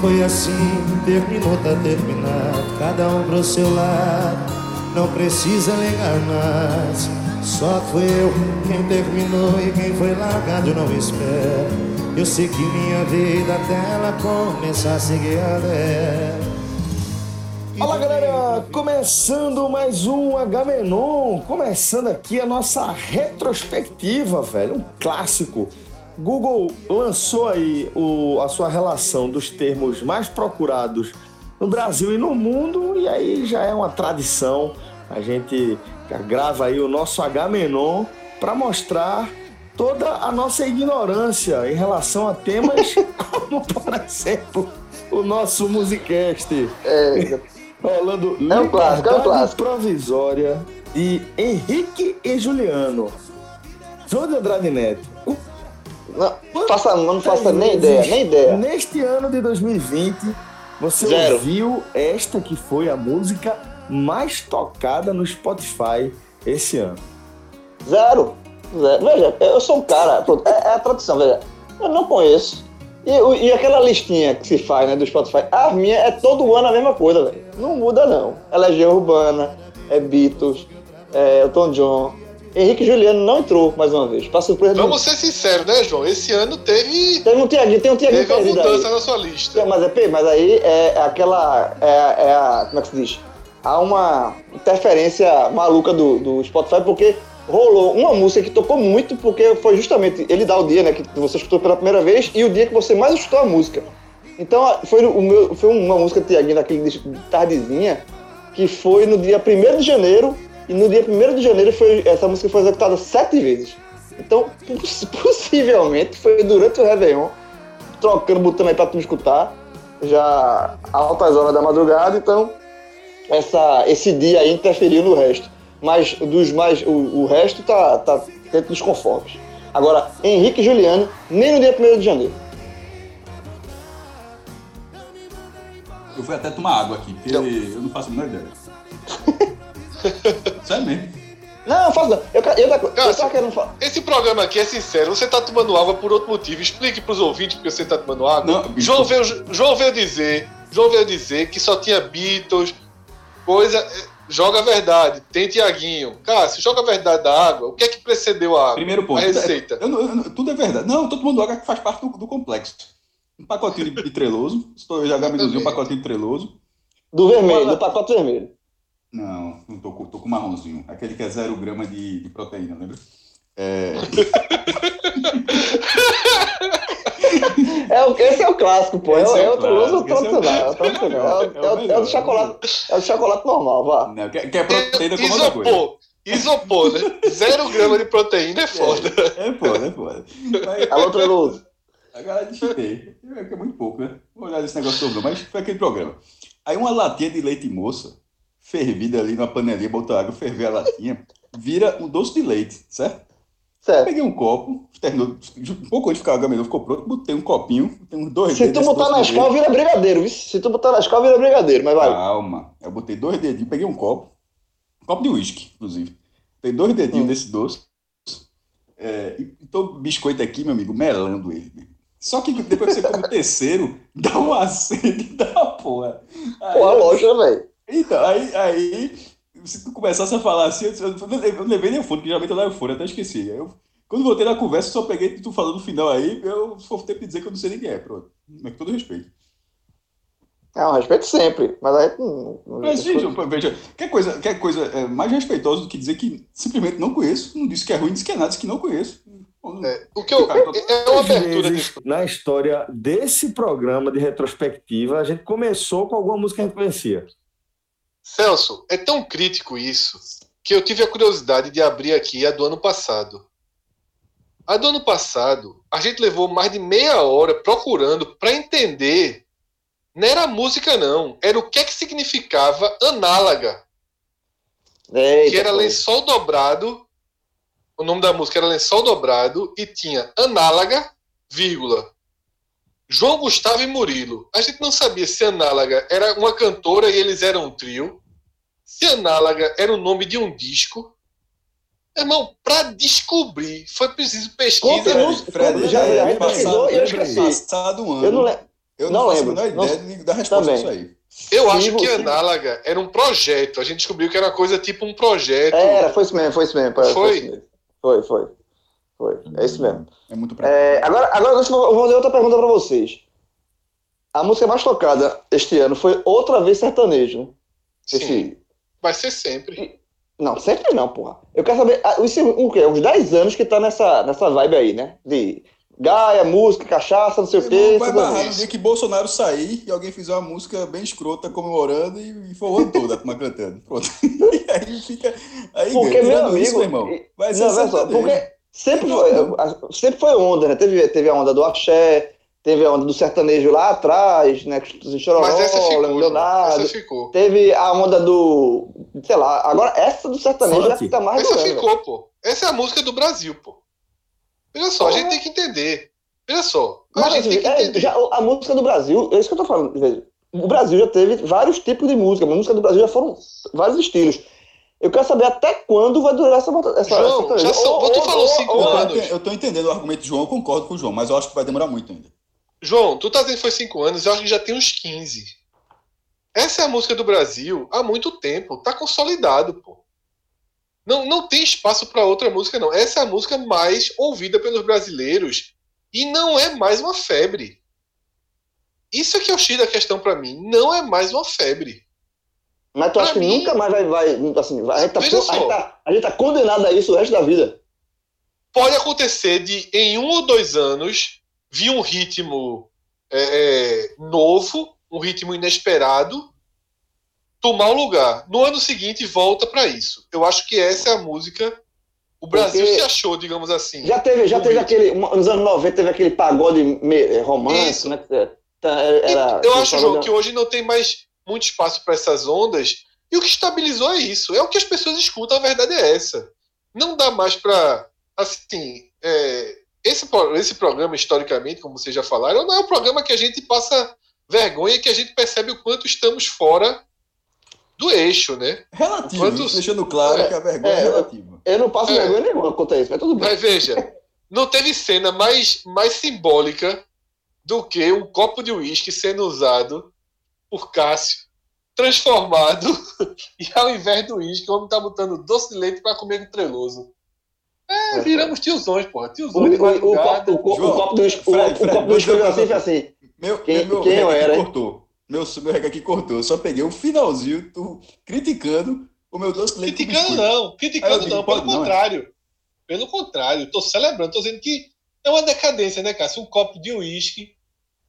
Foi assim, terminou, tá terminado. Cada um pro seu lado, não precisa ligar mais. Só foi eu quem terminou e quem foi largado, não espero. Eu sei que minha vida até ela começar a seguir a dela. Fala galera, começando mais um Agamenon, começando aqui a nossa retrospectiva, velho, um clássico. Google lançou aí o, a sua relação dos termos mais procurados no Brasil e no mundo, e aí já é uma tradição. A gente grava aí o nosso Agamenon para mostrar toda a nossa ignorância em relação a temas como, por exemplo, o nosso Musicast. É, Rolando É um clássico, é um clássico. Provisória de Henrique e Juliano. João de Andrade Neto. Não, faça, não faça nem ideia, nem ideia. Neste ano de 2020, você Zero. ouviu esta que foi a música mais tocada no Spotify esse ano. Zero. Zero. Veja, eu sou um cara, pronto, é, é a tradução, veja. Eu não conheço. E, e aquela listinha que se faz, né, do Spotify, a minha é todo ano a mesma coisa, velho. Não muda, não. É Legião Urbana, é Beatles, é Elton John. Henrique Juliano não entrou mais uma vez. Pra surpresa de Vamos ser sinceros, né, João? Esse ano teve, Tem um Tiaguinho, tem um Tiaguinho teve uma perdido aí. mudança na sua lista. Mas, é, mas aí é aquela. É, é a. Como é que se diz? Há uma interferência maluca do, do Spotify, porque rolou uma música que tocou muito, porque foi justamente. Ele dá o dia, né? Que você escutou pela primeira vez e o dia que você mais escutou a música. Então foi, o meu, foi uma música do Tiaguinho daquele de tardezinha, que foi no dia 1 de janeiro, e no dia 1 de janeiro foi, essa música foi executada sete vezes. Então, poss- possivelmente foi durante o Réveillon, trocando, botando aí pra tu escutar, já altas horas da madrugada, então essa, esse dia aí interferiu no resto. Mas dos mais. O, o resto tá, tá dentro dos conformes. Agora, Henrique e Juliano, nem no dia 1 de janeiro. Eu fui até tomar água aqui, porque Não. eu não faço a menor ideia. Sério mesmo. Não, não. Eu, eu, eu, eu Cássio. tava querendo falar. Esse programa aqui é sincero. Você tá tomando água por outro motivo. Explique pros ouvintes porque você tá tomando água. Não. João, veio, João veio dizer. João veio dizer que só tinha Beatles, coisa. eh, Joga a verdade, tem Tiaguinho. Cássio, joga a verdade da água. O que é que precedeu a água? Primeiro ponto. A receita. Eu não- eu tudo é verdade. Não, eu tô tomando água que faz parte do, do complexo. Um pacotinho de, de treloso. Estou já gabinuzinho, um pacotinho de treloso. Do vermelho, do pacote vermelho. Não, não tô, com- tô com marronzinho. Aquele que é zero grama de, de proteína, lembra? É, É, o- esse é o clássico, pô. É, Esse é é o é tradicional. É o. É É é é do chocolate. É o chocolate normal, vá. não, que, que é proteína como outra coisa. Isopor. Isopor, né? Zero grama de proteína é foda. É foda, é foda. Mas, Alô, treloso. Agora desfilei. É é muito pouco, né? Vou olhar esse negócio todo, mas foi aquele programa. Aí uma latinha de leite moça, fervida ali numa panelinha, botou água, ferver a latinha, vira um doce de leite, certo? Certo. Peguei um copo, terminou, um pouco antes de ficar o gamelão, ficou pronto, botei um copinho, tem uns dois Se tu botar na escola, vira brigadeiro, viu? Se tu botar na escola, vira brigadeiro, mas vai. Calma. Eu botei dois dedinhos, peguei um copo, um copo de uísque, inclusive. Tem dois dedinhos Hum. desse doce. É, e tô biscoito aqui, meu amigo, melando ele. Só que depois que você come o terceiro, dá uma sede da porra. Aí Pô, a eu- loja, velho. Então, aí, aí, se tu começasse a falar assim, eu, eu, eu não levei nem o fone, porque geralmente eu levo o fone, até esqueci. Eu, quando voltei na conversa, eu só peguei tu falando no final aí, eu só vou ter que dizer que eu não sei nem quem é, pronto. Mas com todo respeito. É um respeito sempre, mas aí. hum, Mas, gente, veja, quer coisa, quer coisa é, mais respeitosa do que dizer que simplesmente não conheço, não disse que é ruim, disse que é nada, disse que não conheço. É, o que eu, é uma abertura vezes, na história desse programa de retrospectiva, a gente começou com alguma música que a gente conhecia. Celso, é tão crítico isso que eu tive a curiosidade de abrir aqui a do ano passado. A do ano passado, a gente levou mais de meia hora procurando para entender. Não era música, não. Era o que é que significava análaga. Eita, que era lençol dobrado. O nome da música era lençol dobrado e tinha análaga, vírgula. João Gustavo e Murilo. A gente não sabia se análaga era uma cantora e eles eram um trio. Se análaga era o nome de um disco. Irmão, para descobrir, foi preciso pesquisa. Conta, não- Fred, já, é, já pesquisou e eu passado, esqueci. passado um ano. Eu não, le- eu não não, faço lembro. a menor Não- ideia de- da resposta Também. disso aí. Eu Sim, acho que você- análaga era um projeto. A gente descobriu que era uma coisa tipo um projeto. Era, foi isso mesmo, foi isso mesmo. Foi, Foi? Foi, foi. Foi, é isso mesmo. É muito É, agora, agora eu vou eu vou fazer outra pergunta pra vocês. A música mais tocada este ano foi outra vez sertanejo? Sim, Esse, vai ser sempre. Não, sempre não, porra. Eu quero saber, ah, isso, o quê? Uns 10 anos que tá nessa, nessa vibe aí, né? De Gaia, música, cachaça, não sei o quê. Vai barrar no dia que Bolsonaro sair e alguém fizer uma música bem escrota comemorando e, e for o ano todo a turma cantando. Pronto. E aí fica. Aí Porque, ganha. meu Tirando amigo. isso, meu irmão, vai ser não, só, porque sempre foi, a- sempre foi onda, né? Teve, teve a onda do axé, teve a onda do sertanejo lá atrás, né? Chororó, Mas essa ficou. Leonardo. Essa ficou. Teve a onda do. Sei lá, agora essa do sertanejo é a que tá mais Essa doendo, ficou, pô. Essa é a música do Brasil, pô. Veja só, a gente tem que entender. Veja só, a Mas, gente tem que é, entender. já, a música do Brasil, é isso que eu tô falando. veja, O Brasil já teve vários tipos de música. A música do Brasil já foram vários estilos. Eu quero saber até quando vai durar essa essa, João, essa já são- Ou- tu ou- falou ou- cinco ou- anos. Eu tô entendendo o argumento do João, eu concordo com o João, mas eu acho que vai demorar muito ainda. João, tu tá dizendo que foi 5 anos, eu acho que já tem uns 15. Essa é a música do Brasil há muito tempo, tá consolidado, pô. Não, não tem espaço para outra música, não. Essa é a música mais ouvida pelos brasileiros e não é mais uma febre. Isso é que é o X da questão para mim. Não é mais uma febre. Mas tu acha que Pra mim- nunca mais vai. vai assim, vai- a, gente tá, a, gente tá, a gente tá condenado a isso o resto da vida. Pode acontecer de, em um ou dois anos, vir um ritmo é, é, novo, um ritmo inesperado, tomar o lugar. No ano seguinte, volta para isso. Eu acho que essa é a música. O Brasil Porque- se achou, digamos assim. Já teve, já teve ritmo. aquele. Nos anos 90 teve aquele pagode romântico, né? que, tá, Era, eu acho, João, que hoje não tem mais muito espaço para essas ondas. E o que estabilizou é isso. É o que as pessoas escutam, a verdade é essa. Não dá mais para. Assim, é, esse, esse programa, historicamente, como vocês já falaram, não é um programa que a gente passa vergonha, que a gente percebe o quanto estamos fora do eixo, né? Relativo, Quantos- deixando claro É, que a vergonha é, é, relativa. Eu não passo É. vergonha nenhuma quanto a isso, mas tudo bem. Mas veja, não teve cena mais, mais simbólica do que um copo de uísque sendo usado por Cássio, transformado, e ao invés do uísque, o homem tá botando doce de leite para comer com treloso. É, viramos tiozões, porra. O, Tiozões de o, madrugada. copo- o, o copo do uísque- o- copo do olhou assim fez assim. Meu, Quem- meu quem eu era, cortou. Meu, meu rec aqui cortou. Eu só peguei o finalzinho, tu criticando o meu doce de leite Criticando não, criticando digo, não, pelo pode não, é? contrário. Pelo contrário, tô celebrando, tô dizendo que é uma decadência, né, Cássio? Um copo de uísque,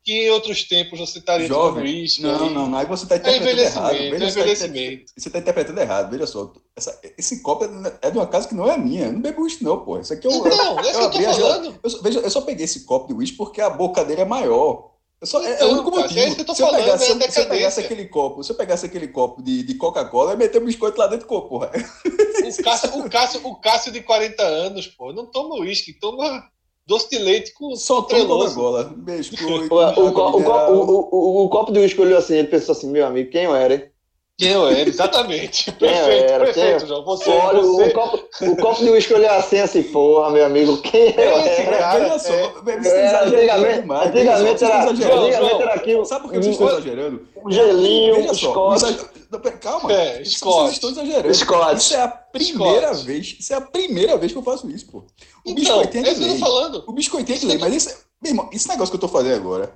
que em outros tempos você estaria Jovem. Não, aí- não, não. Aí você está É interpretando errado. envelhecimento, Veja, é você tá envelhecimento. Você está interpretando errado. Veja só. essa- esse copo é, é de uma casa que não é minha. Eu não bebo uísque, não, pô. Isso aqui é. Não, é isso que eu tô falando. Eu, veja, eu só peguei esse copo de uísque porque a boca dele é maior. Eu só, é- é, Então, o único cara, motivo. é isso que eu tô se, eu falando, pegasse, é se, eu- se eu pegasse aquele copo, se eu pegasse aquele copo de, de Coca-Cola, eu ia meter um biscoito lá dentro do copo, porra. O Cássio, o, Cássio, o Cássio de 40 anos, pô, não toma uísque, toma doce de leite com treloso. Coca-Cola. Biscoito, O, o, o, o copo de uísque olhou assim, ele pensou assim, meu amigo, quem eu era, hein? Quem eu era, exatamente. Eu Perfeito, era, perfeito, quem- João. Você, Olha, você, o, copo, o copo de uísque olhou assim, assim, porra, meu amigo, quem eu Esse era? cara, Veja só, é- estão É, antigamente, demais. antigamente, só, era, exagerando. antigamente era aqui um, Sabe por que vocês estão exagerando? um gelinho, Veja um só, Scott. exa- Não, pera, calma. É, Vocês- Scott. Vocês estão exagerando. Scott. Isso é a primeira Scott. vez. Isso é a primeira vez que eu faço isso, pô. O Então, biscoitinho é é isso de que eu tô lei. falando. O biscoitinho é de lei, mas esse, meu irmão, esse negócio que eu tô fazendo agora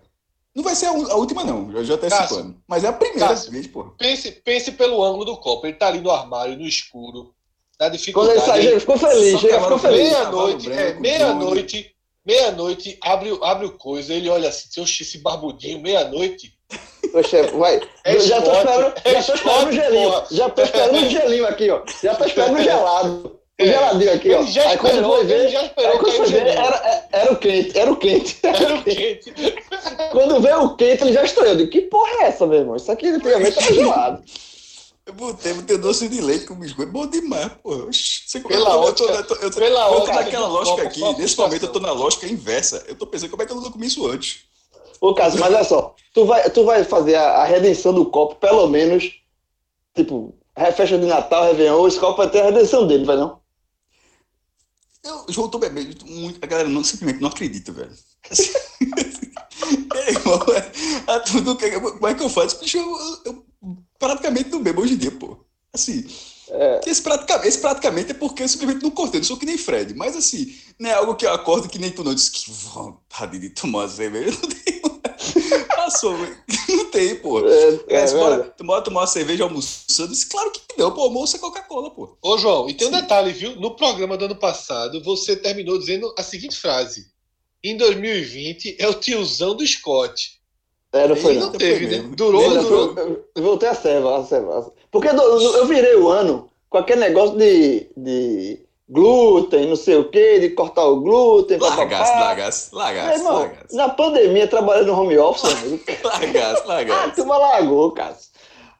não vai ser a, última, não. Eu já tô Cássio. antecipando. Mas é a primeira Cássio. vez, pô. Pense, pense pelo ângulo do copo. Ele tá ali no armário, no escuro. da Quando dificuldade. ele saiu, ele ficou feliz, ele ficou feliz. Meia-noite, é, meia-noite, meia-noite, abre, o- abre o coisa, ele olha assim, oxe, esse barbudinho, meia-noite. Poxa, vai. É já tô esporte, esperando, é já tô esperando o esporte, gelinho. porra. Já tô esperando o gelinho aqui, ó. Já tô esperando o gelado. O É. geladinho aqui, ó. Ele já Aí quando esperou, foi ver, ele já esperou aí quando foi ver, era, era o quente, era o quente. Era o quente. Quando veio o quente, ele já estranhou. Eu digo, que porra é essa, meu irmão? Isso aqui antigamente era gelado. Eu botei, botei doce de leite com biscoito. Bom demais, pô. Você Pela eu ótica- eu tô, eu tô, pela eu tô ótica naquela lógica aqui. Nesse momento eu tô na lógica inversa. Eu tô pensando como é que eu não comi isso antes. Ô, Cássio, mas olha só. Tu vai, tu vai fazer a, a redenção do copo, pelo menos, tipo, festa de Natal, Réveillon, esse copo vai ter a redenção dele, vai não? Eu, João, tô bebendo muito. A galera não, simplesmente não acredita, velho. Assim, é, irmão, é, a tudo, que- como é que eu faço? Bicho, eu, eu praticamente não bebo hoje em dia, pô. Assim, É. esse, praticamente, esse praticamente é porque eu simplesmente não cortei, não sou que nem Fred. Mas assim, não é algo que eu acordo que nem tu não. Diz que vontade de tomar cerveja. Não tem. Passou, velho. Não tem, pô. É, É, é, bora, tu bora tomar uma cerveja almoçando? Disse, claro que não, pô. Almoço é Coca-Cola, pô. Ô, João, e tem um detalhe, viu? No programa do ano passado, você terminou dizendo a seguinte frase. Em 2020 é o tiozão do Scott. É, não foi E não. não teve, né? Durou, durou. Eu, voltei a serva, a serva. Porque eu virei o ano com aquele negócio de, de glúten, não sei o quê, de cortar o glúten. Meu largasse, irmão, largasse. na pandemia, trabalhando no home office, amigo, Largasse, a largasse. turma largou, cara.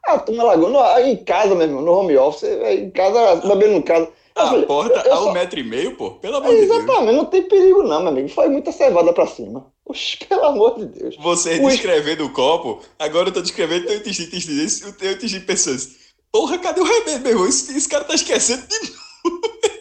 A turma largou. No, em casa, meu irmão, no home office, em casa, bebendo em casa. A falei, porta a um só- metro e meio, pô. Pelo É, amor de Deus. exatamente, não tem perigo não, meu amigo. Foi muita cevada pra cima. Oxe, pelo amor de Deus. Você Ui. descrevendo o copo, agora eu tô descrevendo teu intestino, teu intestino pensando assim, porra, cadê o remédio, meu irmão? Esse, esse cara tá esquecendo de novo.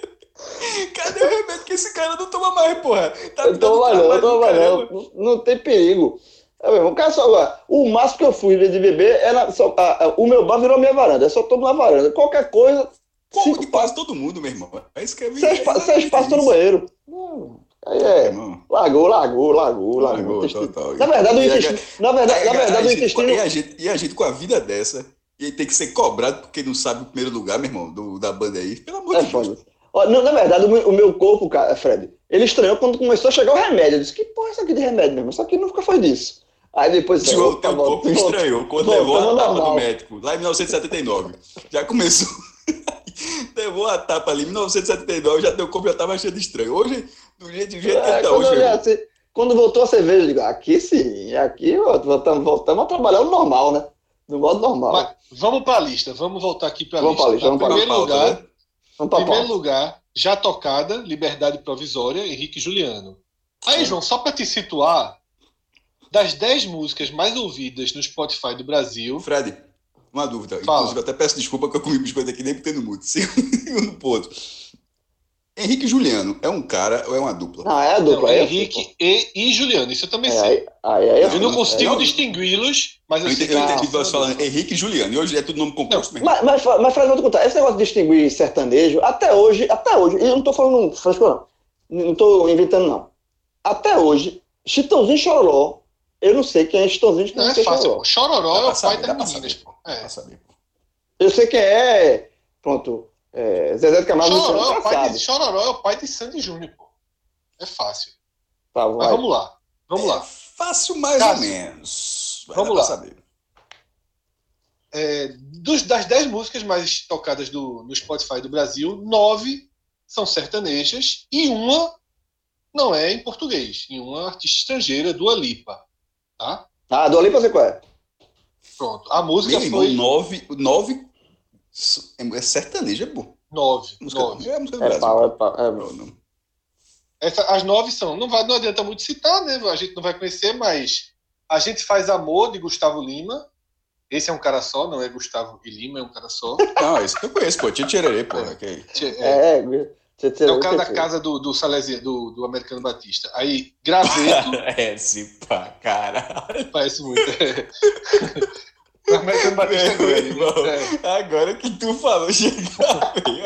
Cadê o remédio que esse cara não toma mais, porra? Tá Eu trabalho valendo, eu tô do valendo. caramba. Não, não tem perigo. É o cara só, o máximo que eu fui em vez de beber era só, a- a- o meu bar virou minha varanda. Eu só tomo na varanda. Qualquer coisa, Como passos, quase todo mundo, meu irmão. É isso que é seis, pa- seis passos tô no banheiro. Hum, Aí é. Irmão. Largou, largou, largou, largou. Largou, intestino. total. Na verdade, o a- intestino. Na verdade, na verdade, o intestino. E a, gente, e a gente com a vida dessa, e tem que ser cobrado porque não sabe o primeiro lugar, meu irmão, do, da banda aí. Pelo amor É de Deus. foda. Na verdade, o meu, o meu corpo, cara, Fred, ele estranhou quando começou a chegar o remédio. Eu disse, que porra é isso aqui de remédio mesmo? Isso aqui nunca foi disso. Aí depois... O teu, opa, teu volta, corpo estranhou quando volta, levou a tapa do médico, lá em 1979. Já começou. levou a tapa ali em 1979, já teu corpo já estava cheio de estranho. Hoje, do jeito, do jeito que É, ele tá hoje, já, assim, quando voltou a cerveja, eu digo, aqui sim, aqui voltamos, voltamos a trabalhar no normal, né? No modo normal. Mas vamos pra lista, vamos voltar aqui pra Vamos lista. pra lista, vamos Em pra primeiro lugar, né? Vamos pra primeiro pauta. lugar, já tocada, Liberdade Provisória, Henrique e Juliano. Aí, João, só pra te situar, das 10 músicas mais ouvidas no Spotify do Brasil, Fred, uma dúvida. Fala. Inclusive, eu até peço desculpa que eu comi biscoito aqui nem no mudo. Segundo ponto. Henrique Juliano é um cara ou é uma dupla? Não, é a não, dupla. é aí, Henrique e, e Juliano, isso eu também É, sei. aí, aí, aí, Eu não não, consigo não. distingui-los, mas eu Eu sei entendi, eu que- entendi você falando Henrique e Juliano. E hoje é tudo nome composto mesmo. Mas, mas, mas Fred, vou te contar, esse negócio de distinguir sertanejo, até hoje, até hoje, e eu não tô falando frescura, não. Não tô inventando, não. Até hoje, Chitãozinho e Chororó, eu não sei quem é Chitãozinho e Não é quem fácil. Chororó. pô. Chororó é o pai das meninas. pô. É. Eu sei quem é, pronto, é, Zezé de Camargo Chororó, é Luciano o pai Calçado. de, Chororó é o pai de Sandy Júnior, pô. É fácil. Tá, Mas vamos lá. Vamos É lá. Fácil mais Cássio. ou menos. Vai Vamos lá. saber. É, dos- das 10 músicas mais tocadas do, no Spotify do Brasil, nove são sertanejas e uma não é em português. E uma artista estrangeira, Dua Lipa. Tá? Ah, do Olimpo eu sei qual é. Pronto. A música Meu irmão, foi nove, nove é sertanejo, é bom. nove. Música, nove. é a música do É Brasil. pau, é pau. É, Não. Essa- as nove são. Não, vai, não adianta muito citar, né? A gente não vai conhecer, mas A gente faz amor de Gustavo Lima. Esse é um cara só, não é Gustavo e Lima, é um cara só. Não, esse que eu conheço, pô. Tia Tchererê, pô. É, É, é, você- é o cara da casa do, do Salesi, do, do Americano Batista. Aí, Graveto, É, sim, pra caralho. parece muito. Mas eu bati é grande. Irmão, é. Agora que tu falou chegar bem.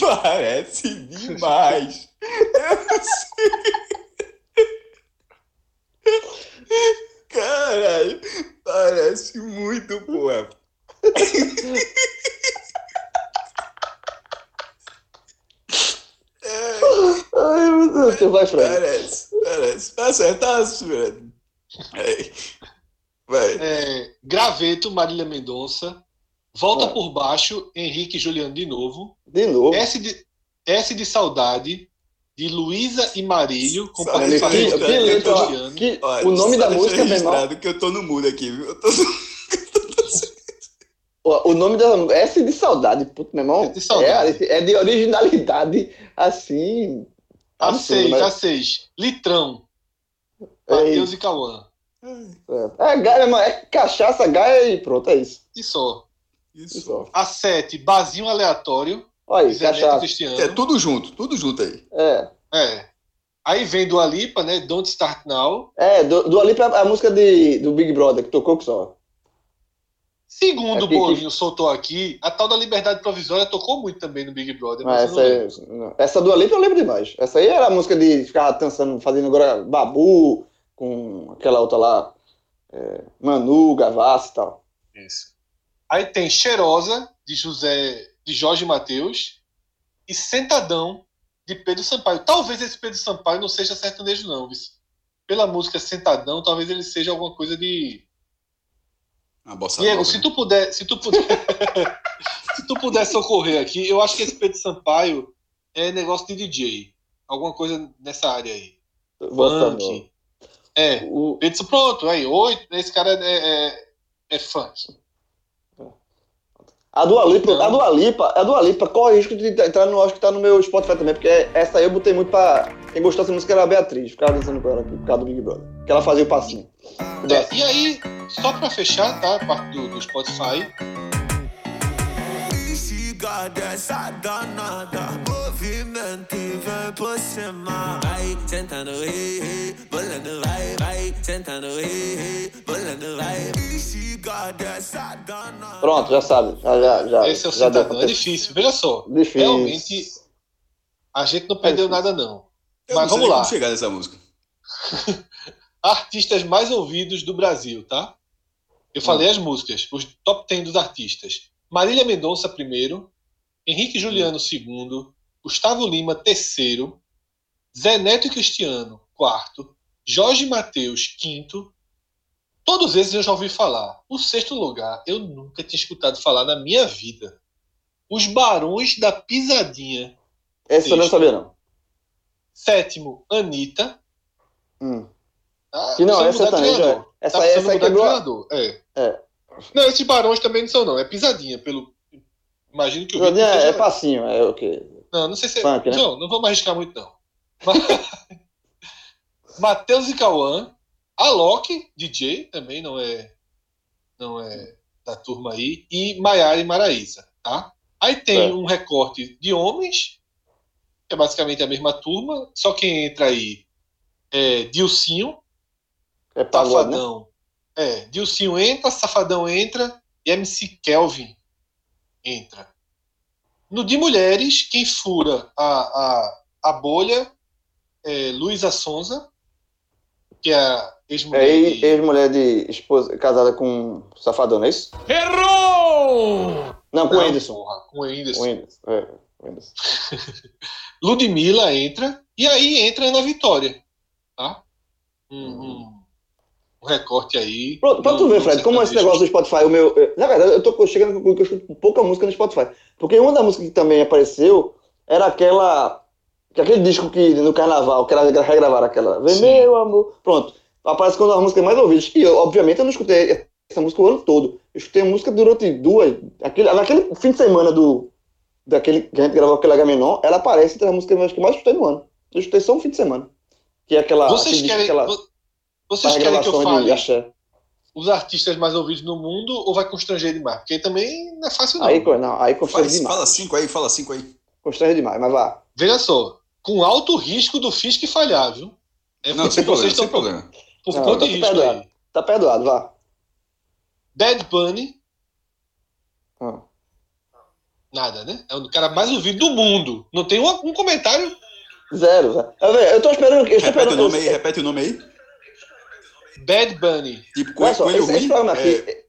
Parece demais. Eu não sei. Caralho, parece muito boa. Ai, meu Deus, vai, Fred. Parece, parece. Tá certo, tá certo. É. É, Graveto, Marília Mendonça. Volta Ah. por baixo, Henrique e Juliano de novo. De novo. S de, S de Saudade, de Luísa e Marílio, com participação Olha, o nome da música, irmão. registrado que eu tô no mudo aqui, viu? Eu tô... O, nome da S de saudade, puto, meu irmão. S de saudade. É, é de originalidade, assim. A absurdo, 6, mas- a 6. Litrão, É, Matheus e Cauã. É, é, gaia, meu irmão, é cachaça, gaia e pronto, é isso. E só. Isso. Só. A 7, Bazinho Aleatório, Olha aí, cachaça. É tudo junto, tudo junto aí. É. É. Aí vem do Alipa, né? Don't Start Now. É, do, do Alipa a música de, do Big Brother, que tocou que só. Segundo É o que- Bolinho soltou aqui, a tal da Liberdade Provisória tocou muito também no Big Brother. Mas Mas eu não essa, lembro. aí, essa do Alipa eu lembro demais. Essa aí era a música de ficar dançando, fazendo agora babu, com aquela outra lá, é, Manu, Gavassi e tal. Isso. Aí tem Cheirosa, de José, de Jorge Mateus, e Sentadão, de Pedro Sampaio. Talvez esse Pedro Sampaio não seja sertanejo, não, viu? Pela música Sentadão, talvez ele seja alguma coisa de. Uma bossa Diego, nova, se né? tu puder, se tu puder, se tu puder socorrer aqui, eu acho que esse Pedro Sampaio é negócio de DJ, alguma coisa nessa área aí. Bossa. Funk. É, O, Pedro, pronto, aí, oito, esse cara é, é, é funk. a do Alipa, Então- a do Alipa, a do Alipa, corre o risco de entrar no, acho que tá no meu Spotify também, porque essa aí eu botei muito pra. Quem gostou dessa música era a Beatriz, ficava dançando com ela aqui, por causa do Big Brother. Que ela fazia o passinho. É, e aí, só pra fechar, tá? A parte do, do Spotify. Got essa danada Movimento e vem por cima Vai sentando, Bolando, vai, vai Sentando, Bolando, vai Pronto, já sabe. Já, já, já, Esse é o já Cidadão. É difícil, veja só. Difícil. Realmente, a gente não perdeu É nada, não. Eu Mas não vamos lá. como chegar nessa música. Artistas mais ouvidos do Brasil, tá? Eu Hum. falei as músicas, os top 10 dos artistas. Marília Mendonça, primeiro. Henrique Juliano, segundo. Gustavo Lima, terceiro. Zé Neto e Cristiano, quarto. Jorge Mateus, quinto. Todos esses eu já ouvi falar. O sexto lugar, eu nunca tinha escutado falar na minha vida. Os Barões da Pisadinha. Esse eu não sabia, não. Sétimo, Anitta. Hum. Tá? Que não, essa também já. Essa, Tá essa de quebrou. treinador. É. É. Não, esses barões também não são, não. É pisadinha. Pelo... Imagino que o Pisadinha é, é passinho, é o quê? Não, não sei se é. Funk, né? Não, não vamos arriscar muito, não. Matheus e Cauã. Alok, DJ, também não é. Não é da turma aí. E Maiara e Maraísa, tá? Aí tem É. um recorte de homens, que é basicamente a mesma turma, só quem entra aí é Dilcinho, É pagode, né? Safadão. É, Dilcinho entra, Safadão entra e MC Kelvin entra. No de mulheres, quem fura a, a, a bolha é Luísa Sonza, que é a ex-mulher É de... ex-mulher de esposa casada com um safadão, não é isso? Errou! Não, com o Anderson. com o Whindersson. Com Anderson. É, Anderson. Ludmilla entra, e aí entra Ana Vitória. Tá? Um, Uhum. um- um recorte aí. Pronto, pra tu ver, Fred, como esse negócio do Spotify, o meu. eh, Na verdade, eu tô chegando que eu escuto pouca música no Spotify. Porque uma das músicas que também apareceu era aquela. Que Aquele disco que no carnaval, que era regravaram aquela. Vem meu amor. Pronto. Aparece quando as músicas mais ouvidas. E eu, obviamente, eu não escutei essa música o ano todo. Eu escutei a música durante duas. Aquele, naquele fim de semana do. Daquele que a gente gravou aquele Agamenon, ela aparece entre as músicas que eu mais escutei no ano. Eu escutei só um fim de semana. Que é aquela. Vocês querem, aquela vo- vocês querem que eu fale axé. os artistas mais ouvidos no mundo ou vai constranger demais? Porque também não é fácil, não. Aí, não, aí constrange Fala, demais. fala cinco aí, fala cinco aí. Constrange demais, mas vá. Veja só, com alto risco do Fisk falhar, viu? É Não, sem problema, vocês sem estão problema. por Não, conta tá risco perdoado. aí. Tá perdoado, vá. Bad Bunny, Ah. nada, né? É o cara mais ouvido do mundo. Não tem um, um comentário. Zero. Eu, velho, eu tô esperando. Eu tô Repete esperando o nome aí, repete o nome aí. Bad Bunny. Tipo, coelho, só, coelho esse, esse ruim. programa é, aqui.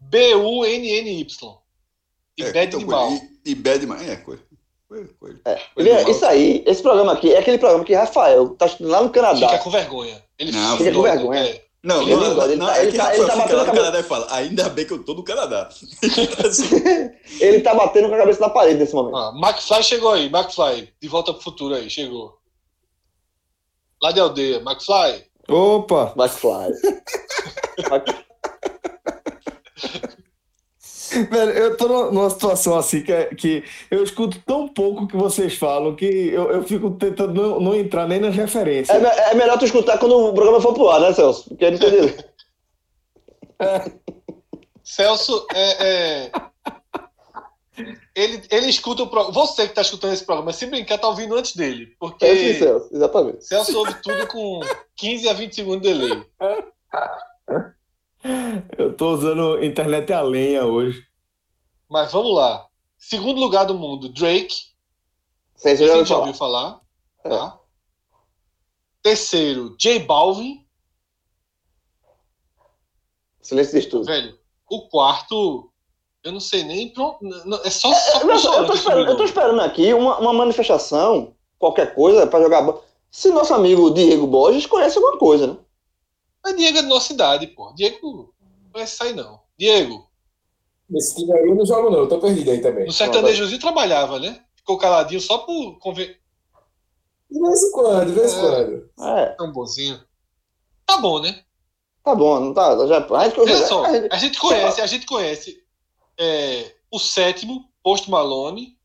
B-U-N-N-Y. E é, Bad então, E, e bad. É. Foi, foi. É. Isso aí, esse programa aqui, é aquele programa que Rafael tá estudando lá no Canadá. Fica com vergonha. Ele Não, fica com vergonha. é. Não, Ele não, gosta, ele não, tá- é ele tá- ele tá fica batendo lá a no cabeça- Canadá e fala, ainda bem que eu tô no Canadá. Assim, Ele tá batendo com a cabeça na parede nesse momento. Ah, McFly chegou aí, McFly. De volta pro futuro aí, chegou. Lá de aldeia, McFly. Opa! McFly. Velho, eu tô numa- situação assim que, é- que eu escuto tão pouco que vocês falam que eu, eu fico tentando não, não entrar nem nas referências. É, é melhor tu escutar quando o programa for pro ar, né, Celso? Porque ele entendeu. Celso é. é- Ele, ele escuta o programa. Você que tá escutando esse programa, se brincar, tá ouvindo antes dele. Porque É isso, Celso, exatamente. Celso ouve tudo com 15 a 20 segundos de delay. Eu tô usando internet a lenha hoje. Mas vamos lá. Segundo lugar do mundo, Drake. Sem Você já já ouviu falar. falar. Tá? Terceiro, J Balvin. Silêncio de tudo. Velho, o quarto, eu não sei nem. Pro, não, é só, só Eu, não, eu, tô esperando, eu tô esperando aqui uma, uma manifestação, qualquer coisa, pra jogar. Se nosso amigo Diego Borges conhece alguma coisa, né? Mas Diego é da nossa cidade, pô. Diego vai sair, não. Diego, Nesse time aí eu não jogo, não. Eu tô perdido aí também. no sertanejozinho trabalhava, né? Ficou caladinho só por conven... De vez em quando, de vez em É. quando. É, tão bonzinho. Tá bom, né? tá bom, não tá. Já, a gente, Olha só, a gente- a gente conhece, a gente conhece é, o sétimo, Post Malone.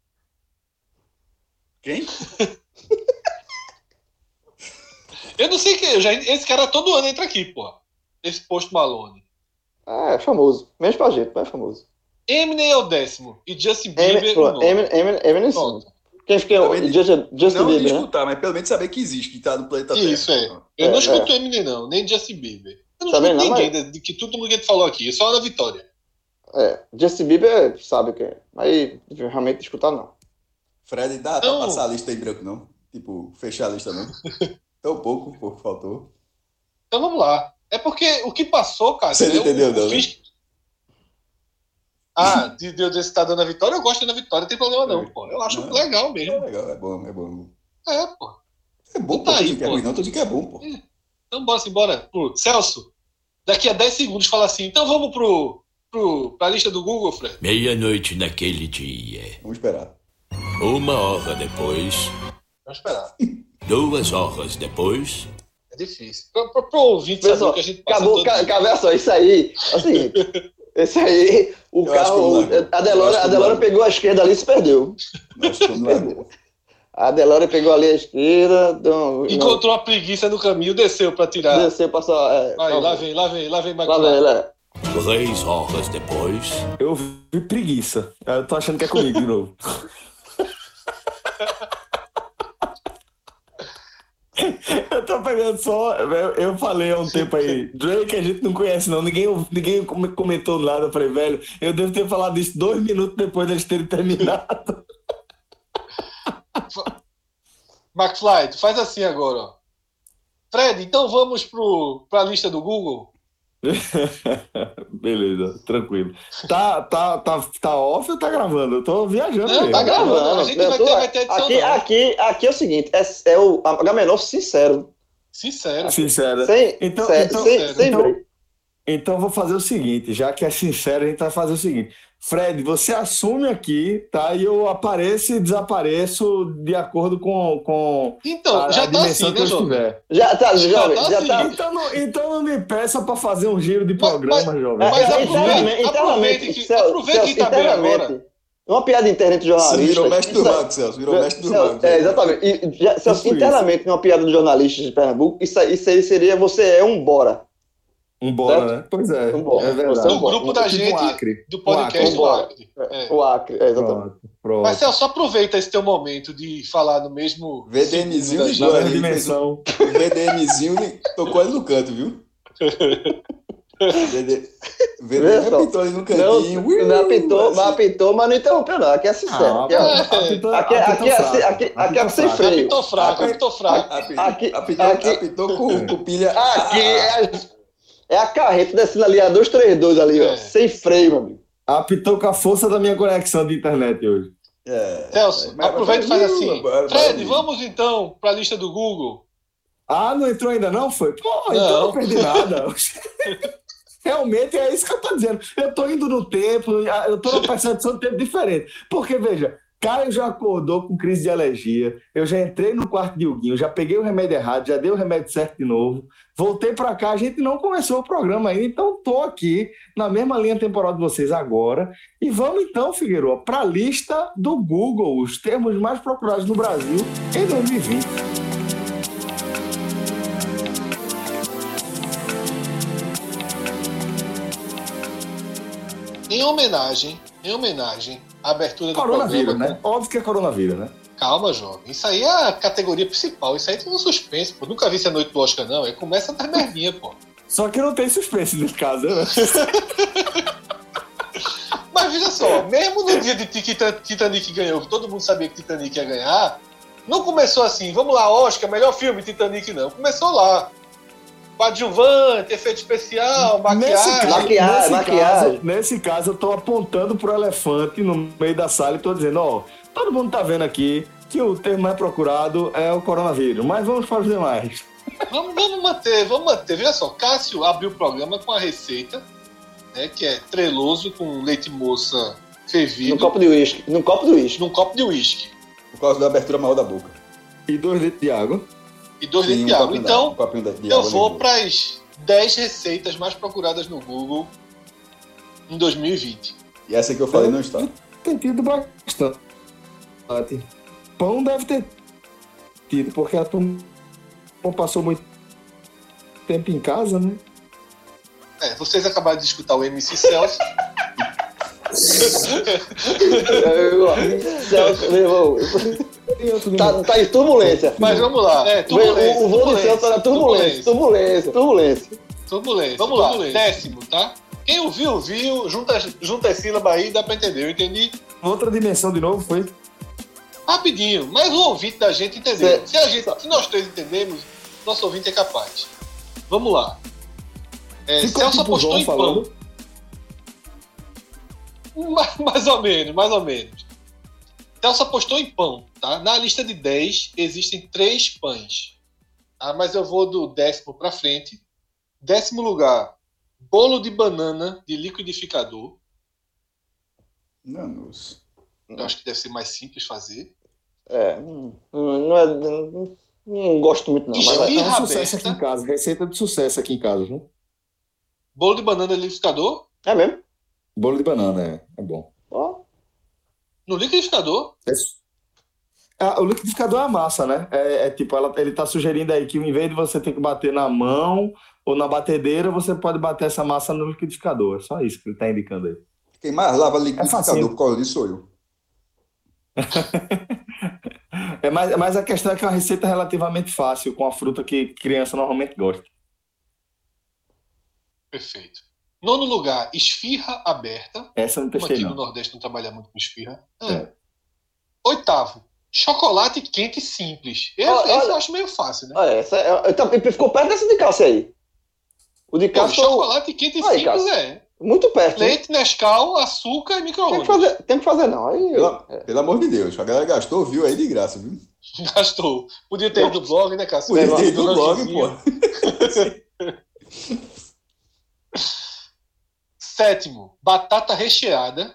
Quem? Eu não sei quem, eu já, esse cara todo ano entra aqui, pô. Esse Post Malone. É, é famoso. Menos pra gente, mas é famoso. Eminem é o décimo. E Justin Bieber Eminem, o nono. Eminem, Eminem, Eminem sim. Pronto. Quem fica Também- Justin, Justin não Bieber, né? escutar, mas pelo menos saber que existe, que tá no planeta Terra. Isso, é. Eu É, não é. escuto Eminem, não, nem Justin Bieber. Eu não escuto não, ninguém de, de que tudo mundo que falou aqui, só na Vitória. É, Justin Bieber sabe o que é. Mas realmente escutar não. Fred, dá Não. pra passar a lista aí branco, não? Tipo, fechar a lista, não? Tão pouco, pouco faltou. Então vamos lá. É porque o que passou, cara. Você não é entendeu, não, né? Fisk- Ah, de Deus você tá dando a vitória, eu gosto da vitória, não tem problema não, pô. Eu acho Não. legal É mesmo. legal, é bom, é bom. É, pô. É bom, Tá pô, aí, é pô. ruim, não, tu diz que é bom, pô. Então bora embora. Pro Celso, daqui a 10 segundos fala assim, então vamos pro, pro, pra lista do Google, Fred. Meia-noite naquele dia. Vamos esperar. Uma hora depois. Vamos esperar. Duas horas depois. É difícil. Pro, pro ouvinte Pessoal, que a gente passa acabou, todo ca, dia. ca, olha só, isso aí. É o seguinte. Esse aí, o Eu carro. largo. A Delora, a Delora pegou a esquerda ali e se perdeu. Não largou. A Delora pegou ali a esquerda, deu, Encontrou uma preguiça no caminho, desceu pra tirar. desceu, passou. É, Aí, lá vem, lá vem, lá vem Lá McFly. vem, ela. Três horas depois. Eu vi preguiça. Eu tô achando que é comigo de novo. Eu tô pegando só. Eu, eu falei há um tempo aí, Drake a gente não conhece, não. Ninguém, ninguém com- comentou nada. Eu falei, velho, eu devo ter falado isso dois minutos depois deles terem terminado. McFly, tu faz assim agora, ó. Fred, então vamos pro, pra lista do Google? Beleza, tranquilo. Tá, tá, tá, tá off ou tá gravando? Eu tô viajando Não, mesmo. tá gravando. A gente vai ter- vai ter edição, aqui, não. aqui, aqui é o seguinte: é, é o Agamenon sincero. Sincero. Sincero. Sem, Então- sem, então- sem, sem então-. Então eu vou fazer o seguinte, já que é sincero, a gente vai fazer o seguinte. Fred, você assume aqui, tá? E eu apareço e desapareço de acordo com, com Então, a, já a tá dimensão assim, que né, eu Jovem? estiver. Já tá, jovem, tá já assim. tá. Então não, então não me peça para fazer um giro de Mas- programa, jovem. É, Mas é, aproveite- internamente, aproveite internamente, que- Celso, aproveite que tá bem internamente, agora. Uma piada interna de Você jornalista. virou mestre do isso aí- mago, Celso. Virou mestre do mago. É, exatamente. E, já, Celso, internamente, numa piada de jornalistas de Pernambuco, isso, isso aí seria você é um bora. Embora, né? Pois é, Vambora. é verdade. Você é Do grupo da Tipo um gente, Acre. do podcast Um do Acre. Acre. É. O Acre, é, exatamente. Pronto, pronto. Mas Celso, aproveita esse teu momento de falar no mesmo. VDMzinho ligou gente. Na ali, um- dimensão. O VDMzinho tocou ali no canto, viu? VD... Só. apitou ali no Não, cantinho. não apitou, assim. mas apitou, mas não interrompeu, não. Aqui é sincero. Ah, aqui, é, apitou- aqui, é- aqui, é, apitou assim- fraco. aqui, aqui é Apitou sem freio. Apitou fraco, apitou fraco. Apitou, aqui- apitou com, com pilha. Aqui é a, é a carreta descendo ali, a 232 ali, ó. É. Sem freio, meu amigo. Apitou com a força da minha conexão de internet hoje. É, Celso, mas- aproveita e faz assim. mas- Fred, mas- vamos então para a lista do Google. Ah, não entrou ainda não? Foi? Pô, então eu Não. não perdi nada. Realmente é isso que eu tô dizendo. Eu tô indo no tempo, eu tô numa percepção de tempo diferente. Porque, veja, Caio já acordou com crise de alergia, eu já entrei no quarto de Huguinho, já peguei o remédio errado, já dei o remédio certo de novo, voltei pra cá, a gente não começou o programa ainda, então tô aqui na mesma linha temporal de vocês agora. E vamos então, Figueiredo, para a lista do Google, os termos mais procurados no Brasil em 2020. Em homenagem, em homenagem à abertura do Coronavírus, programa. né? Óbvio que é coronavírus, né? Calma, jovem. Isso aí é a categoria principal. Isso aí tem um suspense, pô. Nunca vi essa noite do Oscar, não. Aí começa das merdinhas, pô. Só que não tem suspense nesse caso, né? Mas veja só, mesmo no dia de Titanic ganhou, que todo mundo sabia que Titanic ia ganhar, não começou assim, vamos lá, Oscar, melhor filme, Titanic, não. Começou lá. Coadjuvante, efeito especial, maquiagem. Maquiagem, nesse maquiagem. Caso, nesse caso, eu tô apontando pro elefante no meio da sala e tô dizendo, ó, todo mundo tá vendo aqui que o termo mais procurado é o coronavírus, mas vamos para os demais. Vamos, vamos manter, vamos manter. Veja só, Cássio abriu o programa com a receita, né, que é treloso com leite moça Num fervido copo de uísque. Num copo de uísque. num copo de uísque Por causa da abertura maior da boca. E dois litros de água. e dois Sim, litros de um água. copinho da- Então, um de eu água vou de para as 10 receitas mais procuradas no Google em 2020. E essa que eu falei não está. Tem tido bastante. Pão deve ter tido, porque a turma passou muito tempo em casa, né? É, vocês acabaram de escutar o MC Celso. Celso, meu irmão, outro tá, tá em turbulência. Mas vamos lá. É, turbulência. o, o voo do Celso na turbulência. Turbulência, turbulência. Turbulência. Vamos lá. Décimo, tá? Quem ouviu, viu. Junta, junta as sílabas aí, dá pra entender. Eu entendi Outra dimensão de novo foi rapidinho. Mas o ouvinte da gente entendeu. Se, a gente, se nós três entendemos, nosso ouvinte é capaz. Vamos lá. É, Ficou Celso tipo apostou em pão. falando. Ma- Mais ou menos, mais ou menos. Celso apostou em pão, tá? Na lista de 10 existem três pães. Tá? Mas eu vou do décimo para frente. Décimo lugar, bolo de banana de liquidificador. Não, nossa. Eu acho que deve ser mais simples fazer. É, não é. Não, não gosto muito, não. Mas É um sucesso aqui em casa, receita de sucesso aqui em casa, viu? Bolo de banana liquidificador. é mesmo? Bolo de banana, é, é bom. Ó, No liquidificador, É Ah, o liquidificador é a massa, né? É, é tipo, ela, ele tá sugerindo aí que em vez de você ter que bater na mão ou na batedeira, você pode bater essa massa no liquidificador. É só isso que ele tá indicando aí. Quem mais lava liquidificador facinho. por causa disso sou eu. É mais, mas a questão é que é uma receita relativamente fácil, com a fruta que criança normalmente gosta. perfeito. Nono lugar, esfirra aberta. Essa eu não Como testei, aqui no não. Nordeste não trabalha muito com esfirra. É. Oitavo, chocolate quente simples. Esse, Olha, esse olha. eu acho meio fácil, né? olha, essa é, tá- ficou perto dessa de Cássio aí. O de Cássio chocolate quente Aí, simples Cássio. é. Muito perto. hein? Leite, Nescau, açúcar e Tem que micro-ondas. fazer, tem que fazer não. Aí, Pelo, é. pelo amor de Deus, a galera gastou, viu aí de graça, viu? Gastou. Podia ter ido do blog, né, Cássio? Podia ter ido Do blog, pô. Sétimo, batata recheada.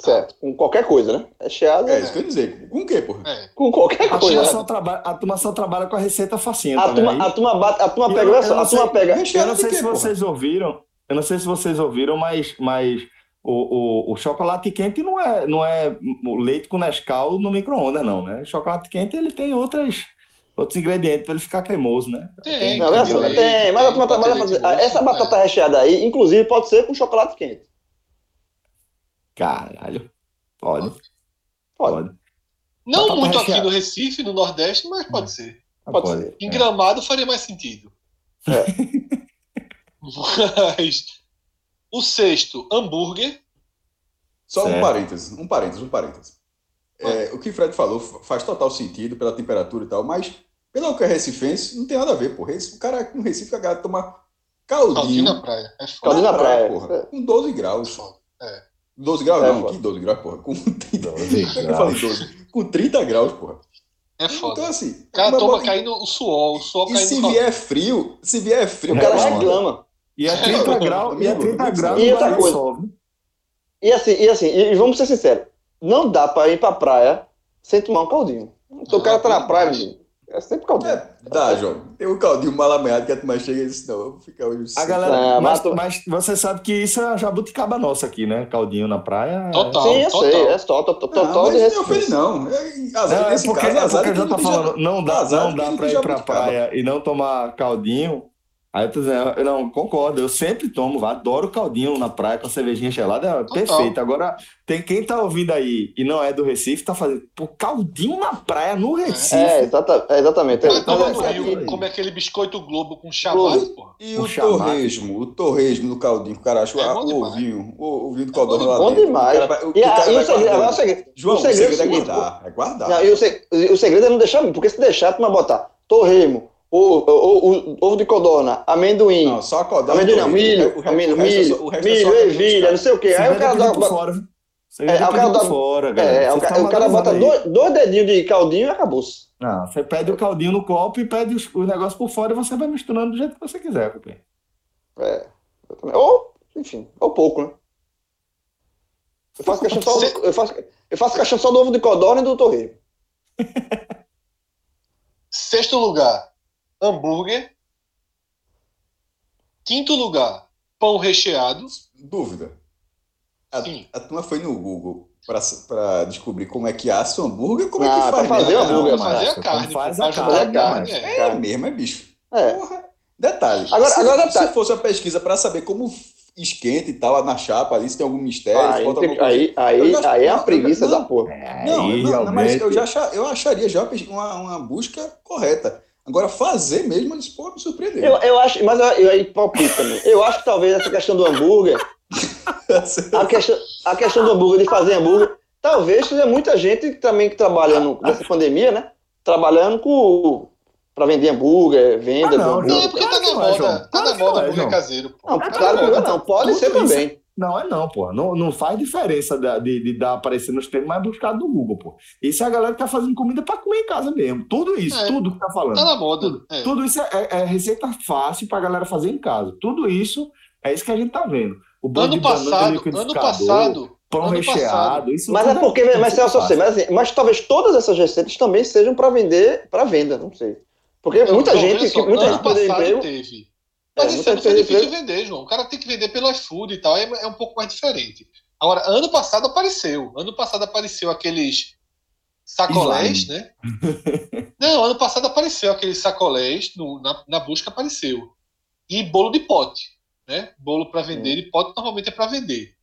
Certo. Com qualquer coisa, né? É cheado É isso que eu ia dizer. Com o quê, porra? É. com qualquer A turma, coisa. só trabalha, a turma só trabalha com a receita facinha, A tá turma, a turma bate, a turma Eu- pega, eu só, não a turma sei- pega. Eu não sei quê, se porra? vocês ouviram, eu não sei se vocês ouviram, mas, mas o, o, o chocolate quente não é, não é leite com Nescau no micro-ondas, não, né? O chocolate quente ele tem outras, outros ingredientes para ele ficar cremoso, né? Tem, Não, só, leite, tem, mas a turma trabalha ter fazer. moço, Essa batata é. recheada aí, inclusive, pode ser com chocolate quente. Caralho. Pode, Pode. pode. Não Batata muito aqui no Recife, no Nordeste, mas pode ser. Pode ser. Em É. Gramado faria mais sentido. É. Mas o sexto, hambúrguer. Só um Certo. parênteses, um parênteses, um parênteses. É, o que o Fred falou fa- faz total sentido pela temperatura e tal, mas pelo que é recifense, não tem nada a ver, porra. Esse- O cara com Recife, a galera toma Caldinho caldinho na praia. É foda. Caldinho na praia. porra, com 12 graus. Foda. É. 12 graus É, não, pô. que 12 graus, porra. Com 30, 12 Por que eu falei 12? Com 30 graus, porra. É foda. Então, assim. o cara toma caindo o suor, o suor E caindo se no vier frio, se vier frio, O cara mano, reclama. E é 30 É, graus, e é amigo, 30 amigo, graus e outra coisa. viu? E assim, e assim, e vamos ser sinceros, não dá pra ir pra praia sem tomar um caldinho. Então o cara tá na praia, menino, é sempre caldinho. É, dá, João. Tem um caldinho mal amanhado que a turma chega e diz, não, eu vou ficar hoje. A galera, É, mas, mas- mas você sabe que isso é jabuticaba nossa aqui, né? Caldinho na praia. é- Total. Sim, eu total. sei, é Não, total mas de não ofende, respeito. não. É, azar, Não, é porque, caso, é porque de já tá falando, não dá, azar não de dá pra ir já pra praia e não tomar caldinho. Aí eu tô dizendo, eu não, concordo, eu sempre tomo, adoro caldinho na praia com a cervejinha gelada, é perfeito. Agora, tem quem tá ouvindo aí e não é do Recife, tá fazendo, pô, caldinho na praia no Recife. É, exata, é, exatamente. É, mas no é- Rio, come aquele biscoito Globo com chamate, porra. E o chamate. torresmo, o torresmo no caldinho, o cara acha É ah, o demais. ovinho, o ovinho do É caldão bom lá bom dentro. demais. O cara o, E, o a- e o segredo, guardando. agora é o segredo. João, o o segredo é o segredo é guardar, é guardar. Não, e o, se- o segredo é não deixar, porque se deixar, tu vai botar torremo, o, o, o, ovo de codorna, amendoim, Não, só caldão. amendoim não, milho, O o é milho, só- o resto é milho, ervilha, não sei o que. Aí o é cara dá. fora. Segredo É, é o cara dá- fora, É, galera. o, Vocês ca- tão o cara bota aí. dois, dois dedinhos de caldinho e acabou-se. Não, você pede o caldinho no copo e pede os, os negócios por fora e você vai misturando do jeito que você quiser, Cupim. É, ou, enfim, ou pouco, né? Eu faço questão só, do- eu faço, eu faço questão só do ovo de codorna e do torresmo. Sexto lugar, hambúrguer. Quinto lugar, pão recheado. Dúvida. A, Sim. a turma foi no Google pra, pra descobrir como é que assa o hambúrguer, como é Ah, que pra faz fazer mesmo? o hambúrguer, Pra fazer a macho, carne. faz a carne, a carne, é. É mesmo, é bicho. É. Porra. Detalhe. Agora- se, agora detalhe. se fosse uma pesquisa pra saber como esquenta e tal na chapa ali, se tem algum mistério, se Aí, tem- aí, aí, já- aí é não, preguiça não, da porra. Não, Aí, não, não, mas eu já eu acharia já uma, uma busca correta. Agora, fazer mesmo, disse, pô, me surpreendeu. Eu, eu acho, mas eu, eu aí palpito também. Eu acho que talvez essa questão do hambúrguer, a questão, a questão do hambúrguer, de fazer hambúrguer, talvez seja muita gente também que trabalha no, nessa pandemia, né? Trabalhando com para vender hambúrguer, venda Ah, não, do Não, hambúrguer. é porque tá na moda. Tá na moda hambúrguer caseiro. Não, claro que não, pode Tudo ser isso também. Não é não, pô. Não, não faz diferença da- de, de dar aparecer nos termos mais buscados do Google, pô. Isso é a galera que tá fazendo comida pra comer em casa mesmo. Tudo isso, É. tudo que tá falando. Tá na moda. Tudo, é. tudo isso é, é- é receita fácil pra galera fazer em casa. Tudo isso é isso que a gente tá vendo. O Ano de no passado, ano passado, pão ano recheado, passado. isso Mas tudo é porque, mas, isso é eu fácil. mas, assim, mas talvez todas essas receitas também sejam para vender, para venda, não sei. Porque Não, muita gente, que, muita ano gente perdeu emprego. teve. É, Mas foi gente perdeu difícil vender, João. O cara tem que vender pelo iFood e tal, é, é um pouco mais diferente. Agora, ano passado apareceu. Ano passado apareceu aqueles sacolés, né? Não, ano passado apareceu aqueles sacolés, no- na, na busca apareceu. E bolo de pote, né? Bolo para vender de pote normalmente é para vender.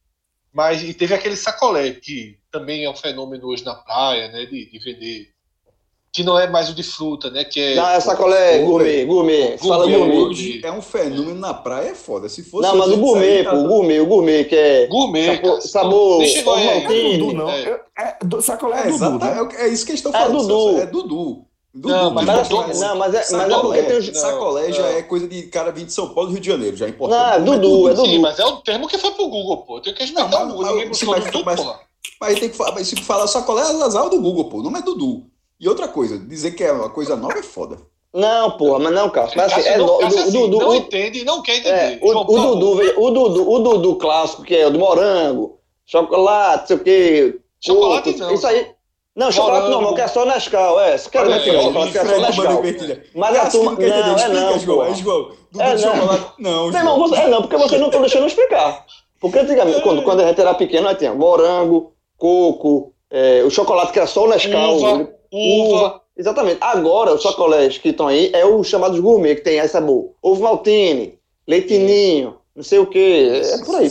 Mas e teve aquele sacolé, que também é um fenômeno hoje na praia, né? De, de vender. Que não é mais o de fruta, né? Que é. Não, é sacolé gourmet, gourmet. Você fala Gourmet, gourmet. É um fenômeno na praia, é foda. Se fosse Não, mas o gourmet, pô, o tá- gourmet, o gourmet, que é Gourmet, sabor, sabor aí. Não é. Dudu, não. É. Eu- É, do, sacolé é, É, Dudu, né? é, é isso que eles estão É falando. Dudu. Celso, É Dudu. Dudu. Não, mas Mas, Dudu- não, mas é, mas é porque Sacolé, tem os. Não, sacolé já não. é coisa de cara vindo de São Paulo e Rio de Janeiro, já é importante. Não, é Não Dudu, é Sim, Dudu. mas é o termo que foi pro Google, pô. Tem que respeitar Não, o Google. mas- Ninguém mas- buscou Dudu, mas- tem que falar, mas se falar sacolé é azar do Google, pô. Não é Dudu. E outra coisa, dizer que é uma coisa nova é foda. Não, porra, mas não, Cássio. Mas assim, é não, no- o assim, Dudu. não o- entende e não quer entender. É, o, João, o favor. Dudu, o Dudu, o Dudu clássico, que é o do morango, chocolate, sei o quê. Chocolate coco, não. Isso aí. Não, chocolate Morango. normal, que é só Nescau, é. Você quer aí, chocolate que é só Nescau. Mas a Cássio turma. não. Não, é Explica, não, João. porra. É, João. Dudu É de não. chocolate. Não, irmão, João. você, é não, porque vocês não estão deixando eu explicar. Porque antigamente, quando, quando a gente era pequeno, nós tínhamos morango, coco, é, o chocolate que era só o Nescau. Uva. Exatamente. Agora, os chocolés que estão aí é os chamados gourmet, que tem esse sabor. Ovo maltine, leitinho, não sei o quê. É por aí.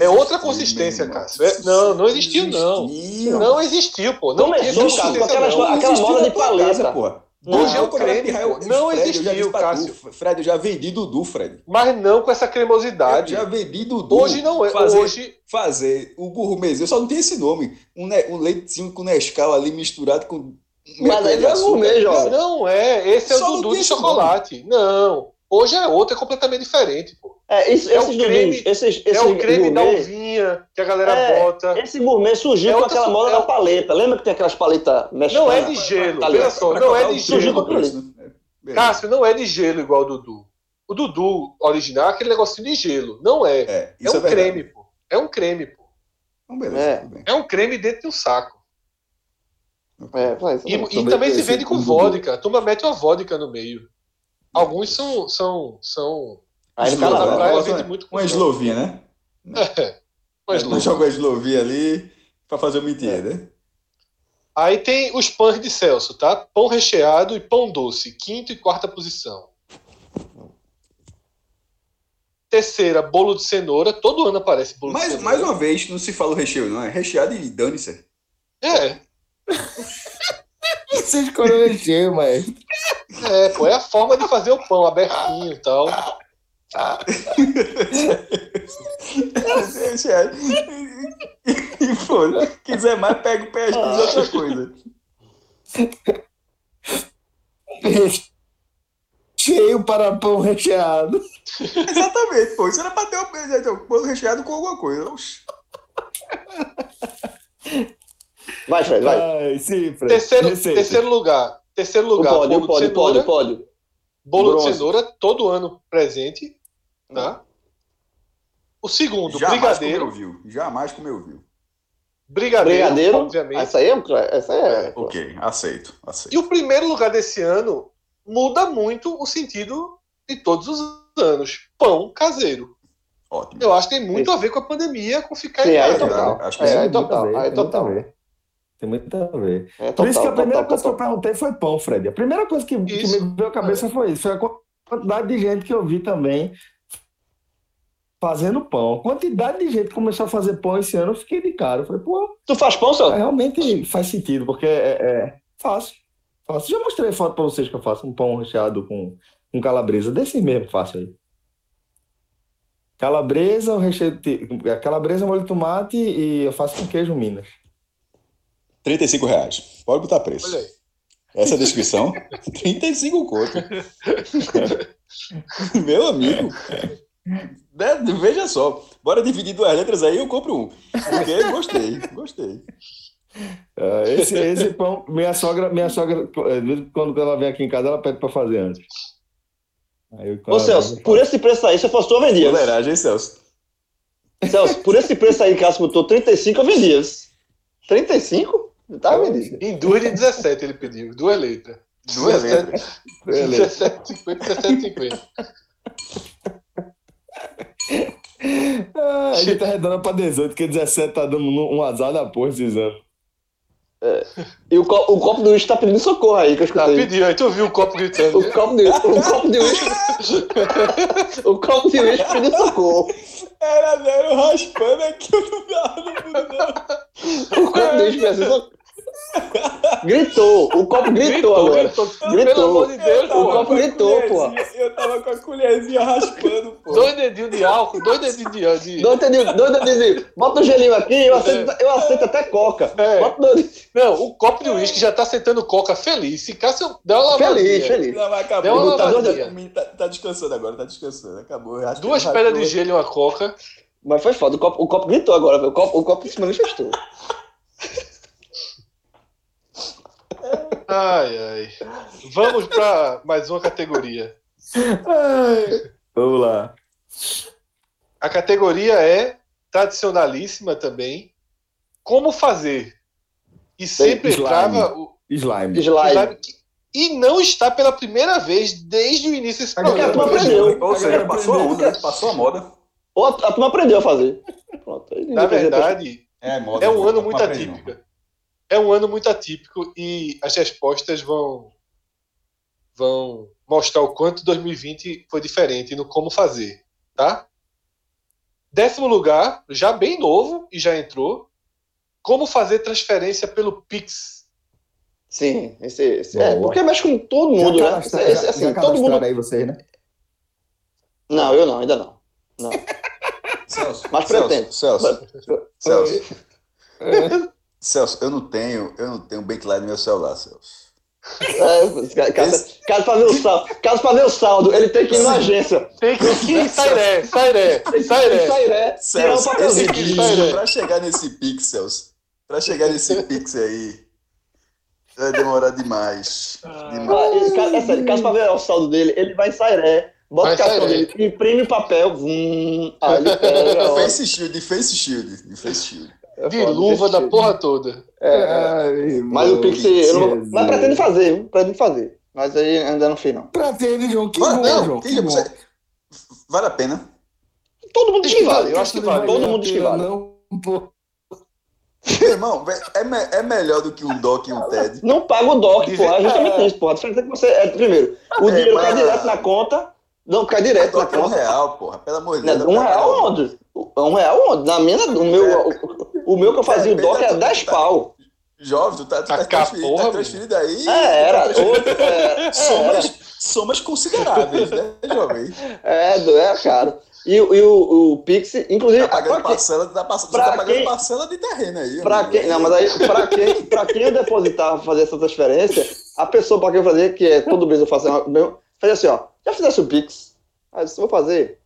É outra existiu, consistência. Cássio. É- não, não existiu, não. Existiu. Não existiu, pô. Não Começou, com aquela não. aquela existiu moda de paleta. porra. Não, Hoje é o quando era creme, pô. Não Fred, eu já existiu, tu, Cássio. Fred, eu já vendi Dudu, Fred. Mas não com essa Eu cremosidade. já vendi Dudu. Hoje não é. Fazer, Hoje. fazer o gourmet, eu só não tenho esse nome. Um, um leitinho com Nescau ali misturado com. Mas aí não é gourmet, jovem. Não é. Esse é Só o Dudu de esse chocolate. Não. Hoje é outro, é completamente diferente, pô. É, isso, É o creme- esses, É esses o creme da gourmet, uvinha que a galera É, bota. Esse gourmet surgiu É com aquela moda é da paleta. Lembra que tem aquelas paletas mexicanas? Não é de gelo, ligado? só, não é de gelo. né? É. Cássio, não é de gelo igual o Dudu. O Dudu original é aquele negocinho de gelo. Não é. É, É, um é creme, pô. É um creme, pô. Então, beleza, É. tudo bem. É um creme dentro de um saco. É, isso. E, e também se vende com vodka. A turma mete uma vodka no meio. Alguns são. são, são Aí Slow, na praia vende uma- muito com Uma eslovinha, né? É. Mas Não não. joga uma eslovinha ali pra fazer o mentir, né? Aí tem os pães de Celso, tá? Pão recheado e pão doce, quinta e quarta posição. Terceira, bolo de cenoura. Todo ano aparece bolo de Mais, cenoura. mais uma vez, não se fala o recheio, não. É recheado e dane-se. É, Você escolheu o recheio, mas. é, pô, é a forma de fazer o pão abertinho e tal. Recheado. E, pô, quiser mais, pega o pé de outra coisa. Recheio para pão recheado. Exatamente, pô. Isso era pra ter o um bolo recheado com alguma coisa. Vai, Fred, vai. Ai, sim, Fred. Terceiro, Receita. terceiro lugar. Terceiro O lugar, pódio, o bolo de pódio, o pódio, cenoura. o pódio. Bolo de Bronze. cenoura, todo ano presente. Tá? O segundo, Jamais brigadeiro. comeu viu. Jamais comeu viu. Brigadeiro, Brigadeiro. obviamente. Essa aí é Essa aí é. Ok, aceito, aceito. E o primeiro lugar desse ano muda muito o sentido de todos os anos. Pão caseiro. Ótimo. Eu acho que tem muito a ver com a pandemia, com ficar Sim, em aí casa. total. Acho que É, aí total, aí total. Tem muito a ver. É Por isso que a total, primeira total, coisa que eu total. perguntei foi pão, Fred. A primeira coisa que, que me veio à cabeça foi isso. Foi a quantidade de gente que eu vi também fazendo pão. A quantidade de gente que começou a fazer pão esse ano, eu fiquei de cara. Eu falei, pô, Tu faz pão, Celso? realmente faz sentido, porque é, é fácil. Fácil. Já mostrei foto pra vocês que eu faço um pão recheado com, com calabresa. Desse mesmo fácil aí. Calabresa, o recheio de, é, calabresa, molho de tomate e eu faço com queijo Minas. 35 reais. Pode botar preço. Olha aí. Essa é descrição. 35 conto. Meu amigo. Né, Veja só. Bora dividir duas letras aí, eu compro um. Porque gostei, gostei. Ah, esse, esse pão, minha sogra, minha sogra, quando ela vem aqui em casa, ela pede pra fazer antes. Aí, eu- Ô, Celso, vem, eu por esse preço aí, se eu fosse tu, eu vendia. Toleragem, Celso? Celso, por esse preço aí que Cássio botou 35, eu vendia. 35? Tá faço. vendido. Em duas de 17 ele pediu, duas letras. Duas letras. Beleza. 17,50, 17,50. Ah, a gente arredonda pra 18, porque 17 tá dando um azar da porra esses anos. E o, co- o copo do uísque tá pedindo socorro aí, que eu Tá, escutei. pediu, aí tu viu o copo gritando. O copo de o copo de uísque. o copo de uísque pedindo socorro. Era zero raspando aqui, não no fundo, não. O copo de uísque pedindo socorro. Gritou, o copo gritou, agora. gritou. Gritou. Pelo amor de Deus, Eu O copo gritou, pô. Eu tava com a colherzinha raspando, pô. Dois dedinhos de álcool, dois dedinhos de. de... Dois dedinhos, dois dedinhos. Bota um gelinho aqui, eu aceito, eu aceito até coca. É. Bota dois. Não, o copo de uísque já tá sentando coca feliz. Se Cássio der uma lavadinha, Feliz, feliz. Não, mas acabou. Deu uma tá, lavadinha. tá, tá descansando agora, tá descansando. Acabou. Duas pedras de gelo e uma coca. Mas foi foda, o copo, o copo gritou agora, o copo, o copo se manifestou. Ai, ai. Vamos pra mais uma categoria. Ai, vamos lá. A categoria é tradicionalíssima também. Como fazer? E sempre slime. entrava o Slime. Slime que- E não está pela primeira vez desde o início desse Agora a programa. turma aprendeu. Ou seja, passou a onda, né? Passou a moda. Ou a, a turma aprendeu a fazer. Pronto, Na verdade, É, moda. é um ano muito atípico. É um ano muito atípico e as respostas vão vão mostrar o quanto 2020 foi diferente no como fazer, tá? Décimo lugar, já bem novo e já entrou. Como fazer transferência pelo Pix? Sim, esse, esse é, porque mexe com todo Já mundo, né? cadastra- Esse- esse, já- assim, já todo mundo. aí vocês, né? Não, eu não, ainda não. Não. Celso, Mas Celso, pretendo. Celso, Celso, É. Celso, eu não tenho, eu não tenho Bankline no meu celular, Celso. É, caso, caso pra ver o saldo, caso pra ver o saldo, ele tem que ir na agência. Tem que ir Sairé, Sairé, Sairé. Sairé, Celso, esse bicho, pra chegar nesse pixels, pra chegar nesse pixel aí, vai demorar demais. demais. Ah, ele- ca- é sério, caso pra ver o saldo dele, ele vai em Sairé, bota Vai o cartão dele, imprime o papel, vum, aí ele pega, ó. Face shield, de face shield, de face shield. De luva da porra toda. Ai, Mas o Pix, eu não, Jesus. mas pretende fazer, viu? pretende fazer. Mas aí ainda não fiz, não. Pretende, João. Que Vai- bom, não, João. que Que bom. você- Vale a pena. Todo mundo diz que vale, eu acho que vale. Todo mundo diz que vale. Não, pô. Irmão, vé- é, me- é melhor do que um doc e um TED. Não paga o DOC, porra. É justamente isso, porra. A diferença é que você. É, primeiro, o É, dinheiro mas- cai direto na conta. Não, cai direto na Doc é um conta. real, porra. Pelo amor de Deus. Um real onde? Um real onde? Na minha, o meu, o, meu que eu fazia o Depende DOC da era tua- 10 pau. Jovem, tu tá, tu tá transferido, porra, tá transferido aí. É, era. Outro, é, é, Somas, somas consideráveis, né, jovem? é, é caro. E, o- e o, o Pix, inclusive. Tá pagando parcela, tá, tá pagando quem- parcela de terreno aí. Pra amigo. quem, não, mas aí, pra quem, pra quem eu depositava fazer essa transferência, a pessoa pra quem eu fazia, que é todo mês eu faço, meu, fazia assim, ó, já fizesse o Pix? Aí eu disse, vou fazer.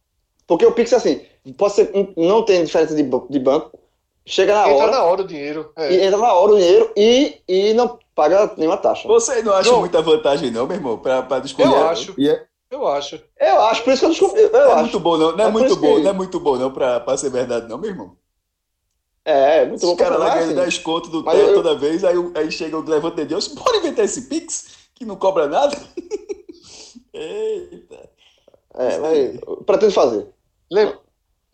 Porque o Pix é assim, pode ser, não tem diferença de, de banco, chega na Entra hora, na hora o dinheiro. É. e entra na hora o dinheiro e, e não paga nenhuma taxa. Você não acha Não. muita vantagem, não, meu irmão, pra, pra descobrir? Eu acho. E é- Eu acho. Eu acho, por isso que eu eu Não é acho. muito bom, não. Não é É muito bom, que- não é muito bom, não, pra, pra ser verdade, não, meu irmão. É, é muito Os bom. caras lá ganham assim, 10 conto do TED eu- toda vez, aí, aí chega o levante de Deus, bora inventar esse Pix, que não cobra nada. Eita. É, mas eu pretendo fazer. Lem-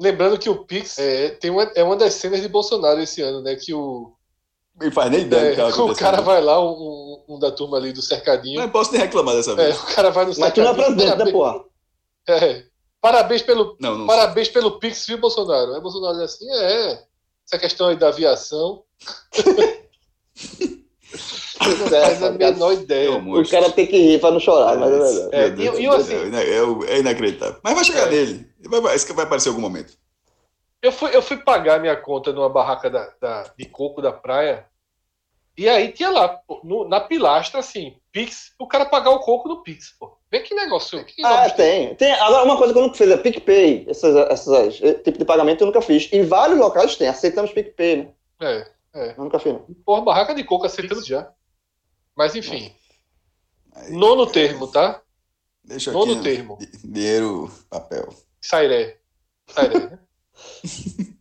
Lembrando que o Pix é, tem uma, é uma das cenas de Bolsonaro esse ano, né? Que o, Não faz nem ideia é, que tá o acontecendo. cara vai lá, um, um da turma ali do cercadinho. Não posso nem reclamar dessa É, vez. o cara vai no Mas tu não é cercadinho. presidente, né, parabéns, porra? é, parabéns pelo, Não, não parabéns pelo Pix, viu, Bolsonaro? Aí Bolsonaro diz assim, é, essa questão aí da aviação. não faz a menor ideia. É O monstro. cara tem que rir pra não chorar, mas é verdade. É, Deus, e- e meu assim- é, o- é inacreditável. Mas vai chegar É. nele. Vai, vai, isso que vai aparecer em algum momento. Eu fui, eu fui pagar minha conta numa barraca da, da- de coco da praia. E aí tinha lá, no- na pilastra, assim, Pix, o cara pagar o coco no Pix, pô. Vê que negócio. Que Ah, tem. tem. Agora, uma coisa que eu nunca fiz é PicPay. Essas, essas, esse tipo de pagamento eu nunca fiz. Em vários locais tem. Aceitamos PicPay, né? É, Eu nunca fiz, não. porra, barraca de coco aceitando já. Mas enfim, Aí, nono termo, tá? Deixa Nono aqui. termo. di- Dinheiro, papel. Sairé. Sairé, né?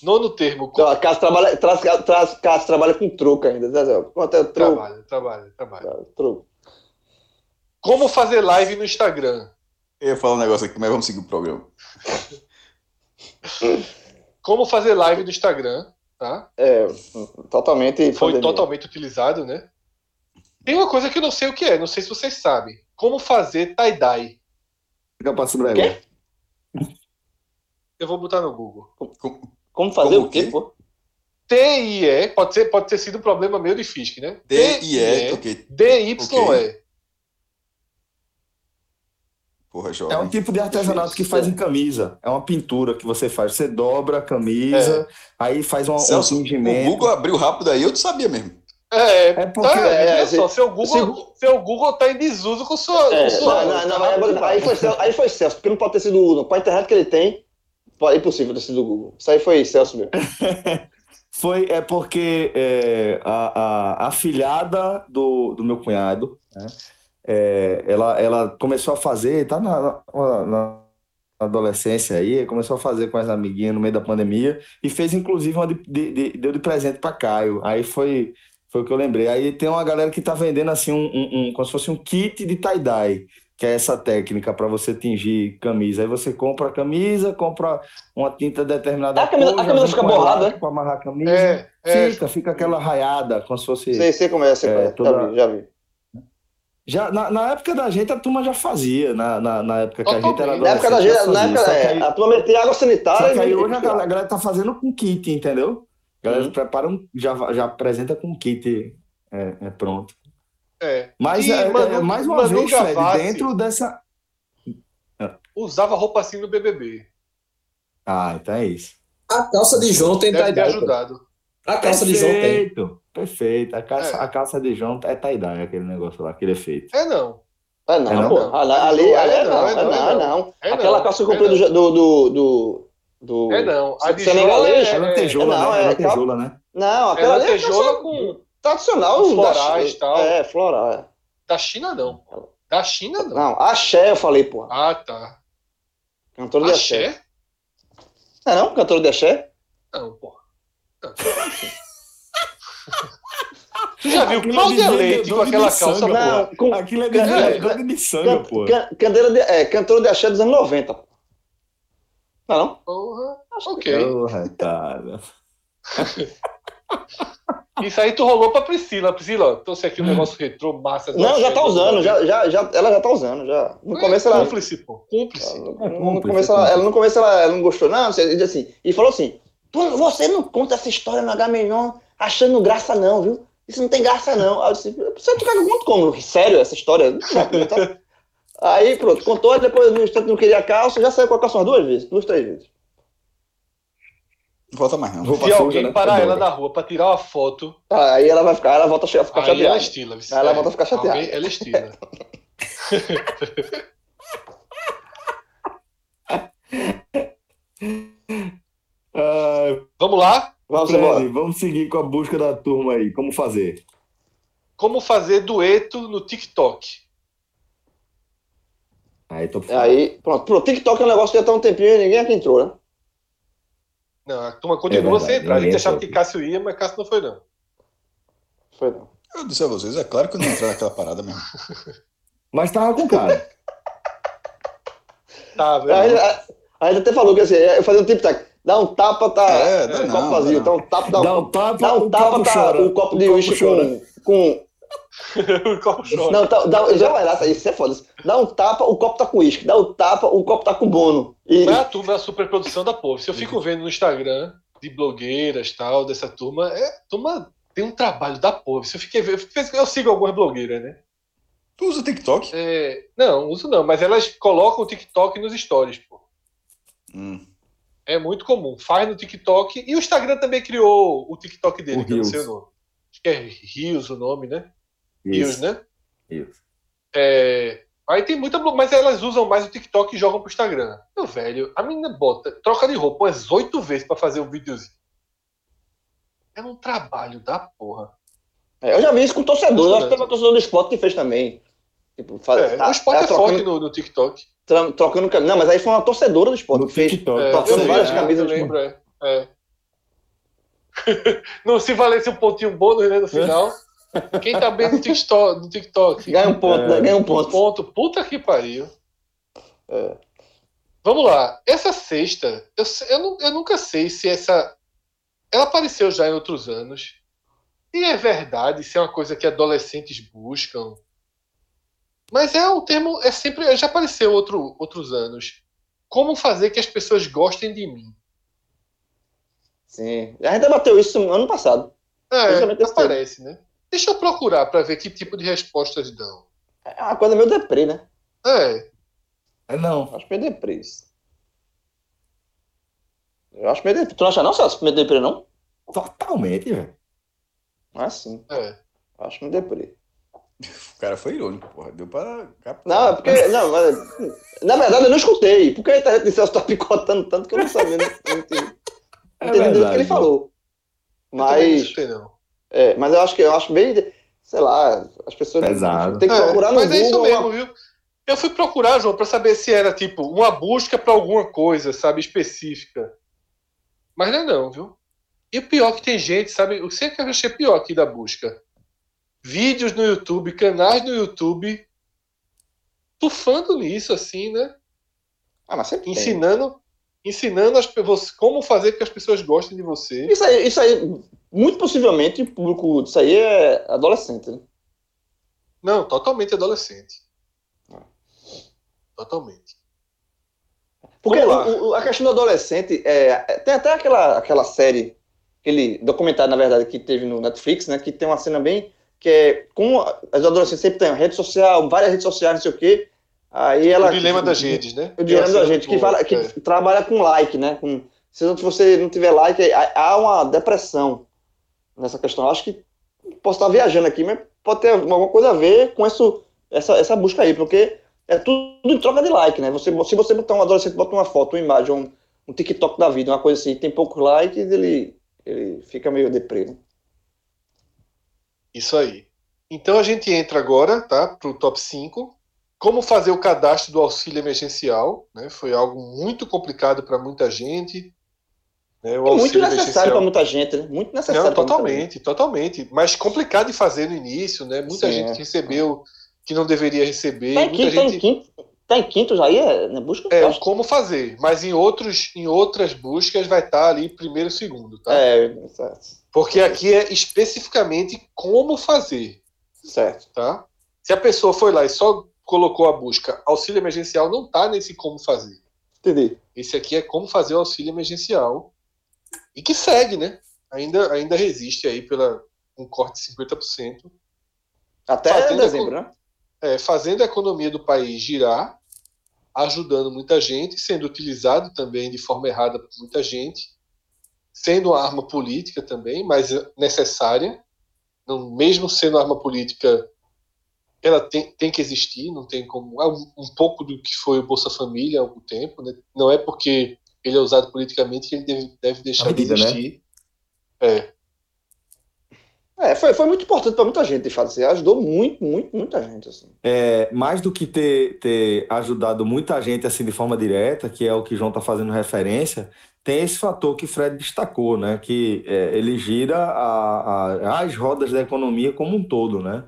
Nono termo. Então, a casa trabalha, traz, traz, casa trabalha com troco ainda. Zé Zé. Quanto é troco? Trabalha, trabalha, trabalha. Troco. Como fazer live no Instagram? Eu ia falar um negócio aqui, mas vamos seguir o programa. Como fazer live no Instagram, tá? É, totalmente. Foi pandemia. totalmente utilizado, né? Tem uma coisa que eu não sei o que é, não sei se vocês sabem. Como fazer tie-dye? Fica pra Breve. Quê? Eu vou botar no Google. Com- Como fazer Como o quê, pô? T-I-E, pode, ser, pode ter sido um problema meio de Fisk, né? D-I-E, ok. D-Y-E. Porra, É jovem. um tipo de artesanato que faz em camisa. É uma pintura que você faz. Você dobra a camisa, aí faz um, um Celso, o. Google abriu rápido aí, eu não sabia mesmo. É, É porque- tá, é, olha se- só, seu Google, seu Google tá em desuso com sua. É, com sua não, não, não, mas aí, foi Celso, aí foi Celso, porque não pode ter sido o Uno. Com a internet que ele tem, pode- é impossível ter sido o Google. Isso aí foi Celso mesmo. Foi, é porque é, a, a, a filhada do, do meu cunhado, né, é, ela, ela começou a fazer, tá na, na- na adolescência aí, começou a fazer com as amiguinhas no meio da pandemia e fez inclusive uma de, de- de- deu de presente para Caio. Aí foi, foi o que eu lembrei. Aí tem uma galera que tá vendendo assim um, um- um- como se fosse um kit de tie-dye. Que é essa técnica para você tingir camisa. Aí você compra a camisa, compra uma tinta determinada A camisa- a cor, já camisa fica borrada, elástico pra amarrar a camisa. É, é. Fica, fica aquela raiada, como se fosse. Sei, sei como é, sei como É, é. toda- Já vi, já vi. Já, na, na época da gente, a turma já fazia. Na, na, na época que a gente era. Na época da gente, na época, é, aí- a turma metia água sanitária Só que aí e- hoje a galera, a galera tá fazendo com kit, entendeu? A galera Uhum. prepara um, já, já apresenta com kit é, é pronto. É. Mas E é, é, Manu- mais uma Manu vez, Fred, Gavassi dentro dessa. Usava roupa assim no BBB. Ah, então é isso. A calça de João tem Deve ajudado. A calça de João tem. Perfeito, perfeito. A calça, É. a calça de João é tie-dye, aquele negócio lá, aquele efeito. É não. É não, É não? pô. Ali, ali, ali é não, é não, é não. É Aquela não. calça que eu É comprei não. do, do, do, do, do- É não. A de? Jola É é, lantejola, não, né? É é lantejola, né? Não, é aquela é lantejola calça com tradicional. da florais e tal. É, floral. é. da China não. Da China não. Não, axé eu falei, pô. Ah, tá. Cantor de axé. Axé? Não é não? Cantor de axé? Não, porra. Não. Tu já viu Aquilo Cláudia é de Leite com de aquela miçanga, calça, pô. porra? Não, com, Aquilo é de É, de miçanga, can, pô. can, candeira de, é, cantor de axé dos anos 90. pô. Não, não? Porra. Ok. Porra, cara. Isso aí tu rolou pra Priscila. Priscila, trouxe aqui um negócio retrô, massa. Não, já tá do- usando, já, já, já, ela já tá usando. Já. No É, começo ela. Cúmplice, pô. Cúmplice. No, É no cúmplice, começo ela, ela- no começo ela, ela não gostou, não. Você diz assim, e falou assim: "Pô, você não conta essa história no Agamenon achando graça, não, viu? Isso não tem graça, não. Aí eu disse, você que eu conte como? Sério, essa história? Não, tá. Aí pronto, contou, depois no instante não queria calça, já saiu com a calça umas duas vezes, duas, três vezes. Não volta mais, não. Se alguém né? parar ela na rua pra tirar uma foto, Aí ela vai ficar, ela volta a ficar aí ela chateada. estila. viu? Aí ela volta a ficar chateada. alguém- Ela estila. Ah, Vamos lá? Vamos Fred, embora. vamos seguir com a busca da turma aí. Como fazer? Como fazer dueto no TikTok. Aí tô Aí, pronto, pro TikTok é um negócio que já tá um tempinho e ninguém aqui entrou, né? Não, a turma continua É sem entrar. A gente achava que Cássio ia, mas Cássio não foi, não. Foi não. Eu disse a vocês, é claro que eu não ia entrar naquela parada mesmo. Mas tava com cara. Tá, velho. Aí, aí, aí ele até falou que assim, eu fazia um tic-tac. Dá um tapa, tá. É, é, dá copo não, vazio. dá Dá um tapa, dá um, Dá um tapa, dá um tapa, copo tá. chora. Um copo de uísque com. com o copo chora. não, tá, dá, já vai lá, isso é foda. Dá um tapa, o copo tá com uísque. Dá um tapa, o copo tá com bono. E, Mas a turma é a superprodução da povo. Se eu fico vendo no Instagram de blogueiras tal, dessa turma, é, a turma tem um trabalho da povo. Se eu fiquei vendo, eu sigo algumas blogueiras, né? Tu usa TikTok? É, não, uso não, mas elas colocam o TikTok nos stories, pô. Hum. É muito comum. Faz no TikTok. E o Instagram também criou o TikTok dele, O que eu não sei o nome. Acho que é Rios o nome, né? Isso, né? isso. É, Aí tem muita. Mas elas usam mais o TikTok e jogam pro Instagram. Meu velho, a menina bota, troca de roupa umas oito vezes pra fazer um videozinho. É um trabalho da porra. É, eu já vi isso com torcedor. Eu acho que É. teve um torcedor do esporte que fez também. Tipo, faz, É, tá- o esporte tá é forte trocando, no, no TikTok. tra- trocando Não, mas aí foi uma torcedora do esporte que fez. TikTok. É, trocando várias lembro, camisas eu de- lembro, é. É. Não se valesse um pontinho bônus né, no final. Quem tá bem no TikTok, no TikTok Ganha um ponto, É. né? Ganha um Um ponto. ponto, puta que pariu. É. Vamos lá. Essa sexta, eu, eu, eu nunca sei se essa. Ela apareceu já em outros anos. E é verdade, se é uma coisa que adolescentes buscam. Mas é um termo, é sempre. Já apareceu outro, outros anos. Como fazer que as pessoas gostem de mim? Sim. A gente debateu isso ano passado. É, aparece, né? Deixa eu procurar para ver que tipo de respostas dão. É uma coisa meio deprê, né? É, É, não. Acho meio deprê isso. Eu acho meio deprê. Tu não acha não, Celso? Meio deprê, não? Totalmente, velho. Ah, sim. é. Acho meio deprê. O cara foi irônico, porra. Deu pra. Não, é porque. Não, mas, na verdade, eu não escutei. Porque a internet de Celso tá picotando tanto que eu não sabia. Não, não entendi, não É entendi direito o que ele verdade. falou. Eu também não Mas. escutei, não. É, mas eu acho que eu acho bem. Sei lá, as pessoas. Pesado. Tem que É, procurar no mas é isso Google. mesmo, viu? Eu fui procurar, João, para saber se era tipo uma busca para alguma coisa, sabe, específica. Mas não é não, viu? E o pior é que tem gente, sabe? O que é que eu achei pior aqui da busca? Vídeos no YouTube, canais no YouTube, tufando nisso, assim, né? Ah, mas sempre tem. Ensinando, as pessoas como fazer que as pessoas gostem de você. Isso aí, isso aí, muito possivelmente, o público disso aí é adolescente, né? Não, totalmente adolescente. Ah. Totalmente. Porque o- o- a questão do adolescente é- tem até aquela, aquela série, aquele documentário, na verdade, que teve no Netflix, né? Que tem uma cena bem. que é como as adolescentes sempre têm rede social, várias redes sociais, não sei o quê. Aí ela. o dilema das redes, né? O dilema da gente, que, boa, fala, que é. trabalha com like, né? Com, se você não tiver like, há- uma depressão. nessa questão. Eu acho que posso estar viajando aqui, mas pode ter alguma coisa a ver com isso, essa, essa busca aí, porque é tudo em troca de like, né? Você, se você botar um adolescente, bota uma foto, uma imagem, um, um TikTok da vida, uma coisa assim, tem poucos likes, ele, ele fica meio deprê. né? Isso aí. Então a gente entra agora, tá, para o top 5. Como fazer o cadastro do auxílio emergencial, né? Foi algo muito complicado para muita gente. Né? O E muito necessário para muita gente, né? Muito necessário. Não, totalmente, totalmente. Mas complicado de fazer no início, né? Muita Sim, gente é. recebeu que não deveria receber. gente. Tá em muita quinto, tá gente quinto, tá em quinto já aí, é, né? Busca? é acho- como fazer, mas em outros em outras buscas vai estar ali primeiro, segundo, tá? É, certo. Porque aqui é especificamente como fazer, certo. tá? Se a pessoa foi lá e só colocou a busca auxílio emergencial, não tá nesse como fazer. Entendi. Esse aqui é como fazer o auxílio emergencial e que segue, né? Ainda ainda resiste aí pela um corte de 50%. Até Fazendo dezembro, né? é, fazendo a economia do país girar, ajudando muita gente, sendo utilizado também de forma errada por muita gente, sendo uma arma política também, mas necessária, não, mesmo sendo arma política, ela tem, tem que existir, não tem como. É um, um pouco do que foi o Bolsa Família há algum tempo, né? não é porque ele é usado politicamente que ele deve, deve deixar medida, de né? existir. É, É, foi, foi muito importante para muita gente, de fato. Assim, ajudou muito, muito, muita gente. Assim. É, mais do que ter, ter ajudado muita gente assim de forma direta, que é o que João está fazendo referência, tem esse fator que Fred destacou, né? Que é, ele gira a- a- as rodas da economia como um todo, né?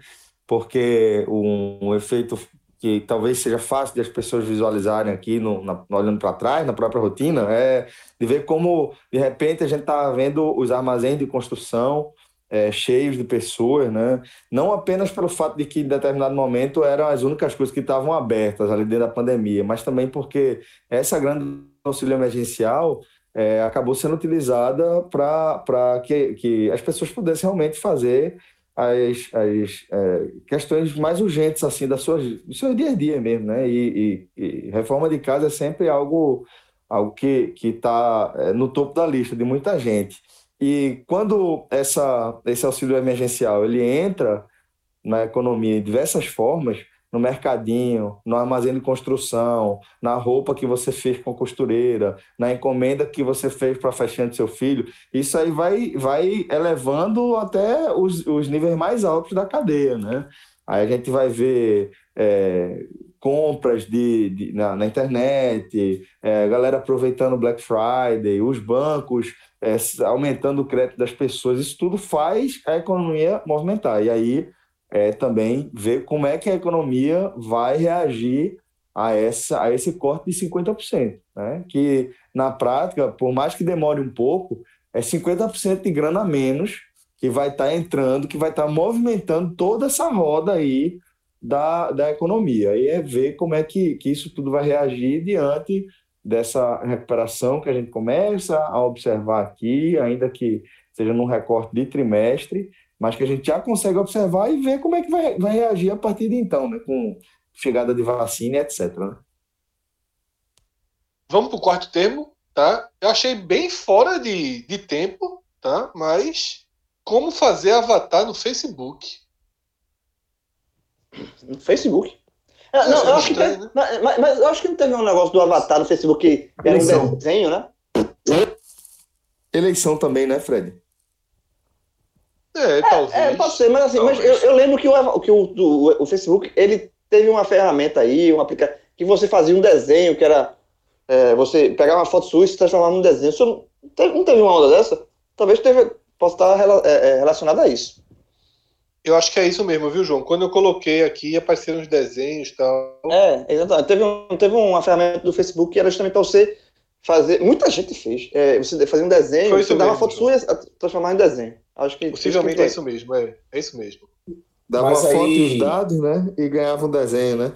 Porque um, um efeito que talvez seja fácil de as pessoas visualizarem aqui, no, na- olhando para trás, na própria rotina, é de ver como, de repente, a gente está vendo os armazéns de construção é, cheios de pessoas, né? Não apenas pelo fato de que em determinado momento eram as únicas coisas que estavam abertas ali dentro da pandemia, mas também porque essa grande auxílio emergencial é, acabou sendo utilizada para que, que as pessoas pudessem realmente fazer as, as é, questões mais urgentes assim das suas, do seu dia a dia mesmo, né? E, e- e reforma de casa é sempre algo, algo que está no topo da lista de muita gente. E quando essa, esse auxílio emergencial ele entra na economia de diversas formas, no mercadinho, no armazém de construção, na roupa que você fez com a costureira, na encomenda que você fez para a festinha do seu filho, isso aí vai, vai elevando até os, os níveis mais altos da cadeia, né? Aí a gente vai ver é, compras de, de- na, na internet, é, galera aproveitando Black Friday, os bancos é, aumentando o crédito das pessoas, isso tudo faz a economia movimentar. E aí é, também ver como é que a economia vai reagir a, essa, a esse corte de 50%, né? Que na prática, por mais que demore um pouco, é 50% de grana a menos que vai estar entrando, que vai estar movimentando toda essa roda aí da, da economia. E é ver como é que, que isso tudo vai reagir diante dessa recuperação que a gente começa a observar aqui, ainda que seja num recorte de trimestre, mas que a gente já consegue observar e ver como é que vai, vai reagir a partir de então, né? Com chegada de vacina e etc. né? Vamos para o quarto termo, tá? Eu achei bem fora de, de tempo, tá? Mas como fazer avatar no Facebook? No Facebook. É, não, eu acho que teve- né? mas, mas- mas eu acho que não teve um negócio do Avatar no Facebook que era Eleição. um desenho, né? Eleição também, né, Fred? É, talvez. É, pode ser, mas assim, mas eu, eu lembro que, o, que o, do- o Facebook, ele teve uma ferramenta aí, um aplicativo, que você fazia um desenho, que era, é, você pegava uma foto sua e se transformava num desenho. Isso não, teve, não teve uma onda dessa? Talvez teve, possa estar é, é, relacionado a isso. Eu acho que é isso mesmo, viu, João? Quando eu coloquei aqui, apareceram os desenhos e tal. É, exatamente. Teve, um, teve uma ferramenta do Facebook que era justamente para você fazer. Muita gente fez. É, você fazia um desenho, você dava uma mesmo, foto sua e transformava em desenho. Acho que. Possivelmente é isso mesmo, é, é isso mesmo. Dava Mas a foto aí- e os dados, né? E ganhava um desenho, né?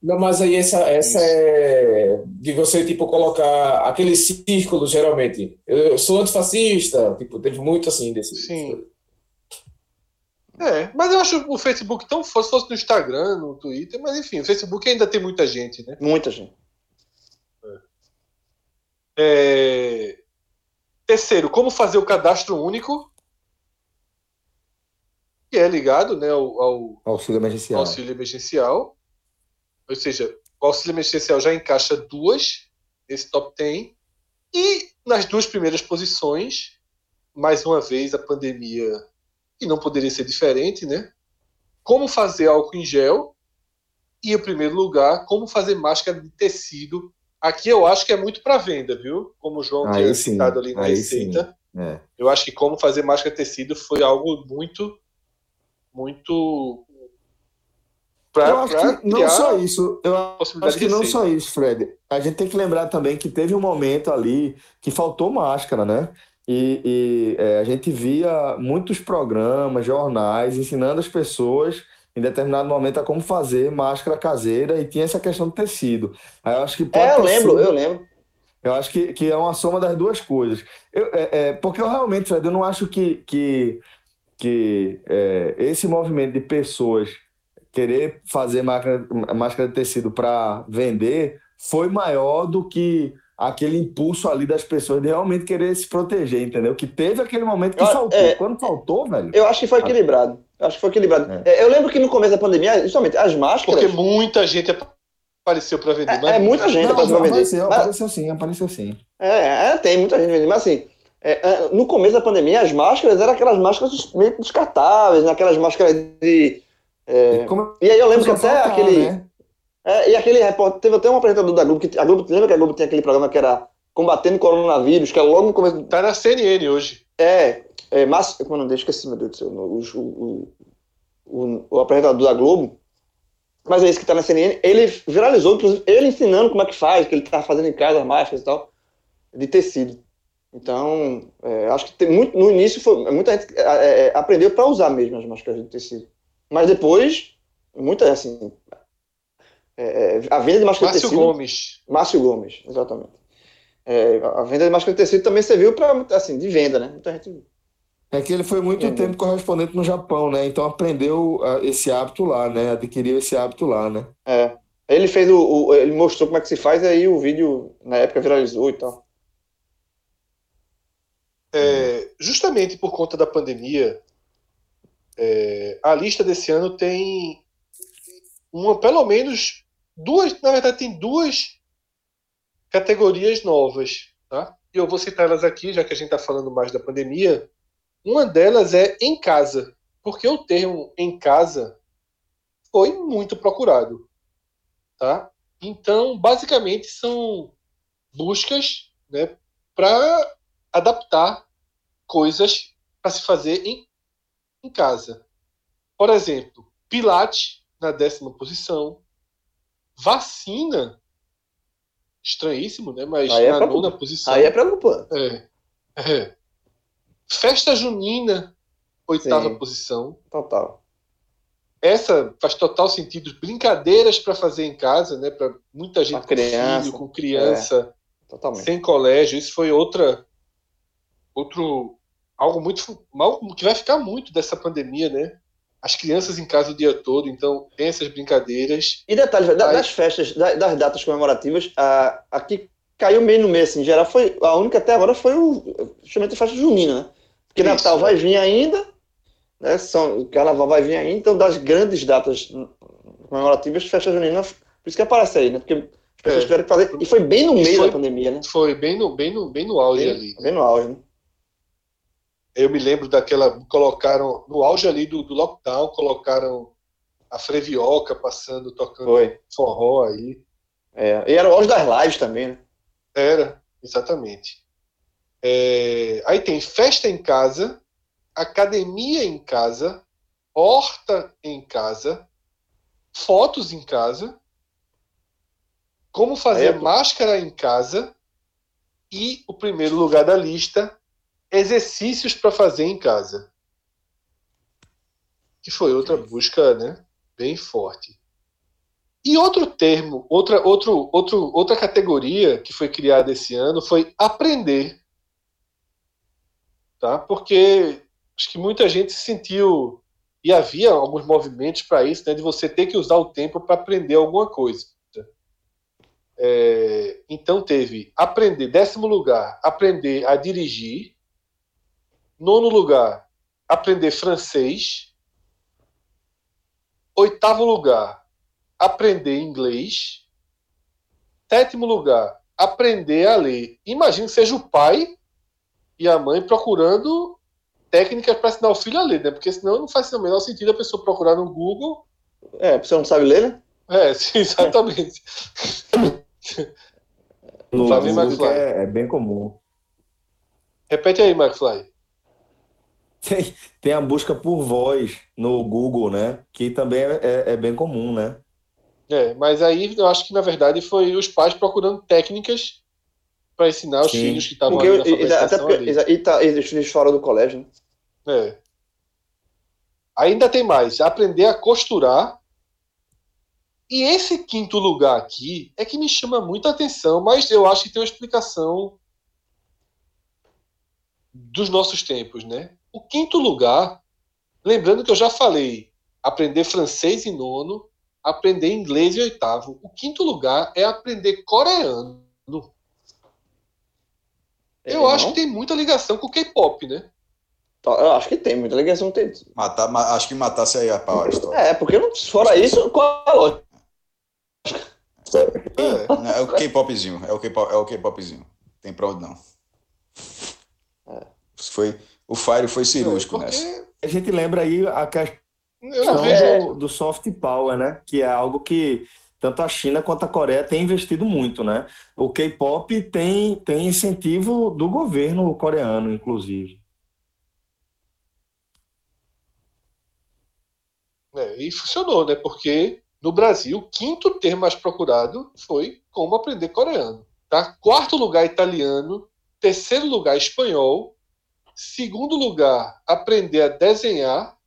Não, mas aí essa, essa é de você, tipo, colocar aqueles círculos, geralmente. Eu sou antifascista, tipo, teve muito assim desse. Sim. É, mas eu acho o Facebook tão fosse, se fosse no Instagram, no Twitter, mas enfim, o Facebook ainda tem muita gente, né? Muita gente. É, Terceiro, como fazer o cadastro único? Que é ligado né, ao, ao Auxílio emergencial. auxílio emergencial. Ou seja, o auxílio emergencial já encaixa duas nesse top 10. E nas duas primeiras posições, mais uma vez a pandemia, e não poderia ser diferente, né? Como fazer álcool em gel e, em primeiro lugar, como fazer máscara de tecido. Aqui eu acho que é muito para venda, viu? Como o João Aí tinha sim, citado ali na receita. É. Eu acho que como fazer máscara de tecido foi algo muito, muito pra, Eu acho que não só isso. Eu acho que não só isso, Fred. A gente tem que lembrar também que teve um momento ali que faltou máscara, né? E, e, é, a gente via muitos programas, jornais, ensinando as pessoas em determinado momento a como fazer máscara caseira e tinha essa questão do tecido. Aí eu acho que pode É, eu lembro, eu lembro. Eu acho que, que é uma soma das duas coisas. Eu, é, é, porque eu realmente, Fred, eu não acho que, que, que é, esse movimento de pessoas querer fazer máscara, máscara de tecido para vender foi maior do que aquele impulso ali das pessoas de realmente querer se proteger, entendeu? Que teve aquele momento que Ah, faltou. é. Quando faltou, velho. Eu acho que foi equilibrado. Eu acho que foi equilibrado. É. É, Eu lembro que no começo da pandemia, justamente, as máscaras. Porque muita gente apareceu para vender. É, é muita gente Não, apareceu pra vender. apareceu, Mas- apareceu sim, apareceu sim. É, é, tem muita gente vendendo. Mas assim, é, é, no começo da pandemia, as máscaras eram aquelas máscaras meio descartáveis, né? aquelas máscaras de. é, Como E aí eu lembro que até faltar, aquele. né? É, e aquele repórter, teve até um apresentador da Globo, que a Globo, lembra que a Globo tinha aquele programa que era Combatendo o Coronavírus, que era logo no começo. do- Tá na CNN hoje. É, é Márcio, como é o nome dele? Esqueci, meu Deus do céu, o, o, o, o, o apresentador da Globo, mas é esse que tá na CNN, ele viralizou, inclusive, ele ensinando como é que faz, que ele tá fazendo em casa as máscaras e tal, de tecido. Então, é, acho que tem muito, no início foi, muita gente é, é, aprendeu para usar mesmo as máscaras de tecido. Mas depois, muita, assim, é, é, a venda de máscara de Márcio tecido... Gomes. Márcio Gomes, exatamente. É, a venda de máscara de tecido também serviu para, assim, de venda, né? Muita gente É que ele foi muito Uhum. tempo correspondente no Japão, né? Então aprendeu ah, esse hábito lá, né? Adquiriu esse hábito lá, né? É. Ele fez o, o- Ele mostrou como é que se faz, aí o vídeo na época viralizou e tal. É, justamente por conta da pandemia, é, a lista desse ano tem uma, pelo menos duas, na verdade tem duas categorias novas, tá? E eu vou citar elas aqui, já que a gente está falando mais da pandemia. Uma delas é em casa, porque o termo em casa foi muito procurado, tá? Então, basicamente são buscas, né, para adaptar coisas para se fazer em, em casa. Por exemplo, Pilates na décima posição, vacina, estranhíssimo, né? Mas Aí é na nona posição. Aí é preocupante. É. É. Festa junina, oitava Sim. posição. Total. Essa faz total sentido. Brincadeiras para fazer em casa, né? Para muita gente Pra criança. com filho, com criança, Totalmente. sem colégio. Isso foi outra, outro, algo muito, algo que vai ficar muito dessa pandemia, né? As crianças em casa o dia todo, então tem essas brincadeiras. E detalhe, da- Aí- das festas, da- das datas comemorativas, a, a que caiu meio no meio, assim, em geral, foi, a única até agora foi o, justamente a festa junina, né? Porque Isso. Natal vai vir ainda, né? São, o Carnaval vai vir ainda, então das grandes datas comemorativas, festa junina, por isso que aparece aí, né? Porque as pessoas É. tiveram que fazer, e foi bem no meio foi- da pandemia, né? Foi bem no, bem no, bem no auge ali. Bem, bem no auge, né? Eu me lembro daquela. Colocaram, no auge ali do, do lockdown, colocaram a Frevioca passando, tocando Foi. forró aí. É, e era o auge das lives também, né? Era, exatamente. É, aí tem festa em casa, academia em casa, horta em casa, fotos em casa, como fazer é- máscara em casa e o primeiro lugar da lista, exercícios para fazer em casa. Que foi outra busca, né, bem forte. E outro termo, outra, outro, outro, outra categoria que foi criada esse ano foi aprender. Tá? Porque acho que muita gente se sentiu. E havia alguns movimentos para isso, né, de você ter que usar o tempo para aprender alguma coisa. É, então teve aprender, décimo lugar, aprender a dirigir. Nono lugar, aprender francês. Oitavo lugar, aprender inglês. Sétimo lugar, aprender a ler. Imagina que seja o pai e a mãe procurando técnicas para ensinar o filho a ler, né? Porque senão não faz o menor sentido a pessoa procurar no Google. É, a pessoa não sabe ler, né? É, sim, exatamente. No Google, é, é bem comum. Repete aí, McFly. Tem, tem a busca por voz no Google, né? Que também é, é- é bem comum, né? É, mas aí eu acho que na verdade foi os pais procurando técnicas para ensinar os Sim. filhos que estavam Porque, ali na e- e- até porque ali. e, e tá, eles eles fora do colégio, né? É. Ainda tem mais, aprender a costurar. E esse quinto lugar aqui é que me chama muita atenção, mas eu acho que tem uma explicação dos nossos tempos, né? O quinto lugar, lembrando que eu já falei, aprender francês em nono, aprender inglês em oitavo. O quinto lugar é aprender coreano. Eu É, acho não? que tem muita ligação com o K-pop, né? Tá, Eu acho que tem, muita ligação tem. Matar, ma- acho que matasse aí a pau a história. É, porque não- fora isso, qual é a lógica? É. Não, É o K-popzinho, é o K-pop, é o K-popzinho. Tem pra onde não. Foi, o Fire foi cirúrgico É, Porque nessa. A gente lembra aí a questão do, do soft power, né? Que é algo que tanto a China quanto a Coreia têm investido muito, né? O K-pop tem, tem incentivo do governo coreano, inclusive. É, e funcionou, né? Porque no Brasil, o quinto termo mais procurado foi como aprender coreano. Tá? Quarto lugar, italiano. Terceiro lugar, espanhol. Segundo lugar, aprender a desenhar.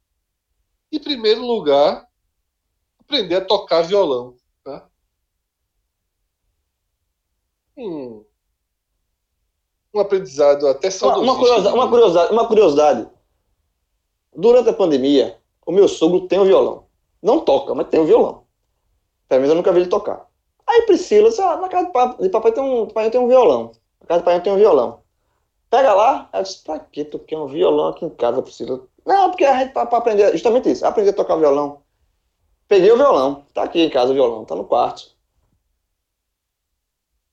E primeiro lugar, aprender a tocar violão. Tá? Hum. Um aprendizado até Uma, saudosista. uma, curiosidade, uma, curiosidade, uma curiosidade. Durante a pandemia, o meu sogro tem um violão. Não toca, mas tem um violão. Pelo menos eu nunca vi ele tocar. Aí Priscila disse, ah, na casa de papai, de papai tem um, papai tem um violão. Na casa de papai tem um violão. Pega lá. Eu disse, pra que tu quer um violão aqui em casa, Priscila? Não, porque a gente, pra, pra aprender, justamente isso, aprender a tocar violão. Peguei o violão. Tá aqui em casa o violão, tá no quarto.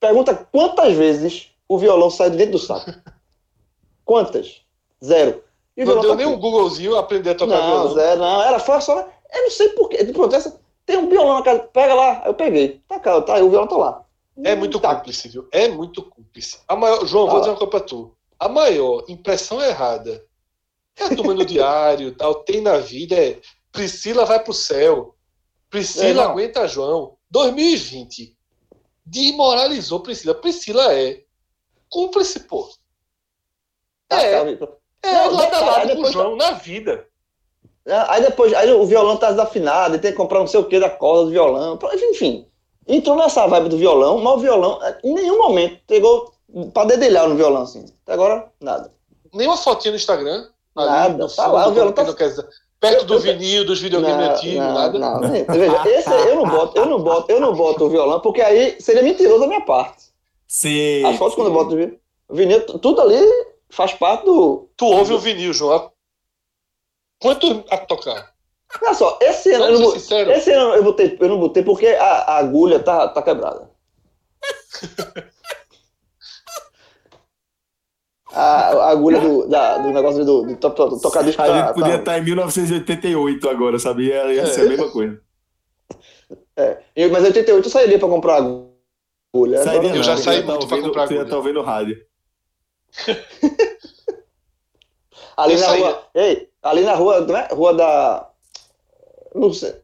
Pergunta quantas vezes o violão sai de dentro do saco. Quantas? Zero. E Não deu tá nem aqui. um Googlezinho aprender a tocar Não, violão. zero, não. Era foi só. Eu não sei porquê. Pronto, essa, tem um violão na casa. Pega lá. Aí eu peguei. Tá, cara, tá o violão tá lá. É muito tá. cúmplice, viu? É muito cúmplice. A maior... João, vou Ah. dizer uma coisa pra tu. A maior impressão errada é a turma no diário, tal, tem na vida, é Priscila vai pro céu. Priscila É, aguenta João. 2020. Desmoralizou Priscila. Priscila é cúmplice, pô. Tá, É, cara. é Não, lado a lado com João na vida. Aí depois, aí o violão tá desafinado, ele tem que comprar não sei o que da corda do violão. Enfim, entrou nessa vibe do violão, mas o violão, em nenhum momento, pegou pra dedelhar no violão, assim. Até agora, nada. Nenhuma fotinha no Instagram. Nada, no tá lá, o violão tá- não Perto do vinil, dos videogames Não, antigos, não, nada. não, nem- veja, esse eu não boto, eu não boto, eu não boto o violão, porque aí seria mentiroso da minha parte. Sim. As fotos quando eu boto o vinil, o vinil, tudo ali faz parte do. Tu ouve o vinil, João. Quanto a tocar? Olha só, esse ano, eu não, esse ano eu, botei, eu não botei porque a, a agulha tá, tá quebrada. A, a agulha do, da- do negócio do, do, to- to- tocar disco A tá, gente podia tá- estar em 1988 agora, sabia? Ia ser a mesma coisa. é. Eu- Mas em 88 eu sairia pra comprar agulha. Sairia Agora- Eu já saí ia tá muito pra comprar Tu ia agulha. estar ouvindo rádio. Ali Eu na saía. rua. Ei, ali na rua, não é? Rua da. Não sei.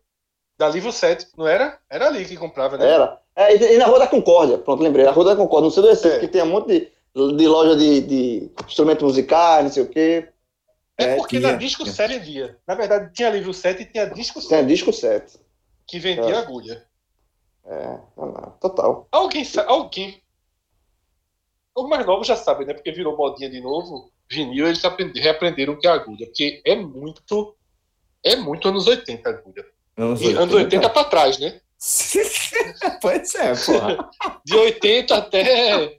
Da Livro 7, não era? Era ali que comprava, né? Era. É, e, e na Rua da Concórdia, pronto, lembrei. A Rua da Concórdia, no centro do Recife, É. que tem um monte de, de loja de, de instrumentos musicais, não sei o quê. É, É, porque tinha. na Disco 7 vendia. Na verdade, tinha Livro 7 e tinha Disco 7, Tem disco 7. que vendia É. agulha. É, não, não, total. Alguém, alguém. Os mais novos já sabem, né? Porque virou modinha de novo. Vinil, eles reaprenderam o que é agulha. Porque é muito. É muito anos 80 a agulha. Anos E anos 80 pra trás, né? Pois é, porra. De 80 até.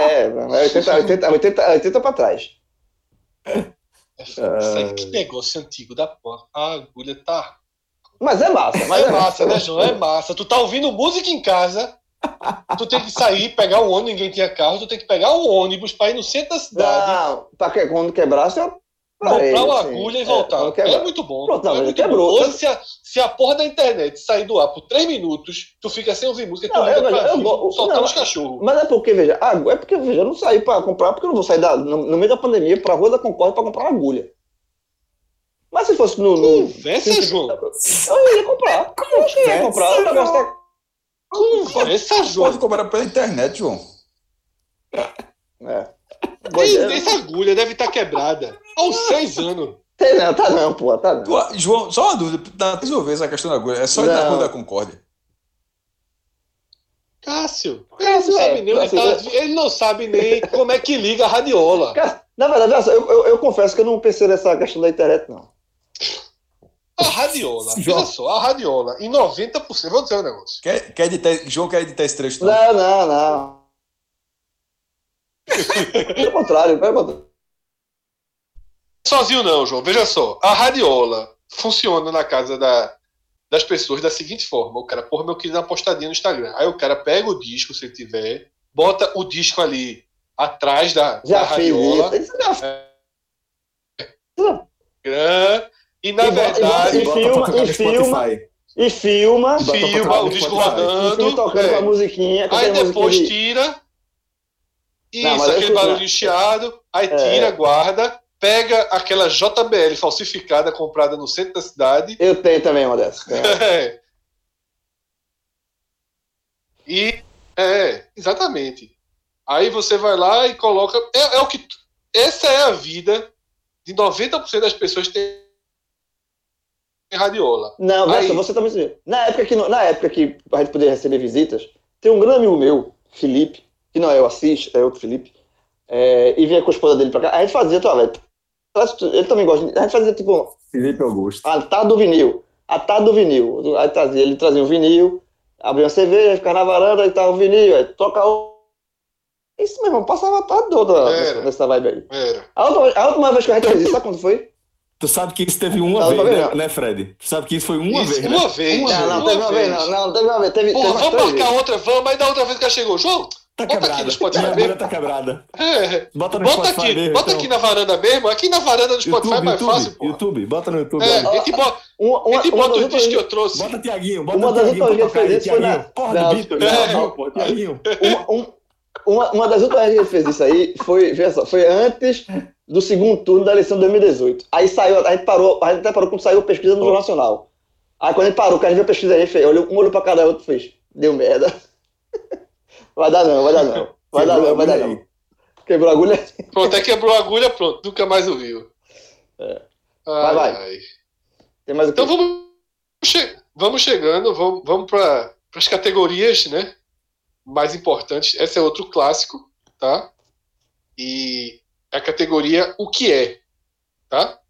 É, mano, é 80, 80, 80, 80 pra trás. Isso aí, que negócio antigo da porra. A agulha tá. Mas é massa, mas é é, massa, né, João? É massa. Tu tá ouvindo música em casa, tu tem que sair, pegar um ônibus, ninguém tinha carro, tu tem que pegar um ônibus pra ir no centro da cidade, Não, pra que, quando quebrasse, eu. Comprar uma assim, agulha e é, voltar. É, quebrar. muito bom. Pronto, não, é muito quebrou. bom. Hoje, se a, se a porra da internet sair do ar por três minutos, tu fica sem ouvir música, tu Não, liga eu- pra eu soltando os cachorros. Mas é porque, veja, a é porque, veja, eu não saí pra comprar, porque eu não vou sair da, no, no meio da pandemia pra Rua da Concórdia pra comprar uma agulha. Mas se fosse no. no Conversa, João. eu ia comprar. Eu acho que eu ia comprar. Tá- Conversa, João. Pode comprar pela internet, João. É. É. Essa agulha deve estar quebrada. Há uns seis anos. Tem não, tá não, pô, tá não. João, só uma dúvida, pra resolver essa questão da agulha. É só ir na Não. Rua da Concórdia. Cássio, ele não Cássio, sabe é, nem Cássio, tá- ele não sabe nem como é que liga a radiola. Cara, Na verdade, olha eu, eu, eu confesso que eu não pensei nessa questão da internet, não. A radiola, veja só, a radiola, em 90%, vou dizer um negócio. Quer, quer editar, João quer editar esse trecho todo. Não, não, não. Pelo contrário, pelo contrário. Sozinho não, João, veja só, a radiola funciona na casa da, das pessoas da seguinte forma: o cara, porra, meu querido, uma postadinha no Instagram. Aí o cara pega o disco, se ele tiver, bota o disco ali atrás da, Já da radiola. isso. Isso já. Instagram, E na E verdade, e Bota filma- e filma-. E filma, pra filma tocar o disco Spotify. e filma rodando. tocando é. a musiquinha. Aí depois musiquinha de- tira. Isso, Não, aquele barulho chiado. Aí É. tira, guarda. Pega aquela JBL falsificada comprada no centro da cidade. Eu tenho também uma dessas. É. E é, exatamente. Aí você vai lá e coloca. É, é o que. Essa é a vida de 90% das pessoas que têm radiola. Não, Aí- você também se na época que Na época que a gente podia receber visitas, tem um grande amigo meu, Felipe, que não é o Assis, é outro Felipe, é, e vinha com a esposa dele pra cá. A gente fazia, tu, velho, ele também gosta. A gente fazia tipo Felipe Augusto. a tarde do vinil. A tarde do vinil. Aí trazia, ele trazia um vinil, abria uma cerveja, ficava na varanda, aí tava o vinil, aí toca o. Isso mesmo, passava a tarde toda Era. nessa, vibe aí. Era. A última, a última vez que a gente fez isso, sabe quando foi? Tu sabe que isso teve uma Não, vez, né, não. né, Fred? Tu sabe que isso foi uma Isso, vez, né? uma vez. Uma Não, vez. não, uma teve uma vez, não, não, teve uma vez, teve, Porra, teve vamos marcar vezes. outra, vamos, aí da outra vez que ela chegou. João, Tá Bota aqui quebrada. no Spotify Minha mesmo. tá quebrada. é, Bota no bota Spotify aqui, mesmo, bota então. aqui na varanda mesmo. Aqui na varanda do Spotify é YouTube, mais YouTube, fácil, pô. YouTube, bota no YouTube. É, aí. a gente bota, Uma, uma, gente bota o disco que eu trouxe. Bota Tiaguinho, bota Uma das últimas tocar aí, vezes foi na-. Porra na- de Beatles, É. pô, Tiaguinho. uma, um- uma, das últimas vezes que ele fez isso aí foi, veja só, foi antes do segundo turno da eleição de 2018. Aí saiu, a gente parou, a gente até parou quando saiu a pesquisa no Jornal Nacional. Aí quando a gente parou, que a gente viu a pesquisa aí, fez, olhou, um olhou pra cada outro e fez, deu merda. Vai dar não, vai dar não. Vai dar não, vai dar não. Quebrou a agulha. Pronto, até quebrou a agulha, pronto. Nunca mais ouviu. É. Ai, Vai, vai. ai. Tem mais? Então vamos, che- vamos chegando, vamos, vamos para as categorias né, mais importantes. Esse é outro clássico, tá? E a categoria O que é, tá?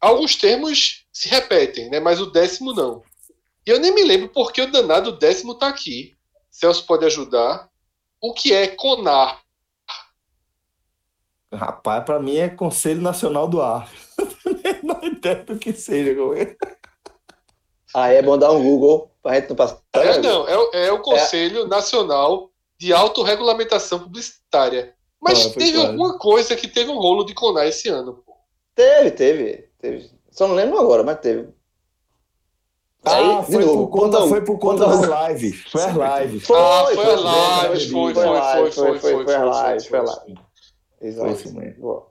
Alguns termos se repetem, né, mas o décimo não. E eu nem me lembro porque o danado décimo tá aqui. Celso pode ajudar. O que é CONAR? Rapaz, pra mim é Conselho Nacional do Ar. Não entendo o que seja. é. Aí é bom dar um Google pra gente não passar. É, não, é, o- é o Conselho Nacional de Autorregulamentação Publicitária. Mas Ah, teve claro. alguma coisa que teve um rolo de CONAR esse ano. pô. Teve, teve, teve. Só não lembro agora, mas teve. Aí, Ah, de foi novo, por conta, quando- foi por conta das lives. Foi as lives. Foi, ah, foi, foi, a foi, live, foi, foi, foi a foi, live, foi, foi, foi, foi a live, foi. Exato. Foi isso mesmo.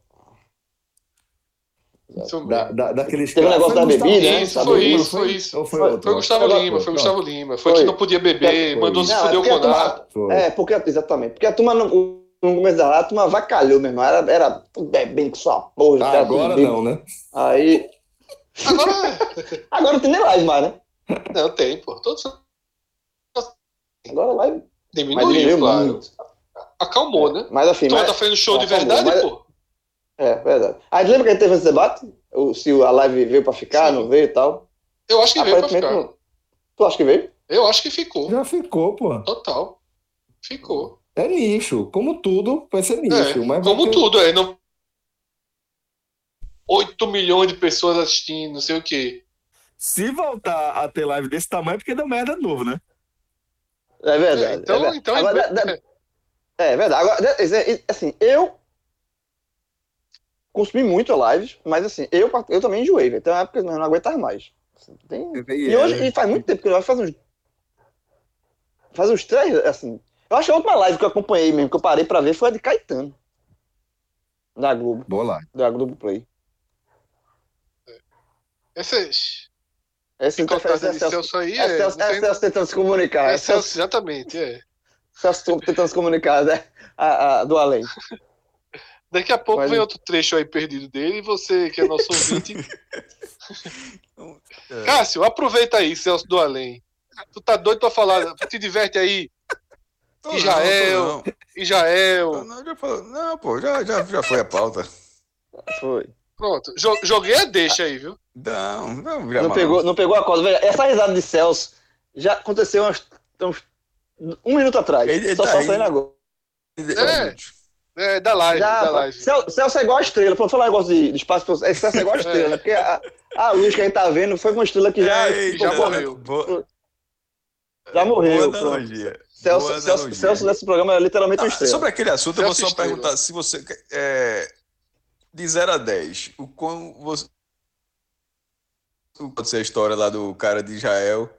Da, da, daqueles Teve um negócio Foi da Gustavo bebida, né? Isso, foi Não isso, foi isso. Foi Foi- Gustavo Lima, foi. Gustavo Lima. Foi, Foi. que não podia beber, Foi. mandou se Não, é fuder o. Foi. É, porque, exatamente. Porque a turma, no, no começo da live, a turma vacalhou mesmo. Era, era tudo bebendo com sua porra. Ah, agora não, né? Aí. Agora, Agora não tem nem live mais, né? Não, tem, pô. Todos Agora a live. Mas diminuiu, claro. muito. Acalmou, né? Mas assim, Tu mas, tá fazendo show de acalmou, verdade, mas- pô? é verdade. Aí lembra que a gente teve esse debate? O, se a live veio pra ficar, Sim. não veio e tal. Eu acho que veio pra ficar. não. Tu acha que veio? Eu acho que ficou. Já ficou, pô. Total. Ficou. É nicho. Como tudo, vai ser nicho. É, mas vai como ter- tudo, é. Não... 8 milhões de pessoas assistindo, não sei o quê. Se voltar a ter live desse tamanho, é porque deu merda de novo, né? É verdade. É, então- é verdade. então- Agora, da- da- é verdade. Agora, da- assim, eu consumi muito lives, mas assim, eu, eu também enjoei, velho. Tem uma época que eu não aguentava mais. Assim, tem- E hoje, e faz muito tempo que eu faz uns. Faz uns três, assim. Eu acho que a última live que eu acompanhei mesmo, que eu parei pra ver, foi a de Caetano. Da Globo, Boa lá. da Globo Play. Essas Essa picotadas interferência é Celso, aí é é. Celso, não é tem- Celso tentando se comunicar. é É Celso, Celso, exatamente, é. Celso tentando se comunicar, né? A, a- do além. Daqui a pouco Mas- vem outro trecho aí perdido dele e você, que é nosso ouvinte. Cássio, aproveita aí, Celso do Além. Tu tá doido pra falar, te diverte aí. Tô não, Israel. Israel. Não, não, já falou- não, pô, já, já, já foi a pauta. Foi. Pronto, jo- joguei a deixa aí, viu? Não, não, vira Não pegou, não pegou a corda. Veja, essa risada de Celso já aconteceu uns, uns- um minuto atrás. Ele- ele Só tá só aí. saindo agora. É. É, da live, Já, da live. Celso, Celso é igual a estrela. Pra falar um negócio de, de espaço, Celso é igual a estrela, né? Porque a, a luz que a gente tá vendo foi uma estrela que já, Ei, já boa- morreu. Boa, já morreu. boa analogia. Celso, Boa Celso, analogia. Celso nesse programa é literalmente uma Ah, estrela. sobre aquele assunto, eu vou Celso só Estrela. perguntar se você. É, de 0 a 10, o quão você. Pode ser a história lá do cara de Israel,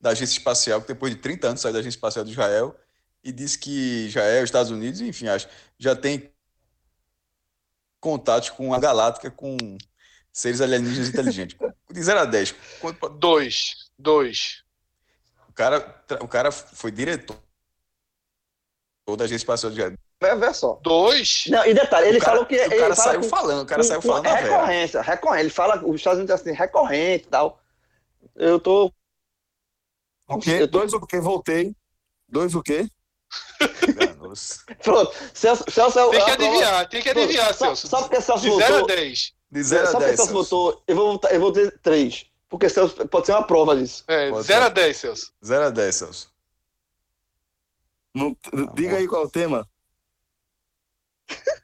da agência espacial, que depois de 30 anos saiu da agência espacial de Israel e disse que Israel, Estados Unidos, enfim, acho, já tem contatos com a galáctica, com seres alienígenas inteligentes. De 0 a 10, quanto Dois. Dois. o cara, o cara foi diretor da agência espacial de Israel. Vê, vê só. Dois? Não, e detalhe, ele o cara, falou que. o ele cara fala saiu com- falando, o cara com- saiu falando recorrência, recorrência. Ele fala, os Estados Unidos assim, recorrente e tal. Eu tô. O quê? Eu tô- Dois o quê? Voltei. Dois o quê? Pronto. Celso, Celso é o- Tem é que prova- adivinhar, tem que adivinhar, Só, Celso. só porque Celso De 0 a votou. 10. De 0 a Só porque 10. Celso votou, eu vou, eu vou ter três. Porque Celso pode ser uma prova disso. É, Pode 0 ser. a 10, Celso. 0 a 10, Celso. Não- diga aí qual é o tema.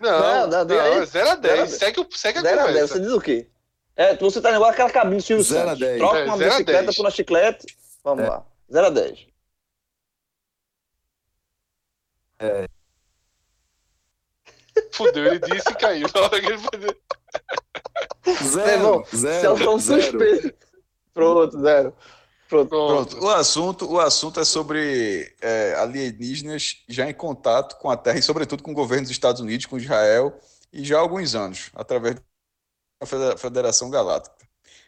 Não, Não, não, não, diga aí. é 0 a 10. Zero a Segue, o- segue a 0 a 10, conversa. você diz o quê? É, você tá igual aquela cabine do Silvio Zero a Santos. 10. Troca É, uma zero bicicleta 10. por uma chiclete. Vamos É. lá. 0 a 10. Fudeu, ele disse e caiu. Na hora que ele foi- Zero. irmão, Zero. Celso é um zero. suspeito. Pronto, zero. Pronto. Pronto. Pronto, o assunto, o assunto é sobre é, alienígenas já em contato com a Terra e, sobretudo, com o governo dos Estados Unidos, com Israel, e já há alguns anos, através da Fede- Federação Galáctica.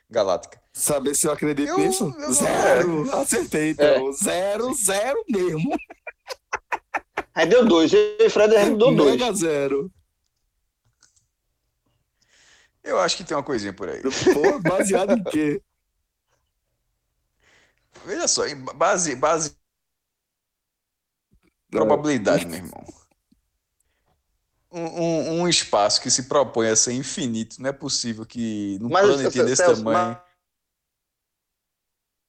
Galáctica. Saber se eu acredito Eu- nisso? eu- zero. Acertei, então. Zero, zero mesmo. Aí deu dois. Eu e Fred deu dois. Mega zero. Eu acho que tem uma coisinha por aí. Pô, baseado em quê? Veja só, base, base probabilidade, meu irmão. Um, um- um espaço que se propõe a ser infinito, não é possível que num Mas, planetinha desse Celso, tamanho.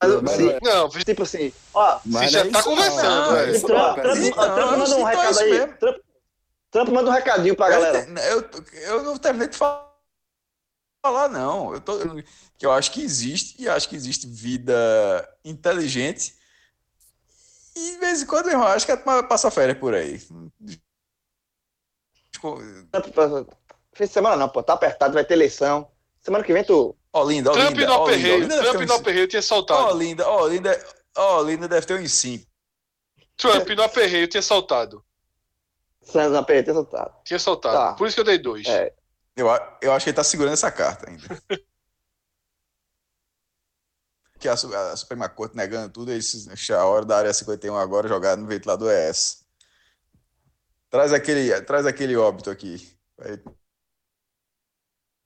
Mas, Mas sim, Não, tipo assim, ó, você já é tá conversando, é velho. isso Trump, manda um então é recado aí. Trump, manda um recadinho pra galera. Eu, eu não terminei de fa- falar, não. Eu, tô, que eu acho que existe, e acho que existe vida inteligente. E de vez em quando, meu irmão, acho que turma passa férias por aí. Fim de semana não, pô, tá apertado, vai ter eleição. Semana que vem tu. Olinda, Trump Olinda, no Olinda, aperreio. Trump no aperreio tinha saltado. Olinda, Olinda, Olinda deve ter uns 5. Trump no aperreio tinha saltado. Santos na PT, tu tá. Tinha saltado. Tá. Por isso que eu dei dois. É. Eu, eu acho que ele tá segurando essa carta ainda. que a, a Suprema Corte negando tudo, eles a hora da área 51 agora jogar no ventilador ES. Traz aquele, traz aquele óbito aqui. Vai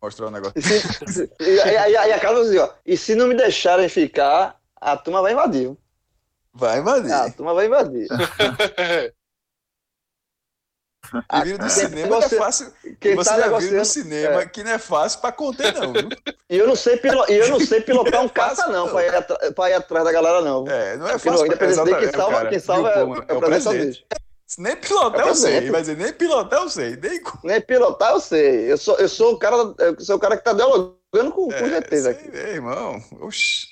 mostrar o negócio. E, se, e, aí- aí a casa assim, ó. E se não me deixarem ficar, a turma vai invadir. Vai invadir. A turma vai invadir. e vira do quem cinema é negocia- fácil. Quem você tá já viu no negociando. cinema é. que não é fácil pra conter, não, viu? E eu não sei, pilo, eu não sei pilotar um caça, Fácil, não, não. pra ir, atra- ir atrás da galera, não. É, não é fácil. Independência Day, quem salva, cara. quem salva é, é o é presidente. Nem pilotar É o eu sei. dizer, nem pilotar eu sei. Nem... Nem pilotar eu sei. Eu sou, eu sou o cara, eu sou o cara que tá dialogando com, com É, certeza sei, aqui. é, irmão. Oxi.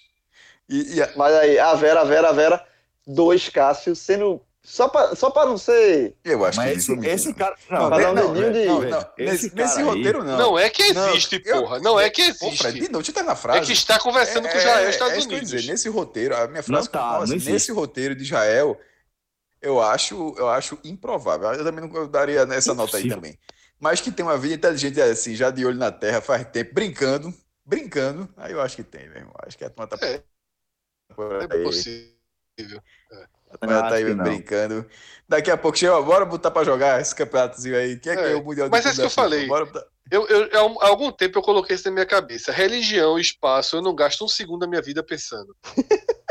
E, e a- Mas aí, a Vera, a Vera, a Vera, dois Cássio sendo. Só pra, só pra não ser. eu acho Mas que esse, é esse cara. Não, Pra dar um não, dedinho de- não, não, esse nesse, cara nesse aí- roteiro não. Não é que Não, existe, eu- porra. Não é que Pô, Fred, de existe. novo, deixa eu terminar a É frase. que está conversando com Israel e Estados é isso que eu ia Unidos. dizer. Nesse roteiro, a minha frase Não tá, assim, não existe. nesse roteiro de Israel, eu acho, eu acho improvável. Eu também não eu daria nessa nota aí também. Mas que tem uma vida inteligente assim, já de olho na terra faz tempo, brincando, brincando, aí eu acho que tem, meu irmão. Acho que a turma tá É. por É possível. A turma tá aí brincando. Daqui a pouco chega, ó, bora botar pra jogar esse campeonatozinho aí. Quem é que É, é o Mundial de mas é isso que eu falei. Bora botar- Eu, eu, há um- algum tempo eu coloquei isso na minha cabeça. Religião e espaço, eu não gasto um segundo da minha vida pensando.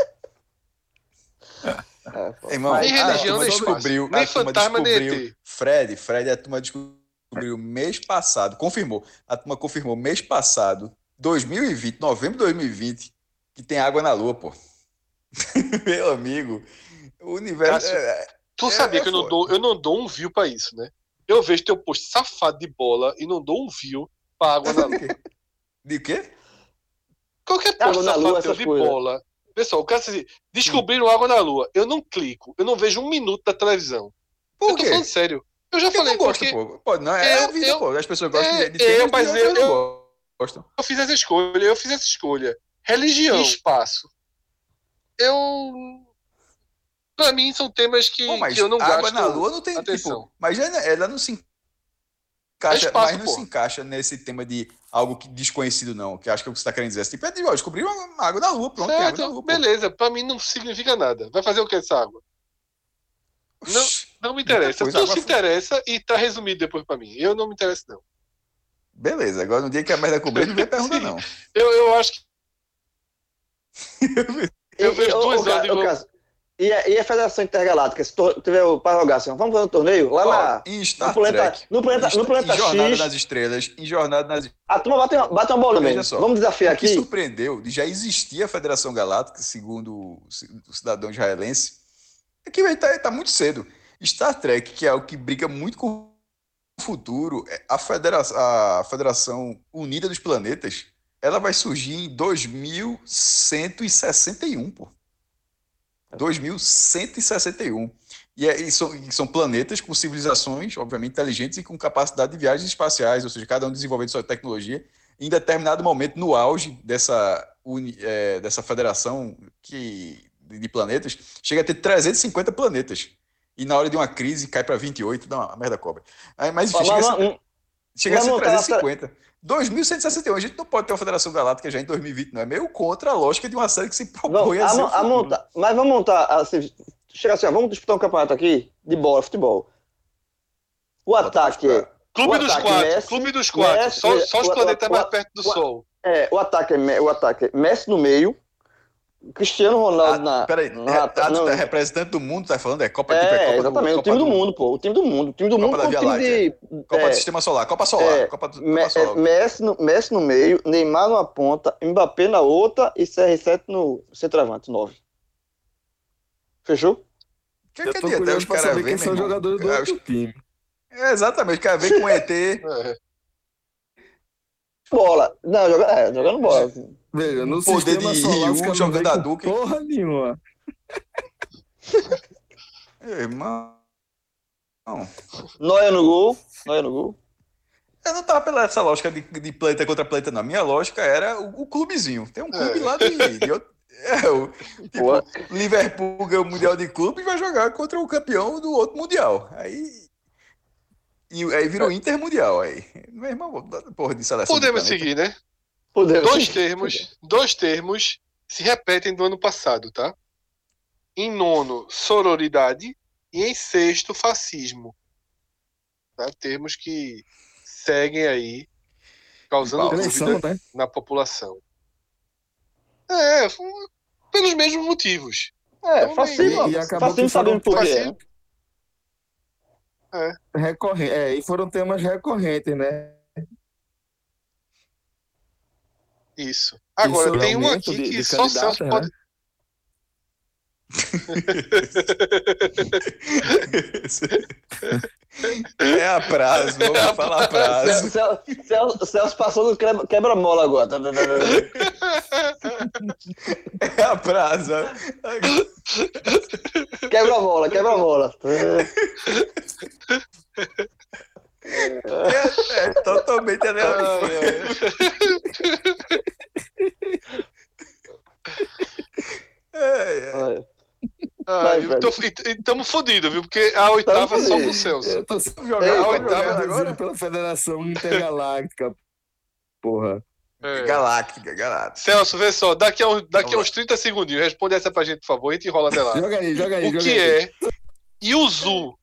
É. Irmão, Nem a religião, turma nem espaço. descobriu, Nem fantasma, nem ET. Fred, Fred, a turma descobriu mês passado, confirmou. A turma confirmou mês passado, 2020, novembro de 2020, que tem água na lua, pô. Meu amigo, o universo. Cássio, é- Tu É, sabia é que eu não, dou, eu não dou um view pra isso, né? Eu vejo teu post safado de bola e não dou um view pra água na lua. de quê? Qualquer Água post na safado lua, teu de coisas. bola. Pessoal, o cara assim, descobriram água na lua. Eu não clico, eu não vejo um minuto da televisão. Por eu tô quê? falando sério. Eu já Porque falei, não gosta, porque pô. Pode, não, é eu- a vida, eu- pô. As pessoas gostam é, de, de eu, mas eu- gostam. eu fiz essa escolha, eu fiz essa escolha. Religião e espaço. Eu. Pra mim, são temas que, Pô, que eu não água gasto. na lua não tem atenção. tipo, mas ela, não se encaixa, É espaço, mas não se encaixa nesse tema de algo que desconhecido não, que acho que é o que você está querendo dizer. Tipo, é de, ó, descobriu uma água na lua, pronto, tem água na Certo, lua, beleza. Pra mim não significa nada. Vai fazer o que essa água? Não, não me interessa. Não se interessa e tá resumido depois pra mim. Eu não me interesso, não. Beleza, agora no dia que a merda cobrir, não vem perguntar Sim. não. Eu, eu acho que. Eu vejo duas horas E a, e a Federação Intergaláctica, se tiver o prorrogação, vamos fazer um torneio lá Ó, na. em Star no planeta, Trek, no planeta, em, no planeta em Jornada X, nas Estrelas, em Jornada nas a turma bate, uma- bate uma bola mesmo. só, Vamos desafiar O que aqui. surpreendeu de já existia a Federação Galáctica, segundo o ci- o cidadão israelense, é que está muito cedo. Star Trek, que é o que briga muito com o futuro, é a, federa a Federação Unida dos Planetas, ela vai surgir em 2161, pô. 2161. E, é, e, são, e são planetas com civilizações, obviamente, inteligentes e com capacidade de viagens espaciais, ou seja, cada um desenvolvendo sua tecnologia. Em determinado momento, no auge dessa, uni, é, dessa federação que, de, planetas, chega a ter 350 planetas. E na hora de uma crise cai para 28, dá uma merda cobra. Aí, mas enfim, Mas- chega, a ser, chega a ser não tá- 350. 2161, a gente não pode ter uma Federação Galáctica já em 2020, não. É meio contra a lógica de uma série que se propõe Vamos, a a, ser o mon- a futuro. monta- mas vamos montar. Assim, chega assim, ó, vamos disputar um campeonato aqui de bola, futebol. O ataque é, Clube O dos ataque, quatro. Messi, Clube dos quatro. Messi, só, só os o- planetas o- mais o- perto do o- Sol. é, o ataque é o ataque é Messi no meio, Cristiano Ronaldo na. Ah, peraí, na é, não, tá representante do mundo, tá falando? É Copa tipo, é, Copa exatamente, o time do, mundo, pô. O time do mundo. O time do Copa mundo da o Via time de. Copa é, do Sistema Solar, Copa Solar, é, Copa, do- Copa Solar. é, Messi, no, Messi no meio, Neymar numa ponta, Mbappé na outra e CR7 no centroavante, 9. Fechou? Que, Eu que tô curioso os pra caras saber verem, quem são os jogadores do É, outro time. É, exatamente, caras veem com ET. É. Bola. Não, joga, é, jogando bola. assim. Veja, no Poder de Ryu jogando com Hadouken. Porra nenhuma. Ei, Irmão. Não. Noia no gol. Noia no gol. Eu não tava pela essa lógica de, de planeta contra planeta, não. A minha lógica era o, o clubezinho. Tem um clube É. lá de. de outro- é, o, tipo. Liverpool ganhou o Mundial de Clube e vai jogar contra o campeão do outro Mundial. Aí. E aí virou Intermundial. Aí. Meu irmão, porra de seleção. de Podemos seguir, né? Podemos. Dois termos, dois termos se repetem do ano passado, tá? Em nono, sororidade e em sexto, fascismo. Tá? Termos que seguem aí causando dúvida né? na população. É, pelos mesmos motivos. É, Então, fascismo. e- e acabou fascismo sabendo por quê. Né? Recorrente. É, e foram temas recorrentes, né? Isso. Agora, sobre tem um aqui de- que de só Celso pode. É a prazo, vamos falar prazo. Celso, Celso- Celso passou no quebra- quebra-mola agora. Tá, É a prazo. Quebra-mola, quebra-mola. É, é totalmente aleatório. É, é. Ah, e estamos fodidos, viu? Porque a oitava é só pro Celso. Eu tô só Jogar Ei, a vamos oitava agora? pela Federação Intergaláctica. Porra. É. Galáctica, galáctica. Celso, vê só, daqui a, uns- daqui a uns 30 segundinhos, responde essa pra gente, por favor, a gente enrola até lá. Joga aí, joga aí, O joga que aí. é Yuzu?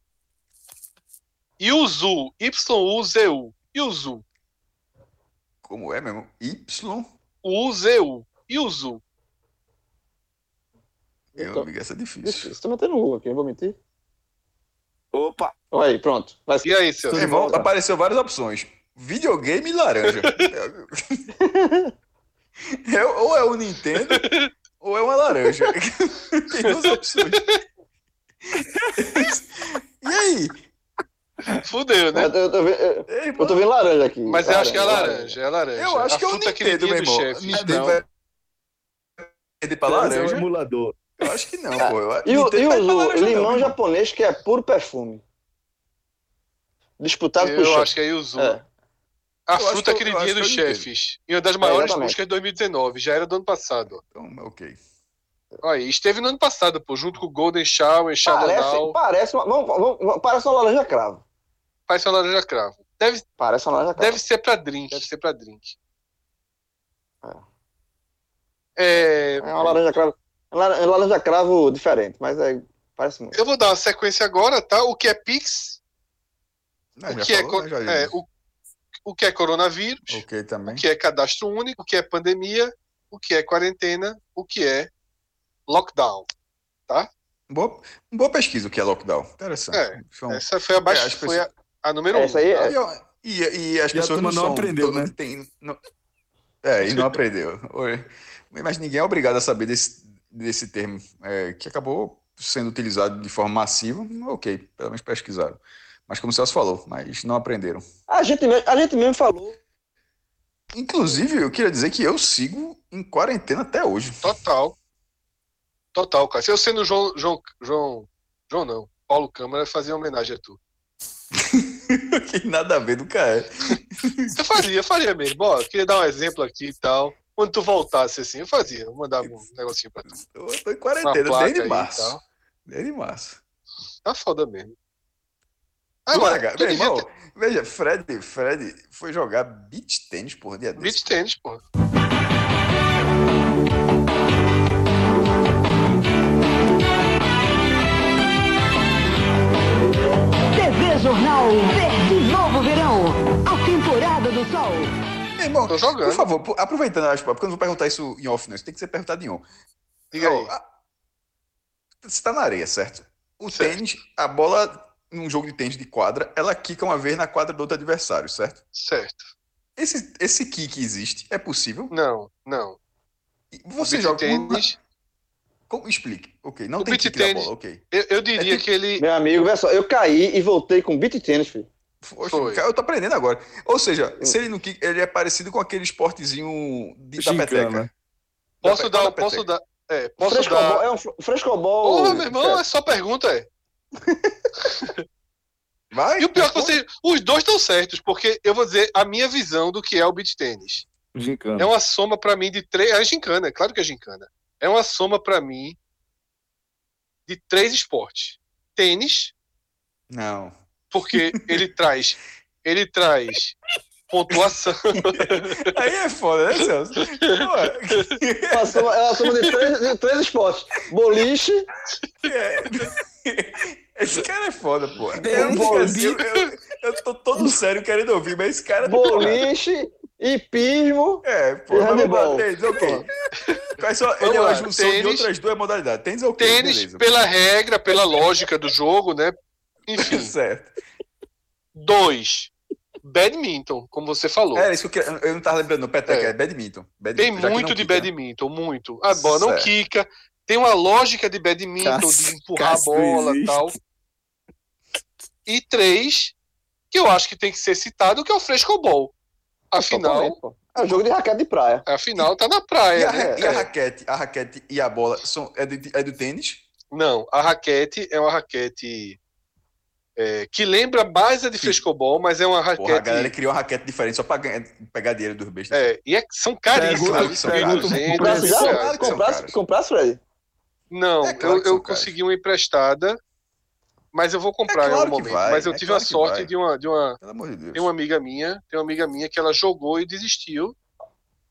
Yuzu, Y-U-Z-U. Yuzu, Como é mesmo? Y? U-Z-U. Yuzu. Eu amigo, essa é difícil. Isso tá metendo rua aqui, eu vou mentir. Opa! Olha aí, pronto. Vai E aí? Meu irmão, apareceu várias opções. Videogame e laranja. É, ou é o Nintendo, ou é uma laranja. Tem duas opções. E aí? Fudeu, né? Eu, eu tô vendo, eu, Ei, eu tô vendo laranja aqui. Mas eu acho que é laranja, é laranja. Eu acho a que é o Nintendo, meu irmão. Nintendo não. vai perder pra Esse é um laranja? emulador. Eu acho que não, pô. Eu- E o, e o limão não, japonês, que é puro perfume. Disputado por Eu chefe. acho que é Yuzu. É. A Eu fruta que eu- queridinha acho dos que eu entendo. chefes. E uma das maiores exatamente. buscas de 2019. Já era do ano passado. Então, ok. Aí, esteve no ano passado, pô, junto com o Golden Shower, Parece, Shadow parece, uma, vamos- vamos- parece uma laranja cravo. Parece uma laranja cravo. Deve, Parece uma laranja cravo. deve ser pra drink. Deve ser pra drink. É. É, É uma laranja cravo. É laranja cravo diferente, mas é, parece muito. eu vou dar uma sequência agora, tá? O que é Pix, Não, o já que, é, falou, né, Jair? é, o, o que é coronavírus, Ok, também. o que é cadastro único, o que é pandemia, o que é quarentena, o que é lockdown. Boa, boa pesquisa o que é lockdown. Interessante. É, Essa foi a, baix- É, foi a, a número um. Essa aí tá? é- E, e, e as E pessoas não, não aprendeu, né? tem- não- é, e não aprendeu. Mas ninguém é obrigado a saber desse, desse termo, é, que acabou sendo utilizado de forma massiva. Ok, pelo menos pesquisaram. Mas como o Celso falou, mas não aprenderam. A gente, a gente mesmo falou. Inclusive, eu queria dizer que eu sigo em quarentena até hoje. Total. Total, cara. Se eu sendo João. João. João. João não. Paulo Câmara fazia homenagem a tu. que nada a ver do cara. Eu fazia, eu faria mesmo. Ó, queria dar um exemplo aqui e tal. Quando tu voltasse assim, eu fazia. Eu mandava um negocinho pra tu. Eu tô em quarentena desde março. Desde março. Tá foda mesmo. Agora, Agora, tu meu irmão, ter veja, Fred, Fred foi jogar beach tênis por dia desse. beat tênis, porra. TV Jornal Verde Novo Verão. A temporada do sol. Meu irmão, Tô jogando. por favor, por- aproveitando, acho, porque eu não vou perguntar isso em off, não. Isso tem que ser perguntado em on. Diga aí. A- Você tá na areia, certo? O Certo. tênis, a bola, num jogo de tênis de quadra, ela quica uma vez na quadra do outro adversário, certo? Certo. Esse, esse kick existe? É possível? Não, não. O Você beat joga. tênis. Como, explique. Ok, não O tem kick na tênis- bola, ok. Eu, eu diria É tipo- que ele. Meu amigo, vê só, eu caí e voltei com beat tênis, filho. Cara, eu tô aprendendo agora. Ou seja, se ele no kick, ele é parecido com aquele esportezinho de, da Gincana. peteca. Posso Da- dar. da Posso dar. É, posso Frescobol, dar. é um fr- frescobol. Porra, meu irmão, é só pergunta, é. Vai? E o pior é que você. Os dois estão certos, porque eu vou dizer a minha visão do que é o beat tênis. Gincana. É uma soma pra mim de três. É gincana, é claro que é gincana. É uma soma pra mim de três esportes: tênis, Não. Porque ele traz. Ele traz pontuação. Aí é foda, né, Celso? Pô, É uma soma, é soma de, três, de três esportes: boliche, é- Esse cara é foda, pô. Eu, boliche. eu, eu, eu tô todo sério querendo ouvir, mas esse cara. boliche, hipismo. É, pô, E handebol. tênis, ok. Quais são, ele é uma junção de tênis. outras duas modalidades. Tênis é? Tênis, Beleza. pela regra, pela lógica do jogo, né? Enfim. Certo. Dois. Badminton, como você falou. É, isso que eu, não tava lembrando, não, peteca, É. é, badminton. Tem Badminton, que muito não de quica, badminton, muito. A bola não Certo. quica. Tem uma lógica de badminton, de empurrar a bola e tal. E três, que eu acho que tem que ser citado, que é o Frescobol. Afinal. É um jogo de raquete de praia. afinal tá na E praia, a, né? ra- e a É. raquete, a raquete e a bola são, é, de- é do tênis? Não, a raquete é uma raquete é, que lembra mais a de Frescobol, mas é uma Porra, a raquete. galera criou uma raquete diferente só ganhar- pegar dinheiro dos bestas. É, e é- são caríssimas. São 200 Comprasse Fred? Não, É claro eu, eu consegui uma emprestada, mas eu vou comprar É em claro algum que momento. vai, mas eu é tive claro a sorte de uma, de uma. Pelo amor de Deus. Tem uma amiga minha, tem uma amiga minha que ela jogou e desistiu.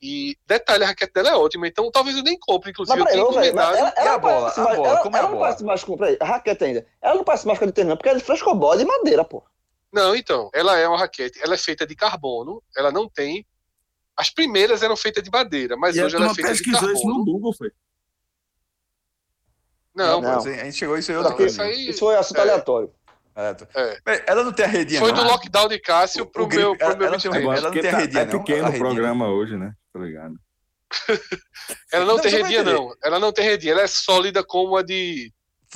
E detalhe, a raquete dela é ótima, então talvez eu nem compre, inclusive. Mas peraí, eu tenho ela, ela E a não bola? A mais- bola, ela- como é a ela não bola? parece mais com. Peraí, a raquete ainda. Ela não parece mais com a de tênis, não, porque ela é de frescobol de madeira, pô. Não, então, ela é uma raquete, ela é feita de carbono, ela não tem. As primeiras eram feitas de madeira, mas E a hoje ela é feita de pesquisou isso no carbono. Google, foi. Não, Não. Mas A gente chegou isso aí Não, outra isso coisa. aí- Isso foi assunto É. aleatório. É, É. Ela não tem a redinha, foi não. do lockdown de Cássio pro o meu, pro meu ela- beat ela- não tem a tá- redinha, é pequeno A o programa hoje, né? Tá ligado? Ela não, Não, tem redinha, não. Ela não tem redinha, ela é sólida como a de,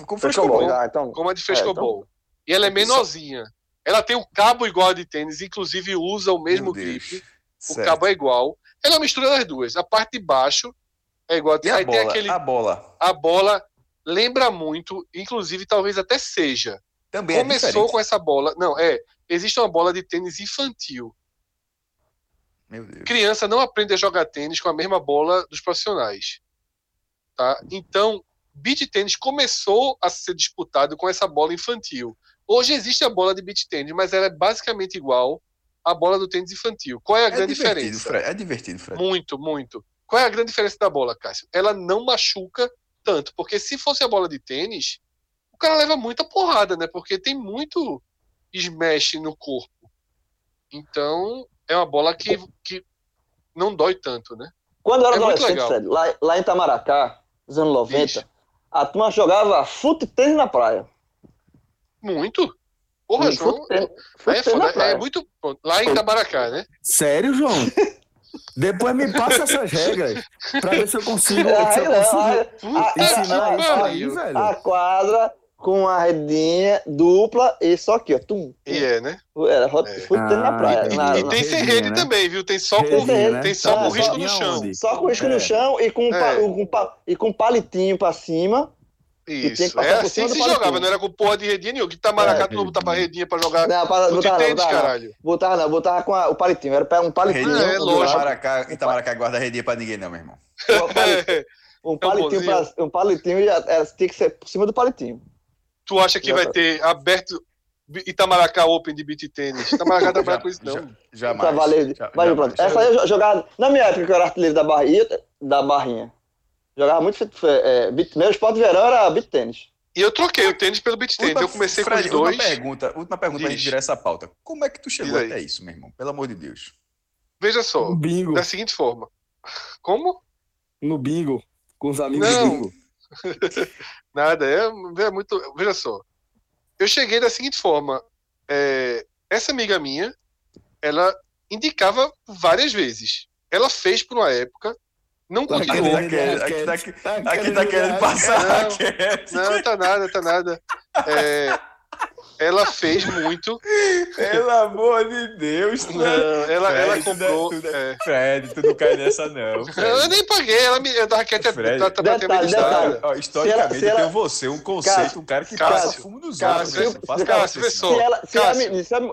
Como Frescobol, ah, então. como a de Frescobol. E ela é menorzinha. Ela tem o cabo igual a de tênis, inclusive usa o mesmo Meu grip. O Certo. cabo é igual. Ela é mistura das duas. A parte de baixo é igual a E a Aí tem bola? aquele. A bola A bola lembra muito, inclusive talvez até seja. Também é Começou diferente. com essa bola. Não, é. Existe uma bola de tênis infantil. Criança não aprende a jogar tênis com a mesma bola dos profissionais. Tá? Então, beach tênis começou a ser disputado com essa bola infantil. Hoje existe a bola de beach tênis, mas ela é basicamente igual à bola do tênis infantil. Qual é a É grande diferença? Fred. É divertido, Fred. Muito, muito. Qual é a grande diferença da bola, Cássio? Ela não machuca tanto, porque se fosse a bola de tênis, cara leva muita porrada, né? Porque tem muito smash no corpo. Então, é uma bola que, que não dói tanto, né? Quando eu era É adolescente. Fred, lá, lá em Itamaracá, nos anos 90, Vixe. a turma jogava fute tênis na praia. Muito. Porra, Fute João. é na foda. É muito. Lá em Itamaracá, né? Sério, João? Depois me passa essas regras pra ver se eu consigo, Aí se eu consigo Ah, ensinar isso aí, velho. A quadra com a redinha dupla e só aqui, ó. Tum, E é, né? Era É. fute tênis na Ah, praia. entendi. na- E na- tem sem rede né? também, viu? Tem só com, né? tem só com Ah, risco no chão. onde? Só com risco É. no chão e com, É. com pa- e com palitinho pra cima. tinha que Isso. passar É assim que se palitinho. jogava, não era com porra de redinha nenhuma. Que Itamaracá É, tu não botava redinha pra jogar Não, pra, botava, não, tênis, botava, caralho. botava não, botava com a- o palitinho. Era um palitinho. Redinha, É, do lógico. Itamaracá, Itamaracá guarda redinha pra ninguém, não, meu irmão. Um palitinho, um palitinho, bonzinho. pra, um palitinho e a- era, tinha que ser por cima do palitinho. Tu acha que vai ter aberto Itamaracá Open de beat tênis? Itamaracá não trabalha com isso, não. Já- Jamais. Trabalhei. Já- jamais. pronto. Essa aí eu jogava. Na minha época que eu era artilheiro da barrinha, da barrinha. Jogava muito. É, beat, meu esporte de verão era beat tênis. E eu troquei o tênis pelo beat tênis. Eu comecei Fred, com os dois. Última pergunta, última pergunta pra gente virar essa pauta. Como é que tu chegou até isso, meu irmão? Pelo amor de Deus. Veja só, No bingo. da seguinte forma. Como? No bingo. Com os amigos Não. do bingo. Nada, é, é muito. Veja só. Eu cheguei da seguinte forma. é, essa amiga minha, ela indicava várias vezes. Ela fez por uma época, não Tá continuou. querendo- querendo- aqui tá- Aqui tá querendo passar Não. Não, tá nada, tá nada. É, ela fez muito. Pelo amor de Deus. Não, ela, Fred, ela comprou. tudo é- é. Fred, tu não cai nessa, não. Fred. Eu nem paguei, ela me, a raquete é Fred. tá, tá, Detalhe, tá, detalhe. Ó, historicamente, Se ela- se ela- eu tenho você, um conceito, Cássio, um cara que Cássio, passa fumo nos Cássio, olhos.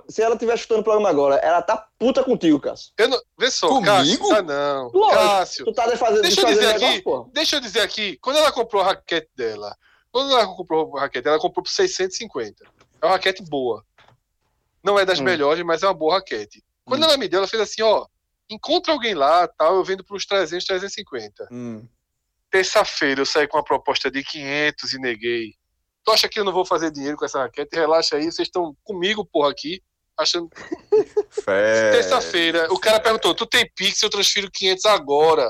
Se ela, estiver escutando o programa agora, ela tá puta contigo, Cássio. Eu não, vê só, Comigo? Cássio. Tá não. Lógico. Cássio. Tu tá desfazendo, Deixa eu dizer negócio, aqui. porra. Deixa eu dizer aqui, quando ela comprou a raquete dela, quando ela comprou a raquete, ela comprou por 650. É uma raquete boa. Não é das Hum. melhores, mas é uma boa raquete. Quando ela me deu, ela fez assim, ó, encontra alguém lá, tal, eu vendo por uns 300, 350. Hum. Terça-feira eu saí com uma proposta de 500 e neguei. Tu acha que eu não vou fazer dinheiro com essa raquete? Relaxa aí, vocês estão comigo, porra, aqui, achando... Terça-feira, o cara perguntou, tu tem Pix, eu transfiro 500 agora.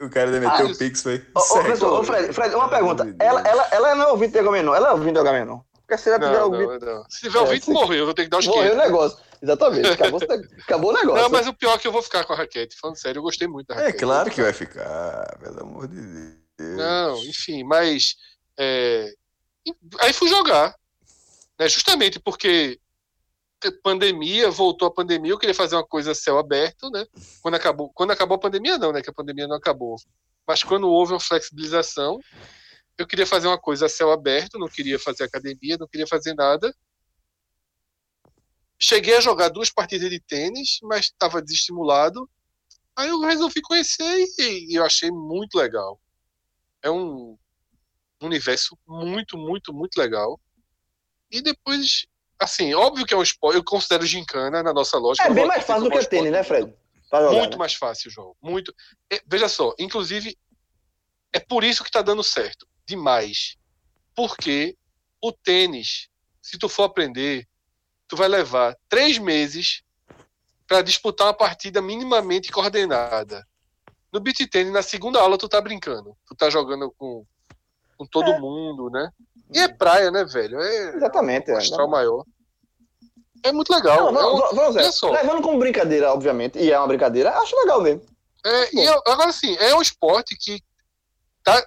O cara meteu Ah, o Pix, foi. Ô, ô, ô, Fred, Fred, uma pergunta. Ela, ela, ela não é ouvinte de Agamenon, ela é ouvinte de Agamenon. Porque se ela tiver Não, ouvido, não, não. Se tiver É, ouvido, sim. morreu, eu vou ter que dar os morreu o 500. negócio. Exatamente, acabou, acabou o negócio. Não, mas o pior é que eu vou ficar com a raquete. Falando sério, eu gostei muito da É raquete. claro que vai ficar, pelo amor de Deus. Não, enfim, mas. é, Aí fui jogar. Né? Justamente porque pandemia, voltou a pandemia, eu queria fazer uma coisa céu aberto, né? Quando acabou, quando acabou a pandemia não, né? Que a pandemia não acabou. Mas quando houve uma flexibilização, eu queria fazer uma coisa a céu aberto, não queria fazer academia, não queria fazer nada. Cheguei a jogar duas partidas de tênis, mas estava desestimulado. Aí eu resolvi conhecer e, e eu achei muito legal. É um universo muito, muito, muito legal. E depois, assim, óbvio que é um esporte, eu considero gincana na nossa lógica. É bem lógico mais fácil do que como tênis, né. Fred? Pra jogar, Muito né? mais fácil, João. Muito. É, veja só, inclusive, é por isso que tá dando certo. Demais. Porque o tênis, se tu for aprender, tu vai levar três meses para disputar uma partida minimamente coordenada. No beat tênis, na segunda aula, tu tá brincando. Tu tá jogando com, com todo mundo, né? E é praia, né, velho? É Exatamente. um é. maior. É muito legal. Não, É um- vamos, ver. Levando como brincadeira, obviamente, e é uma brincadeira, acho legal mesmo. É, e agora sim, é um esporte que tá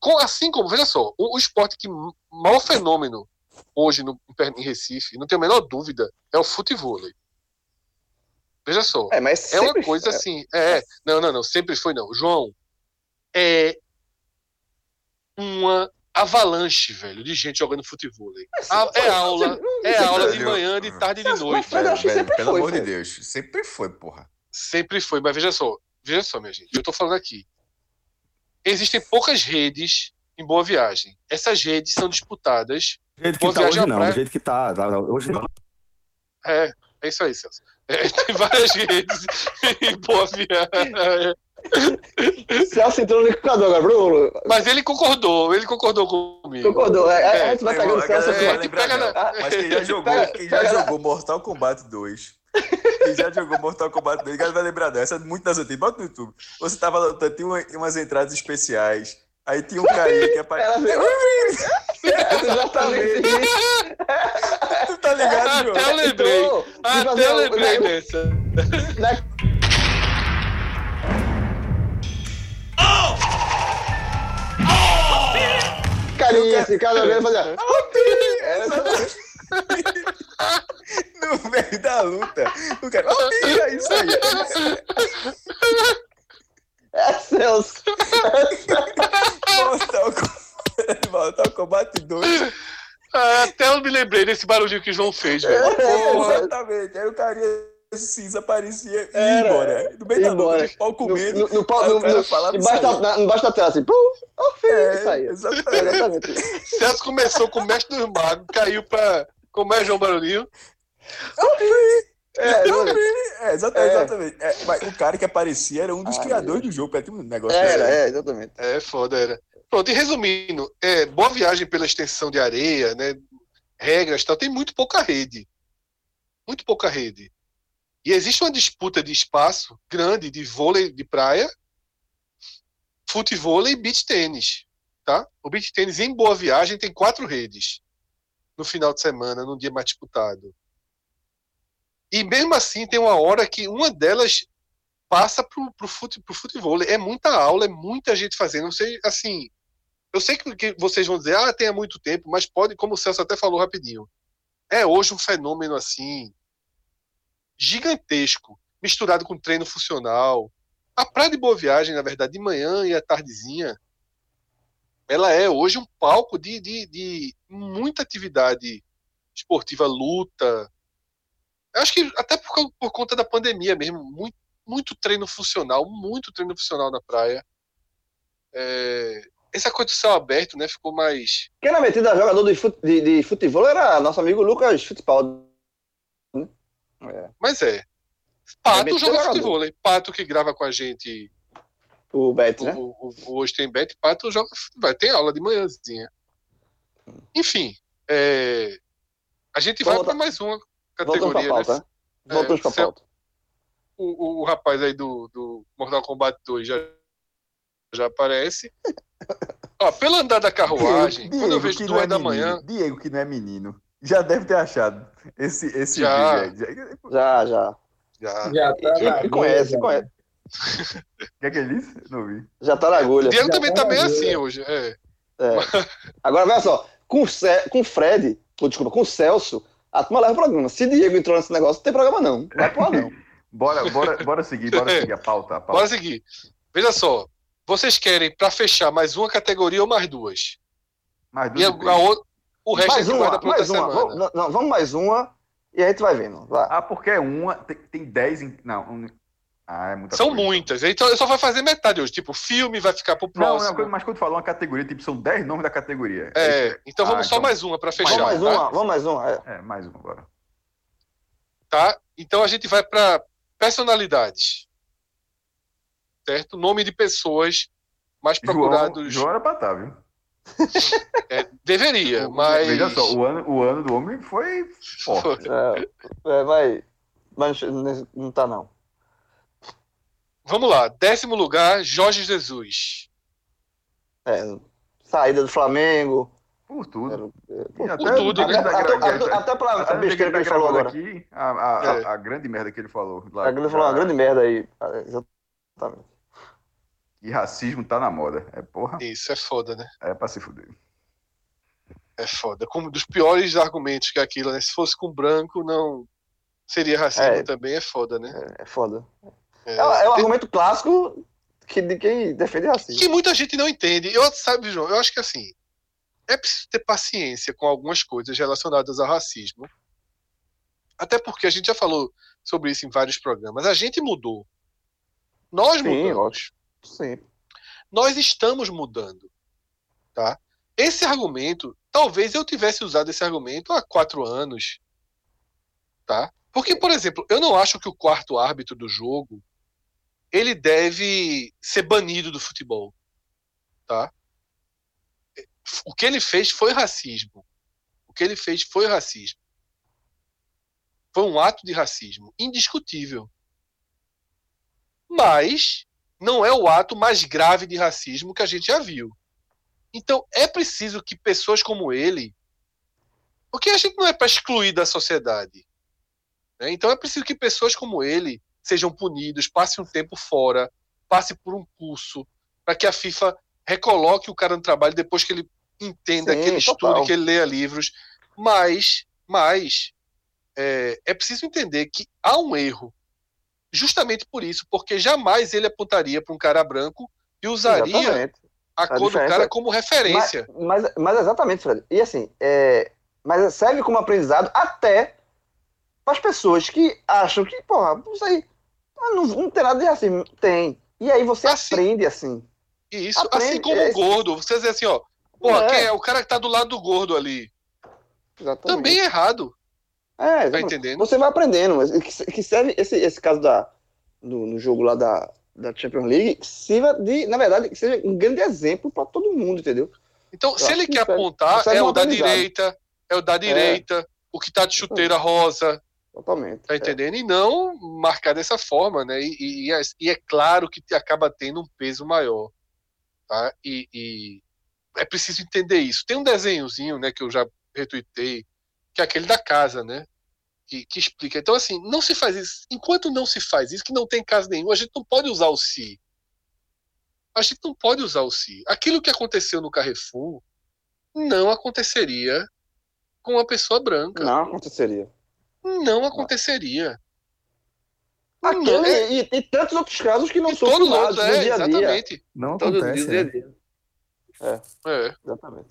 com, assim como, veja só, o, o esporte que maior fenômeno hoje no, em Recife, não tenho a menor dúvida, é o futebol. Veja só, É, mas é uma coisa assim, é, não, não, não, sempre foi não. João, é uma avalanche, velho, de gente jogando futebol. A- é aula, é aula de velho. manhã, de tarde e de noite. Mas Velho, sempre pelo foi, amor de Fred. Deus. Sempre foi, porra. Sempre foi, mas veja só, veja só, minha gente, eu tô falando aqui. Existem poucas redes em Boa Viagem. Essas redes são disputadas. Do jeito Boa que tá viagem hoje não, praia. do jeito que tá. tá- Hoje não. É, é isso aí, Celso. É, tem várias redes em Boa Viagem. Celso entrou no liquidificador agora, Bruno. Mas ele concordou, ele concordou comigo. Concordou. É, É, a gente vai Meu irmão, pegando a Celso aqui. vai na- Mas quem já jogou, quem já jogou Mortal Kombat 2. Quem já jogou Mortal Kombat 2, galera vai lembrar dessa, é muito das antigas. Bota no YouTube. Você tava lutando, tinha uma- umas entradas especiais. Aí tinha um carinha que Era apareceu. Exatamente. Tu tá ligado, João? Até eu lembrei. Tipo Até assim, eu lembrei né, dessa. né? Carinha, esse cara mesmo fazia. No meio da luta. O cara, oh, é isso aí. É Celso. Mortal Kombat, Mortal Kombat 2. Ah, Até eu me lembrei desse barulhinho que o João fez, velho. Porra, exatamente. Aí o carinha cinza aparecia e ia embora. No meio da Embora. luta, de pau No, comendo. no, no, pau- no, no, falava embaixo, isso da, na, embaixo da tela, assim. Pum, ó, filho, É, isso aí. exatamente. Exatamente. Celso começou com o mestre dos magos, caiu pra. Como é, João Barulhinho? É, É, exata- É. exatamente. É, mas o cara que aparecia era um dos Ah, criadores do jogo. Tinha um negócio era, desse. é, exatamente. É, foda, era. Pronto, e resumindo, é, boa viagem pela extensão de areia, né? Regras e tal, tem muito pouca rede. Muito pouca rede. E existe uma disputa de espaço grande de vôlei de praia, futevôlei e beach tênis. Tá? O beach tênis em boa viagem tem quatro redes no final de semana, num dia mais disputado. E mesmo assim tem uma hora que uma delas passa pro, pro, fute, pro futebol. É muita aula, é muita gente fazendo. Sei, assim. Eu sei que, que vocês vão dizer, ah, tem há muito tempo, mas pode, como o Celso até falou rapidinho. É hoje um fenômeno assim gigantesco, misturado com treino funcional. A Praia de Boa Viagem, na verdade, de manhã e à tardezinha, ela é hoje um palco de, de, de muita atividade esportiva, luta. Eu acho que até por, por conta da pandemia mesmo, muito, muito treino funcional, muito treino funcional na praia. É, essa coisa do céu aberto, né, ficou mais. Quem era metido a jogador de, de, de futebol era nosso amigo Lucas Fittipaldi. É, Mas é. Pato metido joga jogador. futebol, hein? Pato que grava com a gente o Bet, né? o, o, o Hoje Tem Bet, Pato joga futebol. Tem aula de manhãzinha. Enfim, é, a gente vai Volta- para mais uma Voltamos categoria. pauta, né? né? Voltamos pra Céu- pauta. o, o, o rapaz aí do, do Mortal Kombat 2 já, já aparece. Ó, pelo andar da carruagem, quando eu vejo que não duas é da menino, manhã, Diego, que não é menino, já deve ter achado esse, esse Já. vídeo aí. Já- Já, já. já. Tá E, conhece, conhece. O que é que ele disse? Não vi. Já tá na agulha. Diego Já também tá tá meio na assim hoje. É. É. Agora, olha só, com, o Cé- com o Fred, pô, desculpa, com o Celso, a turma leva o programa. Se Diego entrou nesse negócio, não tem programa não. Não vai porra não. Bora, bora, bora seguir, bora seguir a pauta. A pauta. Bora seguir. Veja só. Vocês querem, pra fechar, mais uma categoria ou mais duas? Mais E a, duas. a outra, o resto mais guarda uma, pra outra mais uma. semana. Vamos, não, vamos mais uma e a gente vai vendo. Vai. Ah, porque é uma, tem, tem dez. Em, não, um- ah, é muita São coisa. muitas. Então eu só vou fazer metade hoje. Tipo, filme vai ficar pro Não, próximo. não, mas quando tu falou uma categoria, tipo, são 10 nomes da categoria. É, então vamos Ah, só então- mais uma pra fechar. Vamos mais tá? uma, vamos mais uma. é. É, mais uma agora. tá? Então a gente vai para personalidades. Certo? Nome de pessoas mais João, procurados. João era pra estar, viu? É, deveria, mas. Veja só, o ano, o ano do homem foi forte. É, é, vai. Mas não- não tá não. Vamos lá. Décimo lugar, Jorge Jesus. É, saída do Flamengo. Por tudo. É, E até, por tudo, até, né? da- Até, gra- até, até pra até a besteira que ele falou agora. Aqui, a, a, É. a, a grande merda que ele falou. lá, A grande falou uma grande merda aí. Exatamente. E racismo tá na moda. É porra, Isso é foda, né? é pra se fuder. É foda. Como dos piores argumentos que aquilo, né? Se fosse com branco, não seria racismo É. também, é foda, né? É, é foda. É, É, é um tem- argumento clássico que, de quem defende racismo. que muita gente não entende. Eu, sabe, João, eu acho que assim, é preciso ter paciência com algumas coisas relacionadas ao racismo. Até porque a gente já falou sobre isso em vários programas. A gente mudou. Nós Sim, mudamos. Sim. Nós estamos mudando. Tá? Esse argumento, talvez eu tivesse usado esse argumento há quatro anos. Tá? Porque, por exemplo, eu não acho que o quarto árbitro do jogo ele deve ser banido do futebol. Tá? O que ele fez foi racismo. O que ele fez foi racismo. Foi um ato de racismo indiscutível. Mas não é o ato mais grave de racismo que a gente já viu. Então é preciso que pessoas como ele, porque a gente não é para excluir da sociedade, né? então é preciso que pessoas como ele sejam punidos, passem um tempo fora, passe por um curso, para que a FIFA recoloque o cara no trabalho depois que ele entenda, Sim, que ele total. estude, que ele leia livros. Mas, mas é, é preciso entender que há um erro justamente por isso, porque jamais ele apontaria para um cara branco e usaria Exatamente. a A cor do diferença cara é- como referência. Mas, mas, mas exatamente, Fred. E assim, é, mas serve como aprendizado até para as pessoas que acham que, porra, isso aí ah, não, não tem nada de racismo. Tem. E aí você Assim, aprende assim. Isso, aprende, assim como é, o gordo, você dizer assim, ó, porra, É. quem é o cara que tá do lado do gordo ali? Exatamente. Também é errado, É, tá entendendo? Você vai aprendendo, mas que, serve esse, esse caso da, no, no jogo lá da, da Champions League, sirva de, na verdade, que seja um grande exemplo para todo mundo, entendeu? Então, se acho ele que quer serve- apontar, serve é um o da aprendizado. direita, é o da direita, o que tá de chuteira rosa, Totalmente. tá entendendo? E não marcar dessa forma, né? E, e- e é, é claro que acaba tendo um peso maior, tá? E, e é preciso entender isso. Tem um desenhozinho, né, que eu já retuitei, que é aquele da casa, né? Que, que explica. Então, assim, não se faz isso. Enquanto não se faz isso, que não tem caso nenhum, a gente não pode usar o se. A gente não pode usar o se. Aquilo que aconteceu no Carrefour não aconteceria com uma pessoa branca. Não aconteceria. Não aconteceria. Aquele Não, é- e, e tantos outros casos que não são todos filmados outros, no é, dia a dia. exatamente. Não Todo acontece. dia, é. dia a dia. É. Exatamente.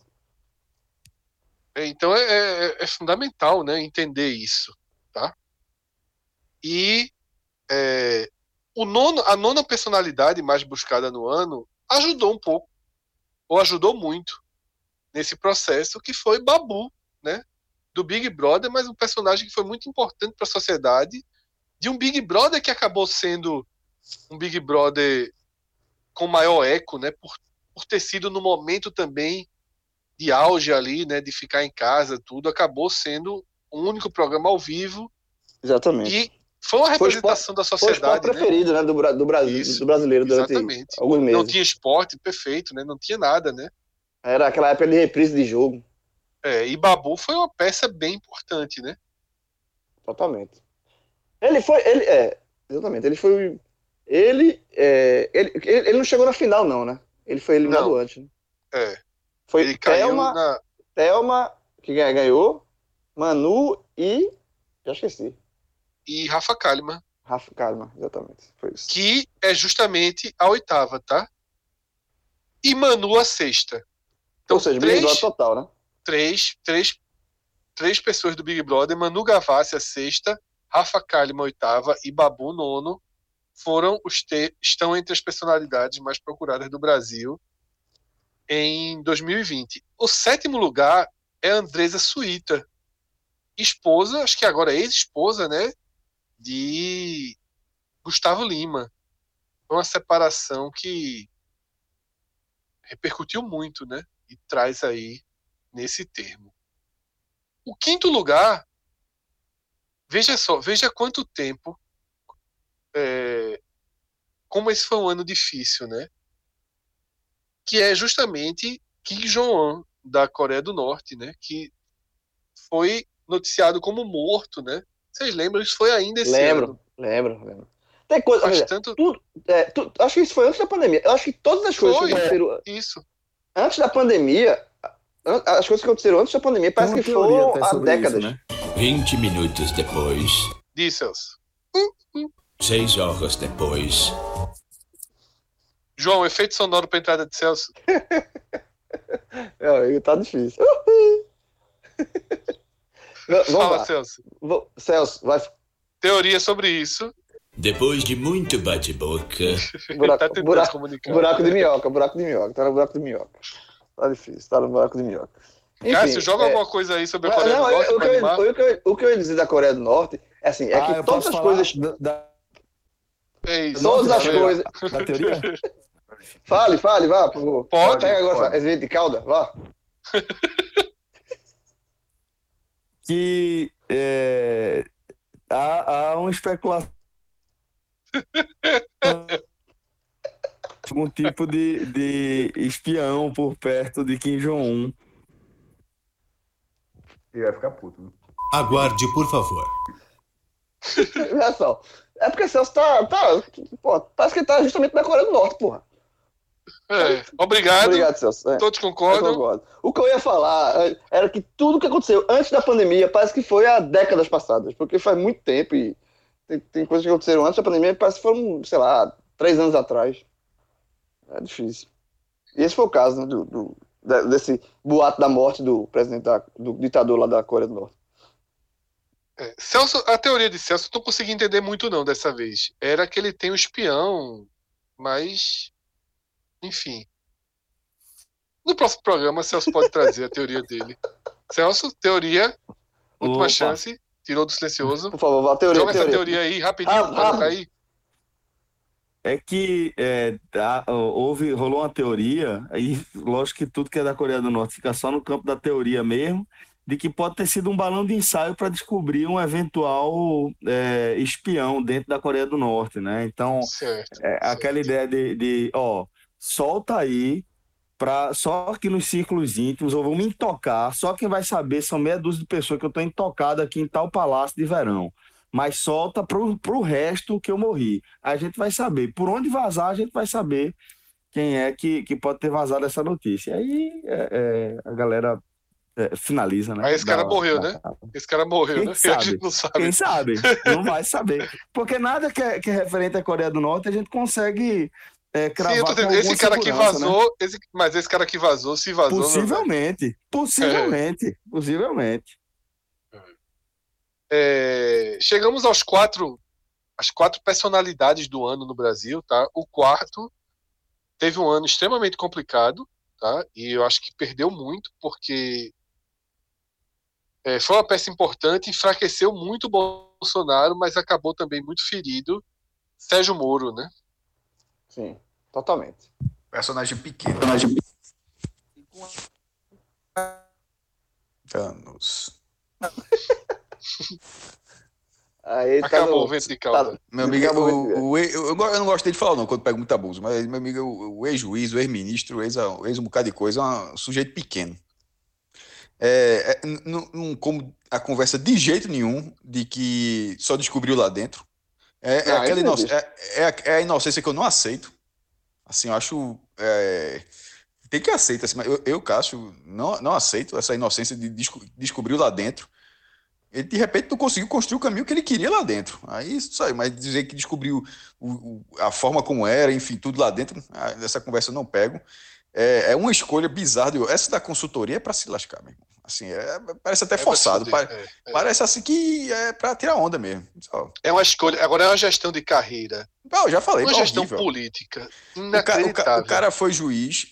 É, Então é, é- é fundamental né, entender isso. Tá? E é, o nono, a nona personalidade mais buscada no ano ajudou um pouco, ou ajudou muito nesse processo, que foi Babu? Do Big Brother, mas um personagem que foi muito importante para a sociedade, de um Big Brother que acabou sendo um Big Brother com maior eco, né? Por, por ter sido no momento também de auge ali, né? De ficar em casa, tudo, acabou sendo o único programa ao vivo Exatamente. e foi uma Foi o representação da Foi o esporte sociedade, né? preferido, né, do, do, Brasil, Isso, do brasileiro durante Exatamente. alguns Não meses. tinha esporte, perfeito, né? Não tinha nada, né? Era aquela época de reprise de jogo. É, e Babu foi uma peça bem importante, né? Totalmente. Ele foi. Ele, é, exatamente. Ele foi. Ele, é, ele, ele não chegou na final, não, né? Ele foi eliminado Não. antes. Né? É. Foi Ele Thelma, na. Thelma que ganhou. Manu e. Já esqueci. E Rafa Kalimann, Rafa Kalimann, exatamente. Foi isso. que é justamente a oitava, tá? E Manu a sexta. Então, Ou seja, três, total, né? Três, três, três pessoas do Big Brother, Manu Gavassi a sexta, Rafa Kalimann oitava e Babu nono, foram os te- estão entre as personalidades mais procuradas do Brasil em 2020. O sétimo lugar é Andresa Suíta, esposa, acho que agora é ex-esposa, né, de Gustavo Lima. Foi uma separação que repercutiu muito, né, e traz aí nesse termo. O quinto lugar, veja só, veja quanto tempo, é, como esse foi um ano difícil, né? Que é justamente Kim Jong-un da Coreia do Norte, né? Que foi noticiado como morto, né? Vocês lembram? Isso foi ainda esse Lembro, ano. lembro, lembro. Tem coisa. Olha, tanto é, tu- acho que isso foi antes da pandemia. Eu acho que todas as coisas Foi, que aconteceram isso. antes da pandemia, an- as coisas que aconteceram antes da pandemia, parece que foram até há sobre isso, décadas. né? 20 minutos depois, Diz, Celso. 6 horas depois, João, efeito sonoro para entrada de Celso. Meu amigo, tá difícil. Vamos Fala, lá. Celso. Vou- Celso, vai. Teoria sobre isso. depois de muito bate-boca, Buraco, tá buraco, buraco de minhoca, buraco de minhoca. Tá no buraco de minhoca. Tá difícil, tá no buraco de minhoca. Enfim, Cássio, joga é- alguma coisa aí sobre a Coreia não, do eu- Norte o, que eu, o, que eu, o que eu ia dizer da Coreia do Norte é assim, é Ah, que todas as coisas. da, da, É isso. Todas as coisas. da teoria? Fale, fale, vá, por favor. Pode, Pega agora esse vídeo de cauda, vá. que é, há, há uma especulação algum tipo de, de espião por perto de Kim Jong-un. Ele vai ficar puto. Né? Aguarde, por favor. Olha só. É porque Celso tá. tá pô, parece que ele tá justamente na Coreia do Norte, porra. É, obrigado. Obrigado, Celso. É. Todos concordam. concordo. O que eu ia falar é, era que tudo que aconteceu antes da pandemia parece que foi há décadas passadas, porque faz muito tempo e tem, tem coisas que aconteceram antes da pandemia parece que foram, sei lá, três anos atrás. É difícil. E esse foi o caso né, do, do- desse boato da morte do presidente da- do ditador lá da Coreia do Norte. É, Celso, a teoria de Celso, eu não consegui entender muito não dessa vez. Era que ele tem um espião, mas. Enfim. No próximo programa, Celso pode trazer a teoria dele. Celso, teoria, última Opa. chance. Tirou do silencioso. Por favor, vá, teoria, Joga essa teoria. teoria aí, rapidinho, Ah, coloca ah. aí. É que é, houve, rolou uma teoria, aí lógico que tudo que é da Coreia do Norte fica só no campo da teoria mesmo, de que pode ter sido um balão de ensaio para descobrir um eventual é, espião dentro da Coreia do Norte, né? Então, Certo. É, aquela ideia de, de, ó, solta aí, pra, só que nos círculos íntimos, ou vou me intocar, só quem vai saber são meia dúzia de pessoas que eu tô intocado aqui em tal palácio de verão. Mas solta pro, pro resto que eu morri. A gente vai saber. Por onde vazar, a gente vai saber quem é que, que pode ter vazado essa notícia. Aí é, é, a galera é, finaliza, né? Aí esse cara Dá- morreu, dá- né? Esse cara morreu, Quem né? sabe? A gente não sabe. Quem sabe? Não vai saber. Porque nada que é, que é referente à Coreia do Norte a gente consegue é, cravar Sim, esse cara que né? vazou, esse- mas esse cara que vazou, se vazou. velho. Possivelmente. Possivelmente. Possivelmente. É, chegamos aos quatro, as quatro personalidades do ano no Brasil, tá? O quarto teve um ano extremamente complicado, tá? E eu acho que perdeu muito porque é, foi uma peça importante, enfraqueceu muito o Bolsonaro, mas acabou também muito ferido. Sérgio Moro, né? Sim, totalmente. Personagem pequeno. Anos. Aí tá Acabou no- o vento de cauda. tá- Meu amigo, o, o, eu, eu não gostei de falar não, quando pego muito abuso, mas meu amigo, o, o ex-juiz, o ex-ministro, o ex, o ex um bocado de coisa, é um sujeito pequeno. É, é, n- n- não como a conversa de jeito nenhum de que só descobriu lá dentro. É, é Ah, aquela não inoc- é, é a- é a inocência que eu não aceito. Assim, eu acho. é, tem que aceitar, assim, mas eu, eu, Cássio, não, não aceito essa inocência de desco- descobriu lá dentro. Ele de repente não conseguiu construir o caminho que ele queria lá dentro. Aí isso aí, mas dizer que descobriu o- o- a forma como era, enfim, tudo lá dentro, ah, nessa conversa eu não pego. É, é uma escolha bizarra. de- Essa da consultoria é para se lascar, meu irmão. Assim, é- parece até É forçado. pare- é, é. Parece assim que é para tirar onda mesmo. Só- É uma escolha. Agora é uma gestão de carreira. Não, eu já falei, Uma tá gestão horrível. política. O, ca- o o cara foi juiz,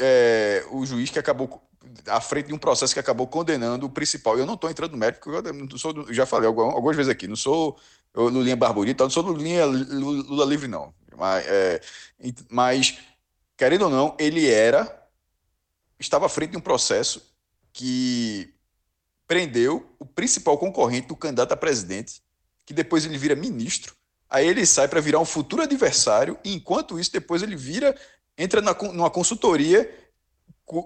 é, o juiz que acabou à frente de um processo que acabou condenando o principal. Eu não estou entrando no mérito, porque eu não sou, já falei algumas, vezes aqui, não sou Lulinha Barburita, não sou Lulinha Lu- Lula livre, não. Mas, é, mas, querendo ou não, ele era, estava à frente de um processo que prendeu o principal concorrente do candidato a presidente, que depois ele vira ministro, aí ele sai para virar um futuro adversário, e enquanto isso, depois ele vira, entra na, numa consultoria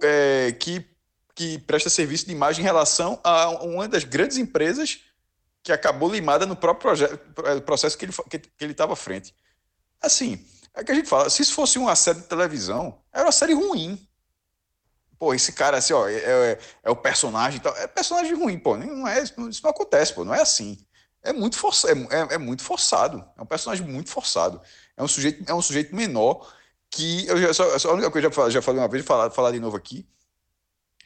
é, que, que presta serviço de imagem em relação a uma das grandes empresas que acabou limada no próprio pro- processo que ele que, que estava à frente. Assim, é que a gente fala, se isso fosse uma série de televisão, era uma série ruim. Pô, esse cara assim, ó, é, é- é o personagem e tal. É personagem ruim, pô. Não é, isso não acontece, pô. Não é assim. É muito, força, é, é- é muito forçado. É um personagem muito forçado. É um sujeito, é um sujeito menor que. Eu já, só, a única coisa que eu já falei uma vez, falar, falar de novo aqui.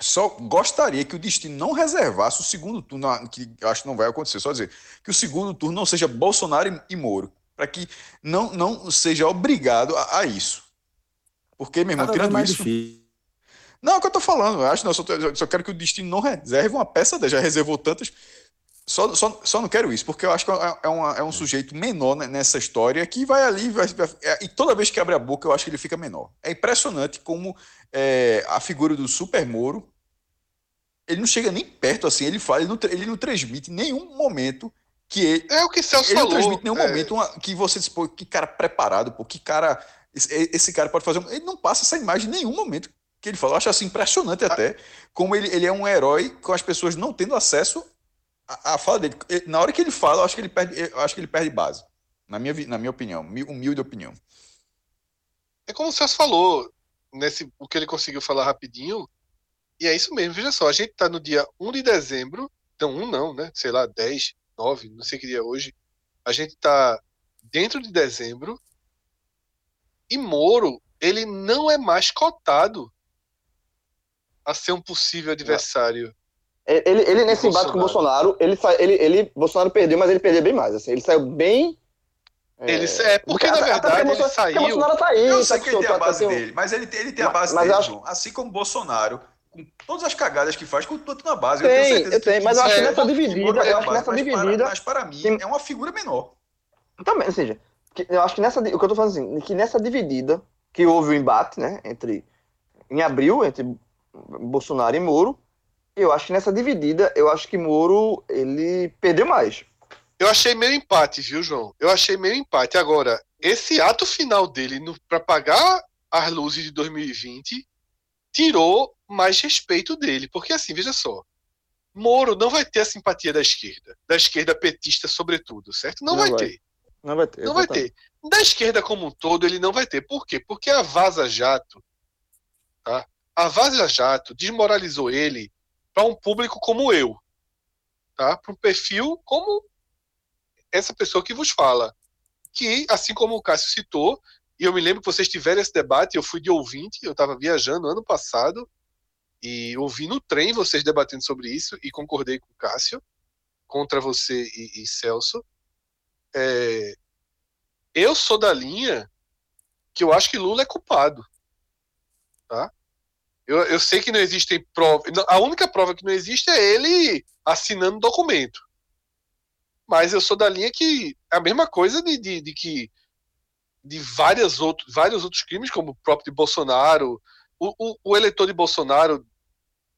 Só gostaria que o destino não reservasse o segundo turno, que acho que não vai acontecer, só dizer que o segundo turno não seja Bolsonaro e, Moro, para que não, não seja obrigado a, a isso. Porque, meu irmão, Cada tirando mais isso. difícil. Não, é o que eu tô falando. Eu acho, não, só, só quero que o destino não reserve uma peça. Já reservou tantas. Só, só, só não quero isso, porque eu acho que é, é uma- é um sujeito menor nessa história que vai ali vai- vai- é, e toda vez que abre a boca eu acho que ele fica menor. É impressionante como é, a figura do Super Moro ele não chega nem perto assim. Ele fala, ele não, ele não transmite em nenhum momento que ele, É o que Celso ele não falou. transmite em nenhum é, momento uma- que você diz, pô, que cara preparado, pô, que cara. Esse, esse cara pode fazer. um-" Ele não passa essa imagem em nenhum momento que ele fala. Eu acho assim impressionante até como ele, ele é um herói com as pessoas não tendo acesso à, à fala dele. Ele- Na hora que ele fala, eu acho que ele perde, eu acho que ele perde base. Na minha, na minha opinião, mi- humilde opinião. É como o Celso falou, nesse, o que ele conseguiu falar rapidinho. E é isso mesmo, veja só, a gente tá no dia 1 de dezembro, não, 1 não, né? Sei lá, 10, 9, não sei que dia é hoje. A gente tá dentro de dezembro e Moro, ele não é mais cotado a ser um possível adversário. Ele, ele nesse embate com o Bolsonaro, ele, ele, ele, Bolsonaro perdeu, mas ele perdeu bem mais. Assim, ele saiu bem. Ele é porque na verdade ele Bolsonaro- saiu. Bolsonaro tá aí, Eu sei com que ele tem a tá base com- dele, mas ele, tem- ele tem a base mas dele, eu acho- João. assim como Bolsonaro, com todas as cagadas que faz, continua tendo a base. tenho Tem, certeza eu tenho, mas eu acho que é, nessa que dividida, eu a acho que base, nessa mas para- dividida- Mas para mim tem- é uma figura menor. Também, ou seja, que- eu acho que nessa. O que eu tô falando assim, que nessa dividida, que houve o embate, né, entre. Em abril, entre Bolsonaro e Moro, eu acho que nessa dividida, eu acho que Moro, ele perdeu mais. Eu achei meio empate, viu, João? Eu achei meio empate. Agora, esse ato final dele para pagar as luzes de 2020 tirou mais respeito dele. Porque, assim, veja só. Moro não vai ter a simpatia da esquerda. Da esquerda petista, sobretudo, certo? Não, Não vai, vai. ter. Não vai ter. Não vai ter. Da esquerda como um todo, ele não vai ter. Por quê? Porque a Vaza Jato, tá? A Vaza Jato desmoralizou ele para um público como eu, tá? Para um perfil como essa pessoa que vos fala, que assim como o Cássio citou, e eu me lembro que vocês tiveram esse debate, eu fui de ouvinte, eu estava viajando ano passado e ouvi no trem vocês debatendo sobre isso e concordei com o Cássio contra você e, e Celso. É, eu sou da linha que eu acho que Lula é culpado. Tá? Eu, eu sei que não existem provas. A única prova que não existe é ele assinando documento. Mas eu sou da linha que é a mesma coisa de, de, de que de várias outros, vários outros crimes, como o próprio de Bolsonaro. O, o, o eleitor de Bolsonaro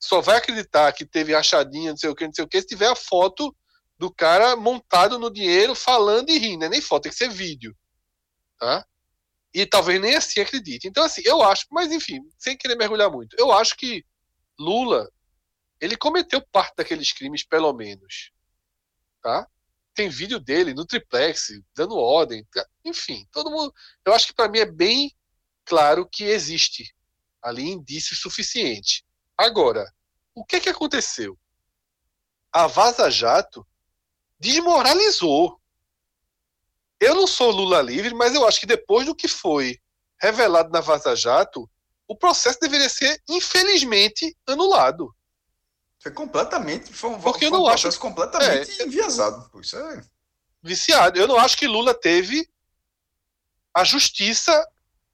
só vai acreditar que teve rachadinha, não sei o que, não sei o que, se tiver a foto do cara montado no dinheiro, falando e rindo. Não é nem foto, tem que ser vídeo. Tá? E talvez nem assim acredite. Então, assim, eu acho, mas enfim, sem querer mergulhar muito, eu acho que Lula, ele cometeu parte daqueles crimes, pelo menos. Tá? Tem vídeo dele no triplex, dando ordem. tá? Enfim, todo mundo. Eu acho que para mim é bem claro que existe ali indício suficiente. Agora, o que que aconteceu? a Vaza Jato desmoralizou. Eu não sou Lula livre, mas eu acho que depois do que foi revelado na Vaza Jato, o processo deveria ser, infelizmente, anulado. Foi completamente. Foi um, Porque eu foi um não acho- processo completamente É. enviesado. pô. Isso é. Viciado. Eu não acho que Lula teve a justiça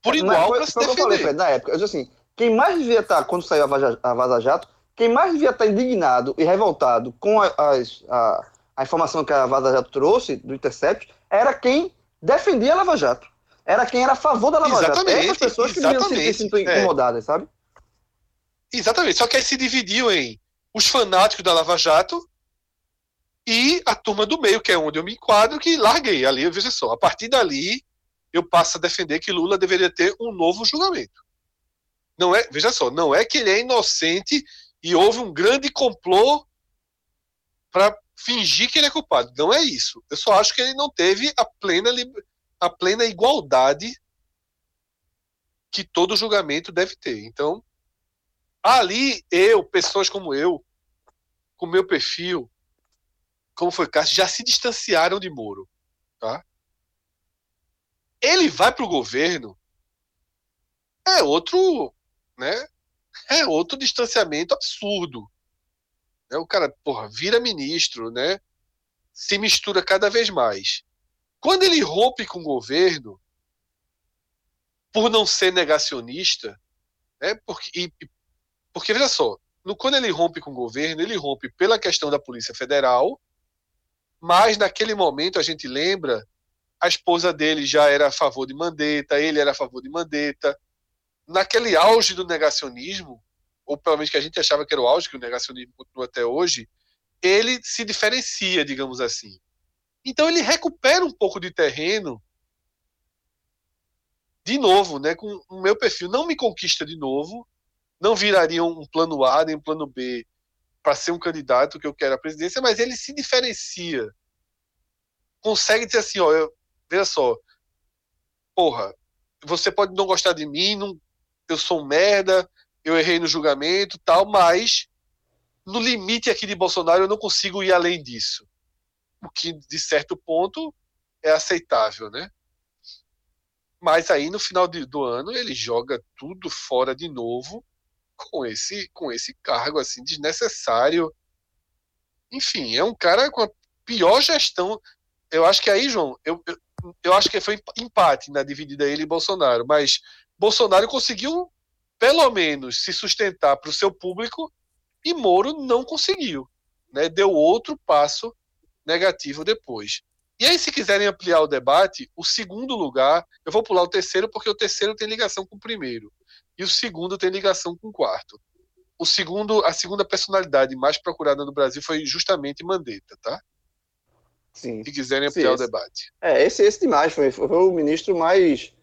por Mas igual foi, para se que eu falei, defender. Fred, na época. Eu disse assim, quem mais devia estar, quando saiu a Vaza, a Vaza Jato, quem mais devia estar indignado e revoltado com a, a, a informação que a Vaza Jato trouxe, do Intercept, era quem defendia a Lava Jato. Era quem era a favor da Lava Jato. Exatamente, Essas pessoas que deviam se ter exatamente, sido é. incomodadas, sabe? Exatamente. Só que aí se dividiu em os fanáticos da Lava Jato e a turma do meio, que é onde eu me enquadro, que larguei ali. Veja só, a partir dali eu passo a defender que Lula deveria ter um novo julgamento. Não é, veja só, não é que ele é inocente e houve um grande complô para fingir que ele é culpado. Não é isso. Eu só acho que ele não teve a plena, a plena igualdade que todo julgamento deve ter. Então, ali eu, pessoas como eu, com meu perfil, como foi Cássio, já se distanciaram de Moro, tá? Ele vai para o governo, é outro, né? É outro distanciamento absurdo. Né? O cara, porra, vira ministro, né? Se mistura cada vez mais. Quando ele rompe com o governo, por não ser negacionista, né? Porque, e- porque veja só, no, quando ele rompe com o governo, ele rompe pela questão da Polícia Federal, mas naquele momento a gente lembra, a esposa dele já era a favor de Mandetta, ele era a favor de Mandetta. Naquele auge do negacionismo, ou pelo menos que a gente achava que era o auge, que o negacionismo continua até hoje, ele se diferencia, digamos assim. Então ele recupera um pouco de terreno de novo, né, com o meu perfil. Não me conquista de novo, não viraria um plano A nem um plano B para ser um candidato que eu quero à presidência, mas ele se diferencia. Consegue dizer assim, ó, eu, veja só, porra, você pode não gostar de mim, não, eu sou um merda, eu errei no julgamento, tal, mas no limite aqui de Bolsonaro eu não consigo ir além disso. O que de certo ponto é aceitável, né? Mas aí no final de- do ano ele joga tudo fora de novo com esse com esse cargo assim desnecessário. Enfim, é um cara com a pior gestão. Eu acho que aí, João, eu, eu, eu acho que foi empate na dividida ele e Bolsonaro, mas Bolsonaro conseguiu pelo menos se sustentar para o seu público e Moro não conseguiu, né? Deu outro passo negativo depois. E aí, se quiserem ampliar o debate, o segundo lugar, eu vou pular o terceiro porque o terceiro tem ligação com o primeiro e o segundo tem ligação com o quarto. O segundo, a segunda personalidade mais procurada no Brasil foi justamente Mandetta, tá? Sim. Se quiserem Sim, ampliar o esse- debate. É, esse, esse demais. Foi, foi o ministro mais.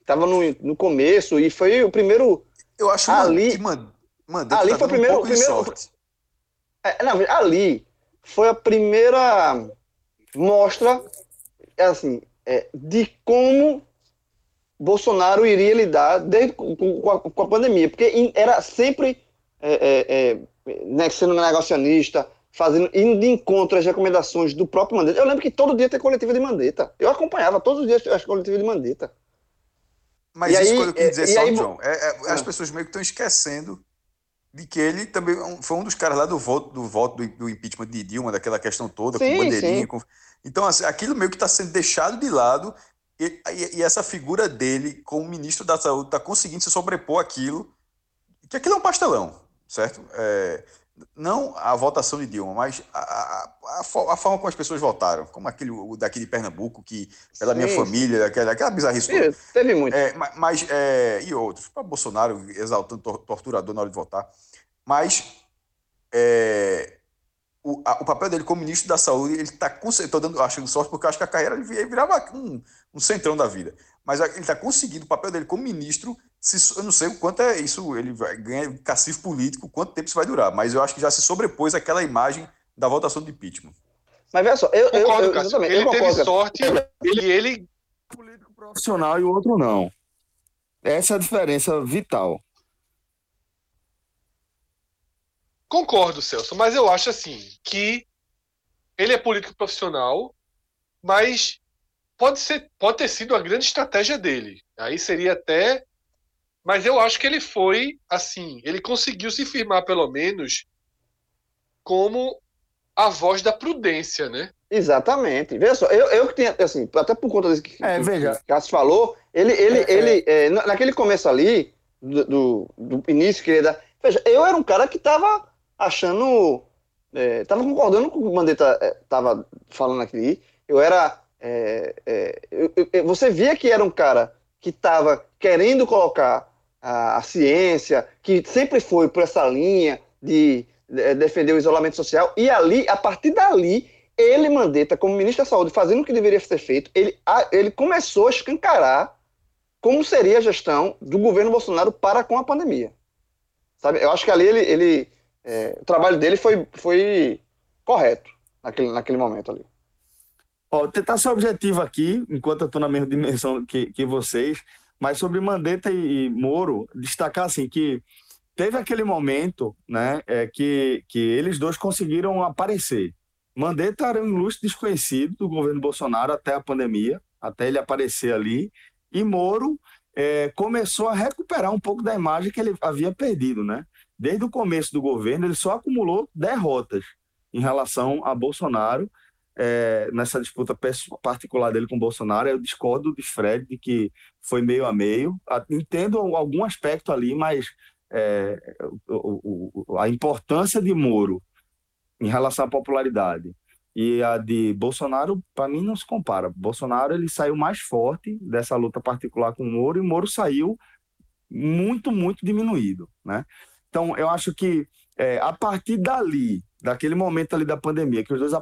Estava no, no começo e foi o primeiro. Eu acho ali, que Man- Mandetta ali tá foi o dando um primeiro. pouco de primeiro sorte. É, não, ali foi a primeira mostra assim, é, de como Bolsonaro iria lidar desde, com, com a, com a pandemia, porque era sempre é, é, é, né, sendo negacionista, fazendo, indo de encontro às recomendações do próprio Mandetta. Eu lembro que todo dia tem coletiva de Mandetta. Eu acompanhava todos os dias as coletivas de Mandetta. Mas E isso aí, que eu queria dizer é, e só, aí- João, é, é, as Ah. pessoas meio que estão esquecendo de que ele também foi um dos caras lá do voto do voto do, impeachment de Dilma, daquela questão toda, Sim, com bandeirinha. com- Então, assim, aquilo meio que está sendo deixado de lado e, e- e essa figura dele como ministro da Saúde está conseguindo se sobrepor aquilo, que aquilo é um pastelão, certo? É, não a votação de Dilma, mas a, a- a fo- a forma como as pessoas votaram, como aquele o daqui de Pernambuco, que pela minha Sim, família, aquela, aquela bizarrice. Sim, teve muito. É, ma- mas, é, e outros, para Bolsonaro exaltando tor- torturador na hora de votar. Mas é, o, o papel dele como ministro da Saúde, ele está estou dando, achando sorte, porque eu acho que a carreira ele vi- virava um, um centrão da vida. Mas ele está conseguindo o papel dele como ministro. Se, eu não sei o quanto é isso, ele vai ganhar cacife político, quanto tempo isso vai durar, mas eu acho que já se sobrepôs aquela imagem da votação do impeachment. Mas veja só, eu, eu, Concordo, eu, Cássio. exatamente, Ele eu teve sorte e ele profissional e o outro não. Essa é a diferença vital. Concordo, Celso, mas eu acho assim que ele é político profissional, mas pode ser, pode ter sido a grande estratégia dele. Aí seria até, mas eu acho que ele foi assim, ele conseguiu se firmar pelo menos como a voz da prudência, né? Exatamente. Veja só, eu, eu que tinha, assim, até por conta disso que, É, que, veja. que Cássio falou, ele, ele, É, ele é, na- naquele começo ali, do, do, do início que ele ia dar. Veja, eu era um cara que tava achando. É, tava concordando com o que o Mandetta é, tava falando aqui. Eu era. É, é, você via que era um cara que tava querendo colocar a, a ciência, que sempre foi por essa linha de, de defender o isolamento social, e ali, a partir dali, ele, Mandetta, como ministro da Saúde, fazendo o que deveria ser feito, ele, ele começou a escancarar como seria a gestão do governo Bolsonaro para com a pandemia. Sabe? Eu acho que ali ele, ele, é, o trabalho dele foi, foi correto naquele, naquele momento ali. Ó, tentar ser objetivo aqui, enquanto eu estou na mesma dimensão que, que vocês, mas sobre Mandetta e, e Moro, destacar assim que teve aquele momento, né, é, que, que eles dois conseguiram aparecer. Mandetta era um ilustre desconhecido do governo Bolsonaro até a pandemia, até ele aparecer ali, e Moro é, começou a recuperar um pouco da imagem que ele havia perdido, né? Desde o começo do governo, ele só acumulou derrotas em relação a Bolsonaro, é, nessa disputa particular dele com Bolsonaro, eu discordo de Fred de que foi meio a meio. Entendo algum aspecto ali, mas é, o- o- a importância de Moro em relação à popularidade e a de Bolsonaro, para mim, não se compara. Bolsonaro ele saiu mais forte dessa luta particular com Moro e Moro saiu muito, muito diminuído, né? Então, eu acho que é, a partir dali, daquele momento ali da pandemia, que os dois é,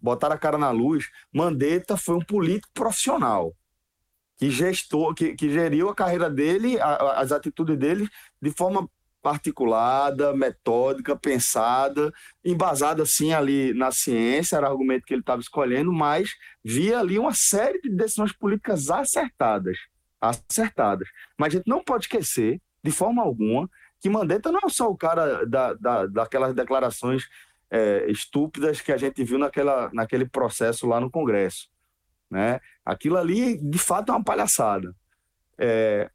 botaram a cara na luz, Mandetta foi um político profissional que gestou, que, que geriu a carreira dele, a- as atitudes dele de forma articulada, metódica, pensada, embasada sim ali na ciência, era o argumento que ele estava escolhendo, mas via ali uma série de decisões políticas acertadas, acertadas. Mas a gente não pode esquecer, de forma alguma, que Mandetta não é só o cara da, da, daquelas declarações é, estúpidas que a gente viu naquela, naquele processo lá no Congresso. Né? Aquilo ali, de fato, é uma palhaçada. É,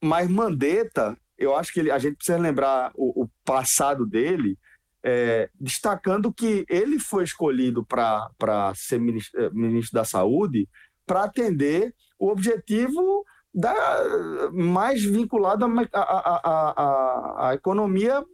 mas Mandetta, eu acho que ele- a gente precisa lembrar o, o passado dele, é, destacando que ele foi escolhido para ser ministro, eh, ministro da Saúde para atender o objetivo da, mais vinculado à, economia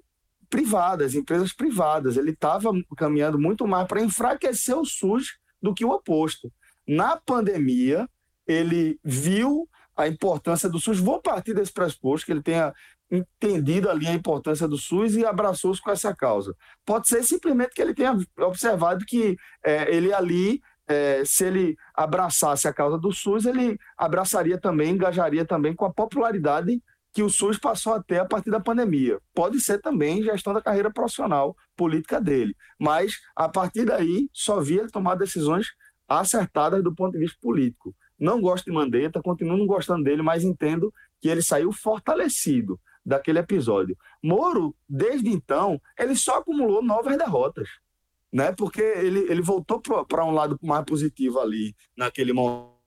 privada, as empresas privadas. Ele estava caminhando muito mais para enfraquecer o SUS do que o oposto. Na pandemia, ele viu a importância do SUS. Vou partir desse pressuposto que ele tenha entendido ali a importância do SUS e abraçou-se com essa causa. Pode ser simplesmente que ele tenha observado que eh, ele ali, eh, se ele abraçasse a causa do SUS, ele abraçaria também, engajaria também com a popularidade que o SUS passou a ter a partir da pandemia. Pode ser também gestão da carreira profissional política dele, mas a partir daí só via tomar decisões acertadas do ponto de vista político. Não gosto de Mandetta, continuo não gostando dele, mas entendo que ele saiu fortalecido daquele episódio. Moro, desde então, ele só acumulou novas derrotas, né? Porque ele, ele voltou para um lado mais positivo ali naquele momento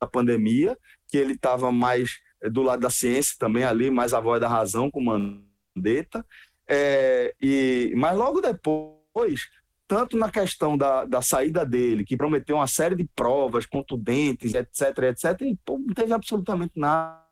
da pandemia, que ele estava mais eh, do lado da ciência também ali, mais a voz da razão com Mandetta. É, e, mas logo depois, tanto na questão da, da saída dele, que prometeu uma série de provas contundentes, etc, etc, e pô, não teve absolutamente nada,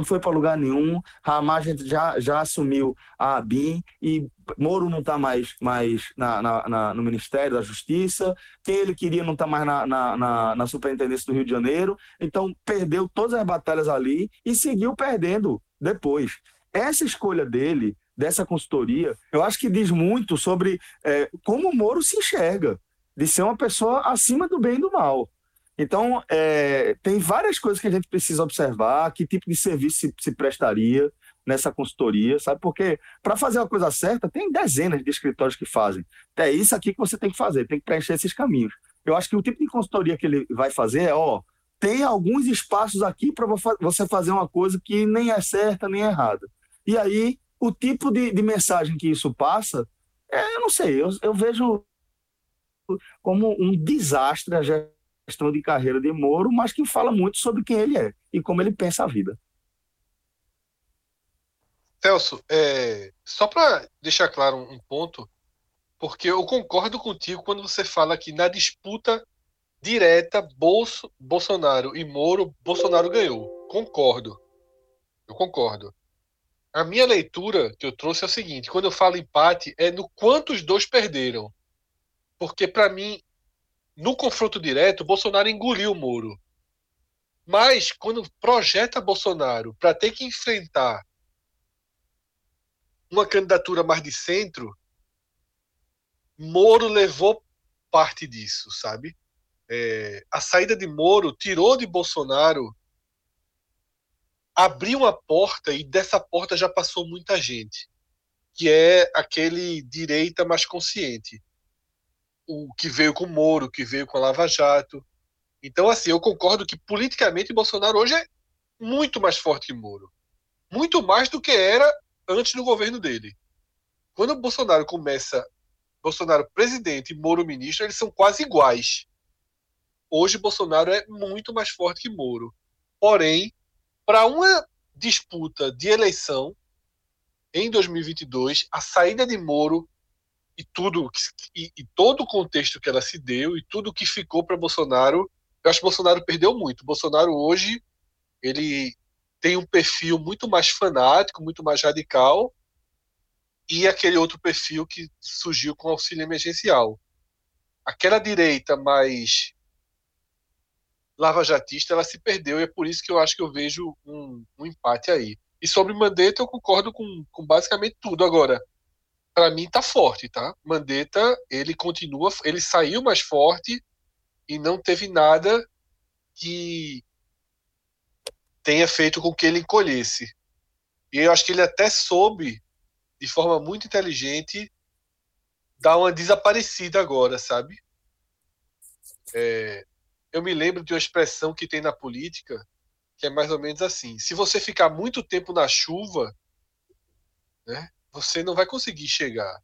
não foi para lugar nenhum. Ramar já, já assumiu a ABIN e Moro não está mais, mais na, na- na- no Ministério da Justiça. Quem ele queria não está mais na, na, na, Superintendência do Rio de Janeiro. Então, perdeu todas as batalhas ali e seguiu perdendo depois. Essa escolha dele, dessa consultoria, eu acho que diz muito sobre eh, como Moro se enxerga, de ser uma pessoa acima do bem e do mal. Então, é, tem várias coisas que a gente precisa observar, que tipo de serviço se, se prestaria nessa consultoria, sabe? Porque para fazer uma coisa certa, tem dezenas de escritórios que fazem. É isso aqui que você tem que fazer, tem que preencher esses caminhos. Eu acho que o tipo de consultoria que ele vai fazer é, ó, tem alguns espaços aqui para você fazer uma coisa que nem é certa nem é errada. E aí o tipo de, de mensagem que isso passa, é, eu não sei, eu, eu vejo como um desastre a gestão de carreira de Moro, mas que fala muito sobre quem ele é e como ele pensa a vida. Celso, é, só para deixar claro um ponto, porque eu concordo contigo quando você fala que na disputa direta Bolso, Bolsonaro e Moro, Bolsonaro ganhou. Concordo. Eu concordo. A minha leitura que eu trouxe é o seguinte: quando eu falo empate, é no quanto os dois perderam. Porque, para mim, no confronto direto, Bolsonaro engoliu o Moro. Mas, quando projeta Bolsonaro para ter que enfrentar uma candidatura mais de centro, Moro levou parte disso, sabe? É, a saída de Moro tirou de Bolsonaro, abriu uma porta e dessa porta já passou muita gente, que é aquele direita mais consciente, o que veio com Moro, que veio com a Lava Jato. Então, assim, eu concordo que politicamente Bolsonaro hoje é muito mais forte que Moro, muito mais do que era antes do governo dele. Quando o Bolsonaro começa, Bolsonaro presidente e Moro ministro, eles são quase iguais. Hoje Bolsonaro é muito mais forte que Moro. Porém, para uma disputa de eleição em 2022, a saída de Moro e tudo e, e todo o contexto que ela se deu e tudo que ficou para Bolsonaro, eu acho que Bolsonaro perdeu muito. Bolsonaro hoje ele tem um perfil muito mais fanático, muito mais radical, e aquele outro perfil que surgiu com auxílio emergencial. Aquela direita mais lavajatista, ela se perdeu, e é por isso que eu acho que eu vejo um, um empate aí. E sobre Mandetta, eu concordo com, com basicamente tudo. Agora, para mim tá forte, tá? Mandetta, ele continua, ele saiu mais forte e não teve nada que tenha feito com que ele encolhesse. E eu acho que ele até soube, de forma muito inteligente, dar uma desaparecida agora, sabe? É, eu me lembro de uma expressão que tem na política, que é mais ou menos assim: se você ficar muito tempo na chuva, né, você não vai conseguir chegar.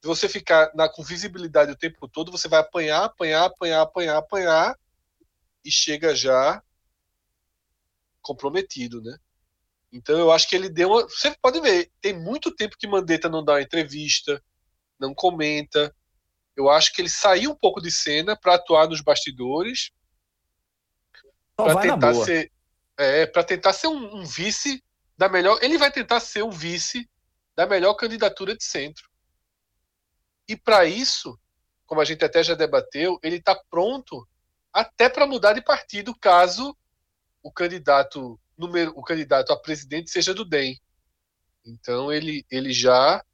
Se você ficar na, com visibilidade o tempo todo, você vai apanhar, apanhar, apanhar, apanhar, apanhar, e chega já comprometido, né? Então eu acho que ele deu uma. Você pode ver, tem muito tempo que Mandetta não dá uma entrevista, não comenta. Eu acho que ele saiu um pouco de cena para atuar nos bastidores, para tentar ser, é, para tentar ser um, um, vice da melhor. Ele vai tentar ser um vice da melhor candidatura de centro. E para isso, como a gente até já debateu, ele está pronto até para mudar de partido caso o candidato número, o candidato a presidente seja do DEM. Então ele, ele já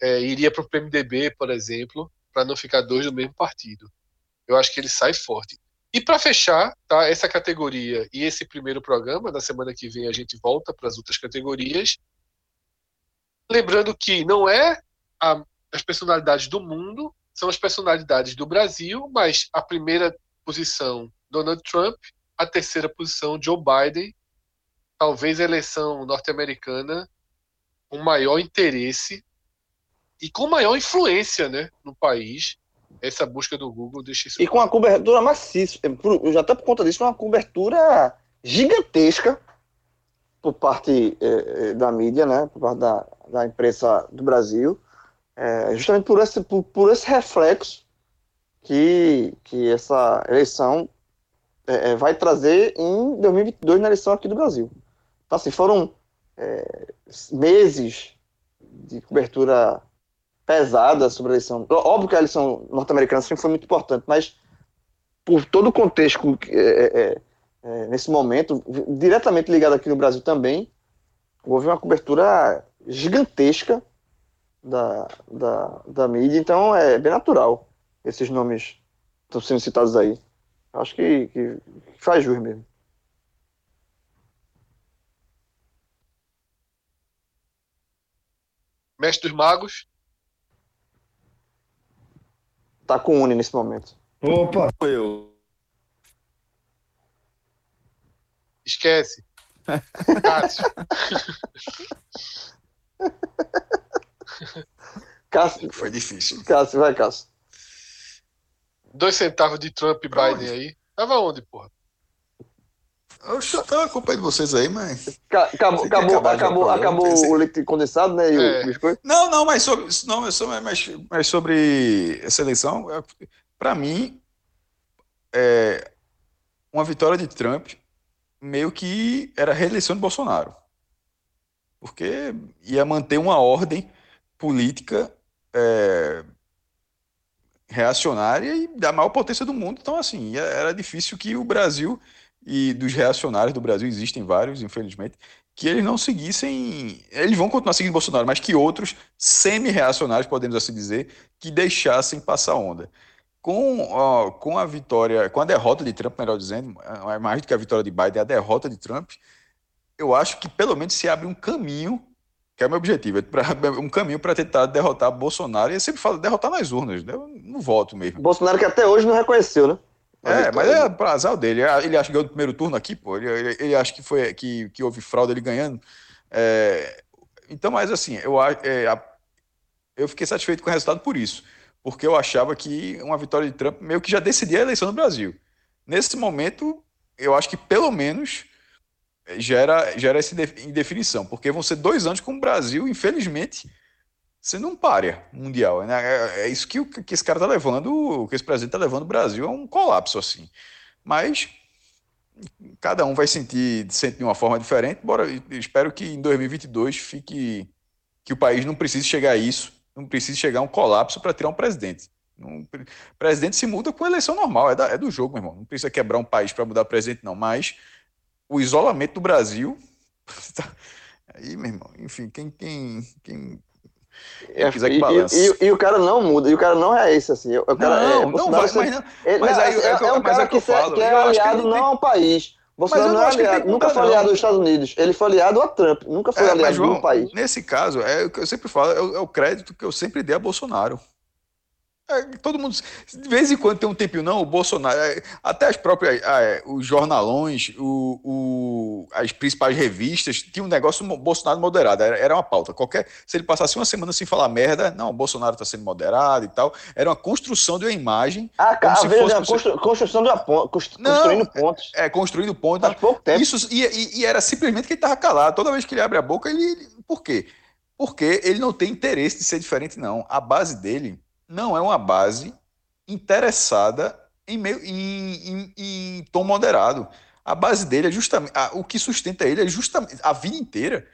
é, iria para o PMDB, por exemplo, para não ficar dois do mesmo partido. Eu acho que ele sai forte. E para fechar, tá, essa categoria e esse primeiro programa, na semana que vem a gente volta para as outras categorias. Lembrando que não é a, as personalidades do mundo, são as personalidades do Brasil, mas a primeira posição, Donald Trump, a terceira posição, Joe Biden, talvez a eleição norte-americana com maior interesse e com maior influência né, no país. Essa busca do Google deixa isso. E com uma cobertura maciça, já até por conta disso, uma cobertura gigantesca por parte eh, da mídia, né, por parte da, da imprensa do Brasil, é, justamente por esse, por, por esse reflexo que, que essa eleição é, é, vai trazer em 2022 na eleição aqui do Brasil. Então, assim, foram é, meses de cobertura pesada sobre a eleição. Óbvio que a eleição norte-americana sempre foi muito importante, mas por todo o contexto é, é, é, é nesse momento, diretamente ligado aqui no Brasil também, houve uma cobertura gigantesca da, da, da mídia, então é bem natural esses nomes estão sendo citados aí. Acho que, que faz jus mesmo. Mestre dos Magos. Tá com o Uni nesse momento. Opa, eu. Esquece. Cássio, Foi difícil. Cássio, vai, Cássio. Dois centavos de Trump e Biden onde? aí. Tava onde, porra? Eu já tava acompanhando vocês aí, mas. Ca- Acabou, acabou, acabou, acabou o leite condensado, né? E É. o biscoito. Não, não, mas sobre, não, sobre, mas, mas sobre essa eleição, para mim, é, uma vitória de Trump meio que era a reeleição de Bolsonaro. Porque ia manter uma ordem política é, reacionária e da maior potência do mundo. Então, assim, era difícil que o Brasil, e dos reacionários do Brasil, existem vários, infelizmente, que eles não seguissem. Eles vão continuar seguindo Bolsonaro, mas que outros semi-reacionários, podemos assim dizer, que deixassem passar onda. Com, ó, com a vitória, com a derrota de Trump, melhor dizendo, é mais do que a vitória de Biden, a derrota de Trump, eu acho que pelo menos se abre um caminho, que é o meu objetivo, é pra- um caminho para tentar derrotar Bolsonaro. E eu sempre falo derrotar nas urnas, né? no voto mesmo. Bolsonaro que até hoje não reconheceu, né? É, mas vitória. é pra azar dele. Ele acha que ganhou no primeiro turno aqui, pô. Ele, ele, ele acha que foi que, que houve fraude ele ganhando. É, então, mas assim, eu, é, eu fiquei satisfeito com o resultado por isso. Porque eu achava que uma vitória de Trump meio que já decidia a eleição no Brasil. Nesse momento, eu acho que pelo menos gera, gera essa inde- indefinição. Porque vão ser dois anos com o Brasil, infelizmente, sendo um párea mundial. né? É, é isso que, que esse cara tá levando, que esse presidente tá levando o Brasil a um colapso, assim. Mas cada um vai sentir, sente de uma forma diferente. Bora, espero que em 2022 fique que o país não precise chegar a isso, não precise chegar a um colapso para tirar um presidente. Não, presidente se muda com eleição normal, é, da- é do jogo, meu irmão. Não precisa quebrar um país para mudar presidente, não. Mas o isolamento do Brasil. Aí, meu irmão, enfim, quem, quem, quem É, quiser que e, balance. e- e- e o cara não muda, e o cara não é esse, assim. O cara Não, é, não Bolsonaro, vai, você- mas não- ele- mas aí é, é é um mas cara é que que, falo, que é aliado não tem- ao país. Bolsonaro eu não é aliado, nunca foi não. aliado aos Estados Unidos. Ele foi aliado a Trump, nunca foi É, aliado João, do país. nesse caso, é o que eu sempre falo, é o, é o crédito que eu sempre dei a Bolsonaro. É, todo mundo, de vez em quando tem um tempinho, não, o Bolsonaro, é, até as próprias, ah, é, os jornalões, o, o- as principais revistas, tinha um negócio Bolsonaro moderado, era, era uma pauta. Qualquer, se ele passasse uma semana sem falar merda, não, o Bolsonaro está sendo moderado e tal, era uma construção de uma imagem. Ah, como cara, se a Veja, fosse- constru- construção de uma constru- Não, construindo pontes. É, construindo ponto. Faz pouco tempo. Isso, e, e- e era simplesmente que ele estava calado. Toda vez que ele abre a boca, ele, ele- Por quê? Porque ele não tem interesse de ser diferente, não. A base dele não é uma base interessada em, meio, em, em- em tom moderado. A base dele é justamente. a- o que sustenta ele é justamente. A vida inteira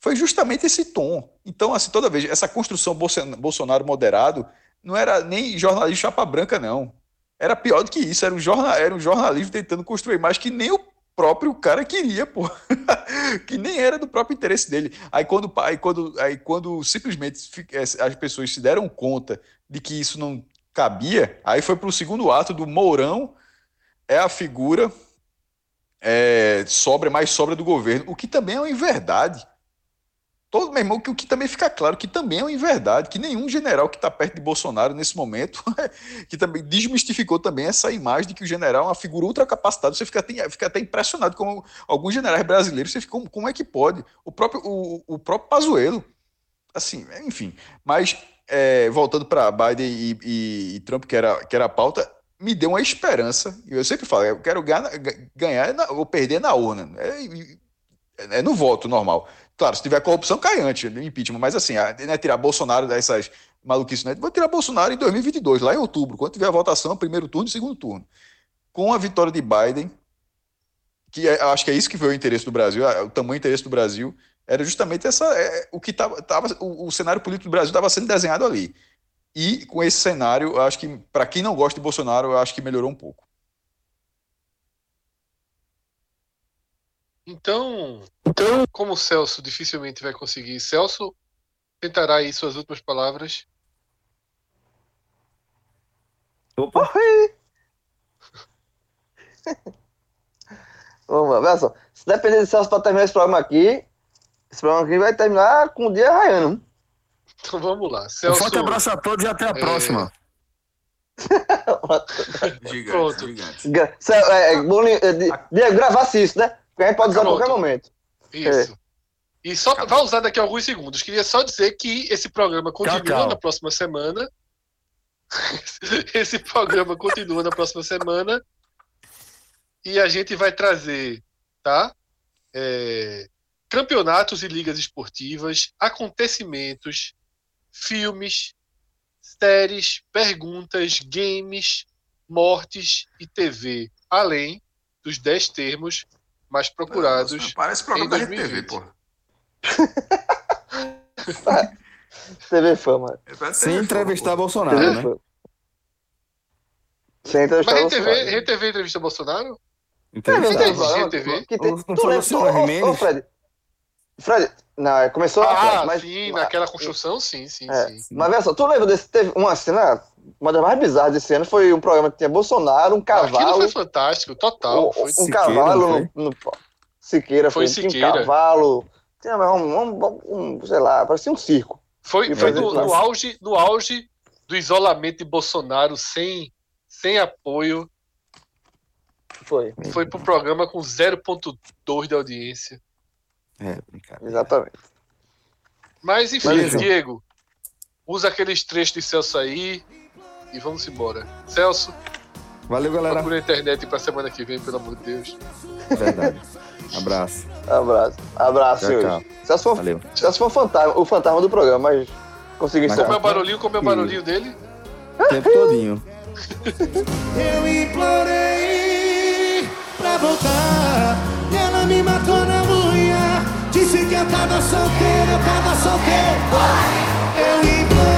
foi justamente esse tom. Então, assim, toda vez, essa construção Bolson- Bolsonaro moderado não era nem jornalismo chapa branca, não. Era pior do que isso, era um, jornal, era um jornalismo tentando construir mais que nem o próprio cara queria, pô. que nem era do próprio interesse dele. Aí quando, aí quando, aí quando simplesmente eh, as pessoas se deram conta de que isso não cabia, aí foi para o segundo ato do Mourão é a figura é, sobra, mais sobra do governo, o que também é uma inverdade. Todo, meu irmão, que o que também fica claro que também é uma inverdade, que nenhum general que está perto de Bolsonaro nesse momento, que também desmistificou também essa imagem de que o general é uma figura ultracapacitada. Você fica até, fica até impressionado com alguns generais brasileiros, você fica, como, é que pode? O próprio, o, o próprio Pazuello, assim, enfim. Mas, é, voltando para Biden e, e- e Trump, que era, que era a pauta, me deu uma esperança. Eu sempre falo, eu quero ganhar, ganhar ou perder na urna. É, e- é no voto normal. Claro, se tiver corrupção, cai antes do impeachment. Mas assim, a- não é tirar Bolsonaro dessas maluquices, né? Vou tirar Bolsonaro em 2022, lá em outubro, quando tiver a votação, primeiro turno e segundo turno. Com a vitória de Biden, que é- acho que é isso que foi o interesse do Brasil, o tamanho interesse do Brasil, era justamente essa, é, o que estava, tava, o, o cenário político do Brasil estava sendo desenhado ali. E com esse cenário, acho que, para quem não gosta de Bolsonaro, acho que melhorou um pouco. Então, como o Celso dificilmente vai conseguir, Celso tentará aí suas últimas palavras. Opa! Vamos lá, olha só. Se depender de Celso para terminar esse programa aqui, esse programa aqui vai terminar com o dia raiando. Então vamos lá. Um Celso, forte abraço a todos e até a próxima. Gigante, Pronto. gigante. Cel- é, é, é, Di- Diego, gravasse isso, né? Porque a gente pode usar a qualquer momento. Isso. E só vai usar daqui a alguns segundos. Queria só dizer que esse programa continua Cacau. na próxima semana. esse programa continua na próxima semana. E a gente vai trazer, tá? É, campeonatos e ligas esportivas, acontecimentos, filmes, séries, perguntas, games, mortes e TV, além dos 10 termos mais procurados. Parece programa da RTV, 2020. pô. TV Fama. Sem entrevistar Bolsonaro, TV né? Fama. Sem entrevistar Mas Bolsonaro. RTV, RTV entrevista Bolsonaro? Não tem Bolsonaro. GTV? Que tem- Não tu foi lembra- o senhor ô, ô, Jimenez? ô, Fred. Não, começou lá Ah, atrás, mas, sim, naquela construção, sim, sim, é, sim. mas veja só, tu lembra desse, teve uma cena, uma das mais bizarras desse ano foi um programa que tinha Bolsonaro, um Aquilo cavalo, foi fantástico, total. um, Foi um Siqueira, cavalo no, no- Siqueira, Foi foi, tinha um Siqueira. cavalo, tinha um, um, um, sei lá, parecia um circo. Foi, foi no, no auge, no auge do isolamento de Bolsonaro sem, sem apoio. Foi, Foi pro programa com 0.2 de audiência. É, brincadeira. exatamente. Mas enfim, Mas. Diego, usa aqueles trechos de Celso aí e vamos embora. Celso, Valeu, galera. procura a internet pra semana que vem, pelo amor de Deus. Verdade. Abraço. Abraço, abraço, Tchau, tchau. Celso foi, Valeu. Celso foi um fantasma, o fantasma do programa, mas consegui Mas ser. Como é o barulhinho, como é o barulhinho dele? O tempo todinho. Eu implorei pra voltar e ela me matou disse que é eu tava solteiro, eu tava solteiro. Eu implorei.